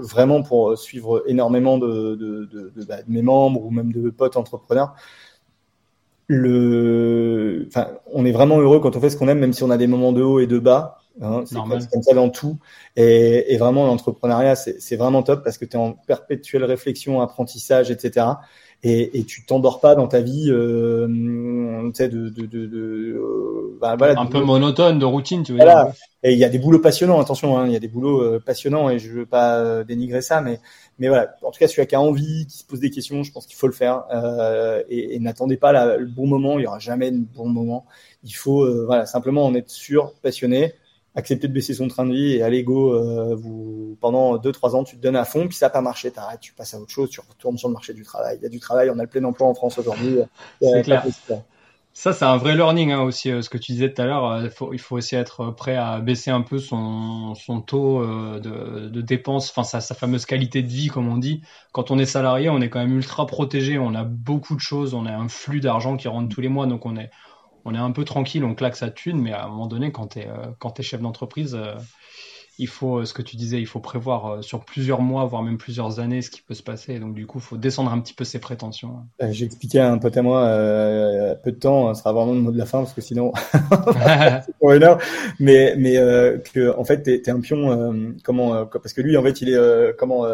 vraiment pour suivre énormément bah, de mes membres ou même de potes entrepreneurs. Le, enfin, on est vraiment heureux quand on fait ce qu'on aime, même si on a des moments de haut et de bas. Hein, c'est comme, ça dans tout. Et, et vraiment, l'entrepreneuriat, c'est vraiment top parce que tu es en perpétuelle réflexion, apprentissage, etc. Et, et tu t'endors pas dans ta vie, euh, tu sais, de, de, de, de, bah, voilà, un peu monotone de routine, tu veux voilà. dire. Et il y a des boulots passionnants, attention, hein, il y a des boulots euh, passionnants et je veux pas euh, dénigrer ça, mais mais voilà, en tout cas celui qui a envie, qui se pose des questions, je pense qu'il faut le faire euh, et, et n'attendez pas la, le bon moment, il y aura jamais de bon moment. Il faut voilà simplement en être sûr, passionné, accepter de baisser son train de vie et aller go euh, vous pendant deux trois ans tu te donnes à fond puis ça n'a pas marché t'arrêtes tu passes à autre chose tu retournes sur le marché du travail. Il y a du travail on a le plein emploi en France aujourd'hui. C'est clair. ça c'est un vrai learning hein, aussi euh, ce que tu disais tout à l'heure. Euh, il faut il faut aussi être prêt à baisser un peu son son taux de, de dépenses enfin sa, sa fameuse qualité de vie comme on dit. Quand on est salarié on est quand même ultra protégé. On a beaucoup de choses. On a un flux d'argent qui rentre tous les mois. Donc on est on est un peu tranquille, on claque sa thune, mais à un moment donné, quand tu es, euh, chef d'entreprise, euh, il faut, euh, ce que tu disais, il faut prévoir sur plusieurs mois, voire même plusieurs années, ce qui peut se passer. Donc, du coup, il faut descendre un petit peu ses prétentions. J'ai expliqué à un pote à moi, peu de temps, ce sera vraiment le mot de la fin, parce que sinon, c'est pour une heure. Mais, mais que, en fait, tu es, un pion, comment, parce que lui, en fait, il est, comment,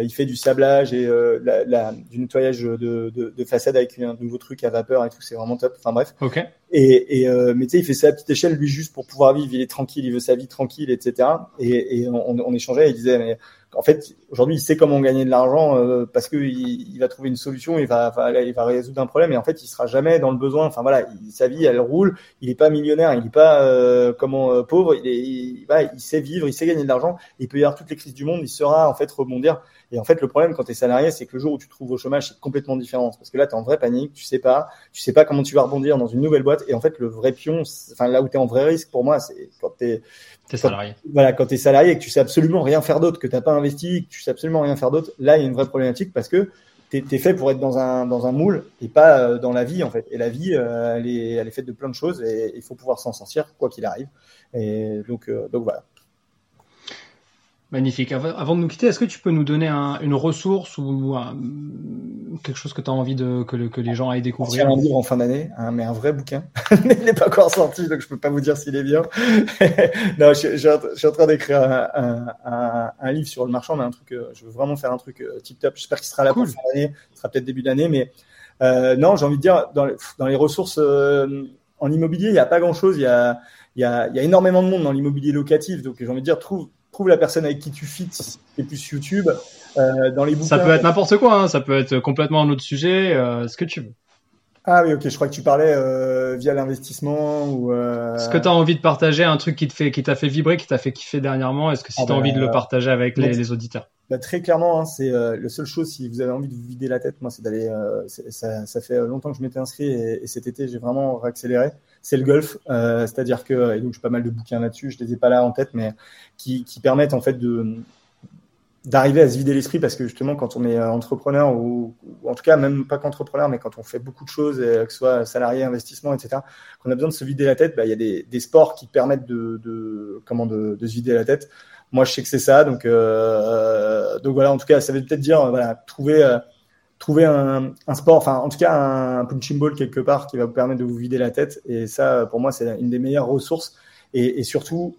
il fait du sablage et euh, la, la, du nettoyage de, de, de, façade avec un nouveau truc à vapeur et tout. C'est vraiment top. Enfin bref. Ok. Et, et euh, mais tu sais, il fait ça à petite échelle, lui, juste pour pouvoir vivre. Il est tranquille, il veut sa vie tranquille, etc. Et, et on, on, échangeait. il disait, mais en fait, aujourd'hui, il sait comment gagner de l'argent euh, parce que il, il, va trouver une solution, il va, il va résoudre un problème. Et en fait, il sera jamais dans le besoin. Enfin voilà, sa vie, elle roule. Il est pas millionnaire, il est pas euh, comment euh, pauvre. Il, est, il, il sait vivre, il sait gagner de l'argent. Il peut y avoir toutes les crises du monde, il saura en fait rebondir. Et en fait, le problème quand tu es salarié, c'est que le jour où tu te trouves au chômage, c'est complètement différent. Parce que là, tu es en vraie panique, tu sais pas, tu sais pas comment tu vas rebondir dans une nouvelle boîte. Et en fait, le vrai pion, enfin là où tu es en vrai risque pour moi, c'est quand tu es salarié. Voilà, quand tu es salarié et que tu sais absolument rien faire d'autre, que tu pas investi, que tu sais absolument rien faire d'autre, là, il y a une vraie problématique parce que tu es, fait pour être dans un, dans un moule et pas euh, dans la vie, en fait. Et la vie, euh, elle, est, elle est faite de plein de choses et il faut pouvoir s'en sortir, quoi qu'il arrive. Et donc, euh, donc voilà. Magnifique. Avant de nous quitter, est-ce que tu peux nous donner une ressource ou quelque chose que tu as envie de, que, que, les gens aillent découvrir? un livre en fin d'année, hein, mais un vrai bouquin. il n'est pas encore sorti, donc je peux pas vous dire s'il est bien. non, je, je, suis en train d'écrire un, un, un, livre sur le marchand, mais un truc, euh, je veux vraiment faire un truc euh, tip-top. J'espère qu'il sera là pour fin d'année. Ce sera peut-être début d'année, mais euh, non, j'ai envie de dire, dans les, dans les ressources euh, en immobilier, il n'y a pas grand-chose. Il y a, y, a, il y a énormément de monde dans l'immobilier locatif, donc j'ai envie de dire, trouve trouve la personne avec qui tu fites et plus YouTube. Euh, dans les bouquins, ça peut être n'importe quoi, hein. ça peut être complètement un autre sujet, euh, ce que tu veux. Ah oui, ok, je crois que tu parlais euh, via l'investissement ou. Est-ce que tu as envie de partager un truc qui te fait, qui t'a fait vibrer, qui t'a fait kiffer dernièrement? Est-ce que si ah tu as bah, envie de le partager avec les, les auditeurs? Bah, Très clairement, hein, c'est la seule chose si vous avez envie de vous vider la tête, moi, c'est d'aller. Ça, ça fait longtemps que je m'étais inscrit et, et, cet été j'ai vraiment réaccéléré. C'est le golf, euh, c'est-à-dire que et donc j'ai pas mal de bouquins là-dessus, je les ai pas là en tête, mais qui, permettent en fait d'arriver à se vider l'esprit parce que justement quand on est euh, entrepreneur ou, en tout cas même pas qu'entrepreneur mais quand on fait beaucoup de choses que ce soit salarié investissement etc qu'on a besoin de se vider la tête bah, il y a des, sports qui permettent de, comment de, se vider la tête. Moi je sais que c'est ça donc euh, voilà en tout cas ça veut peut-être dire trouver euh, trouver un, un, sport enfin en tout cas un, un punching ball quelque part qui va vous permettre de vous vider la tête et ça pour moi c'est une des meilleures ressources et, et surtout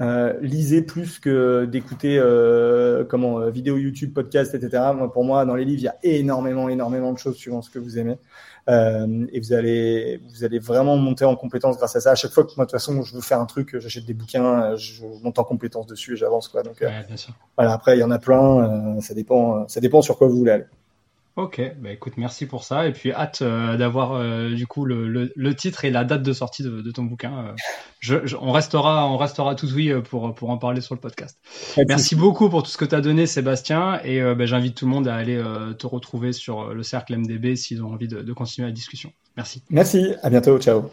euh, lisez plus que d'écouter euh, comment euh, vidéo YouTube, podcast, etc. Moi, pour moi, dans les livres, il y a énormément, énormément de choses suivant ce que vous aimez, euh, et vous allez, vous allez vraiment monter en compétence grâce à ça. À chaque fois que moi, de toute façon, je veux faire un truc, j'achète des bouquins, je monte en compétence dessus et j'avance quoi. Donc ouais, voilà. Après, il y en a plein. ça dépend, ça dépend sur quoi vous voulez aller. Ok, bah écoute, merci pour ça. Et puis hâte euh, d'avoir euh, du coup le, le, le, titre et la date de sortie de, de ton bouquin. Euh, je, on restera, on restera tout oui pour pour en parler sur le podcast. Merci, beaucoup pour tout ce que tu as donné, Sébastien. Et bah, j'invite tout le monde à aller te retrouver sur le cercle MDB s'ils ont envie de, de continuer la discussion. Merci. Merci. À bientôt. Ciao.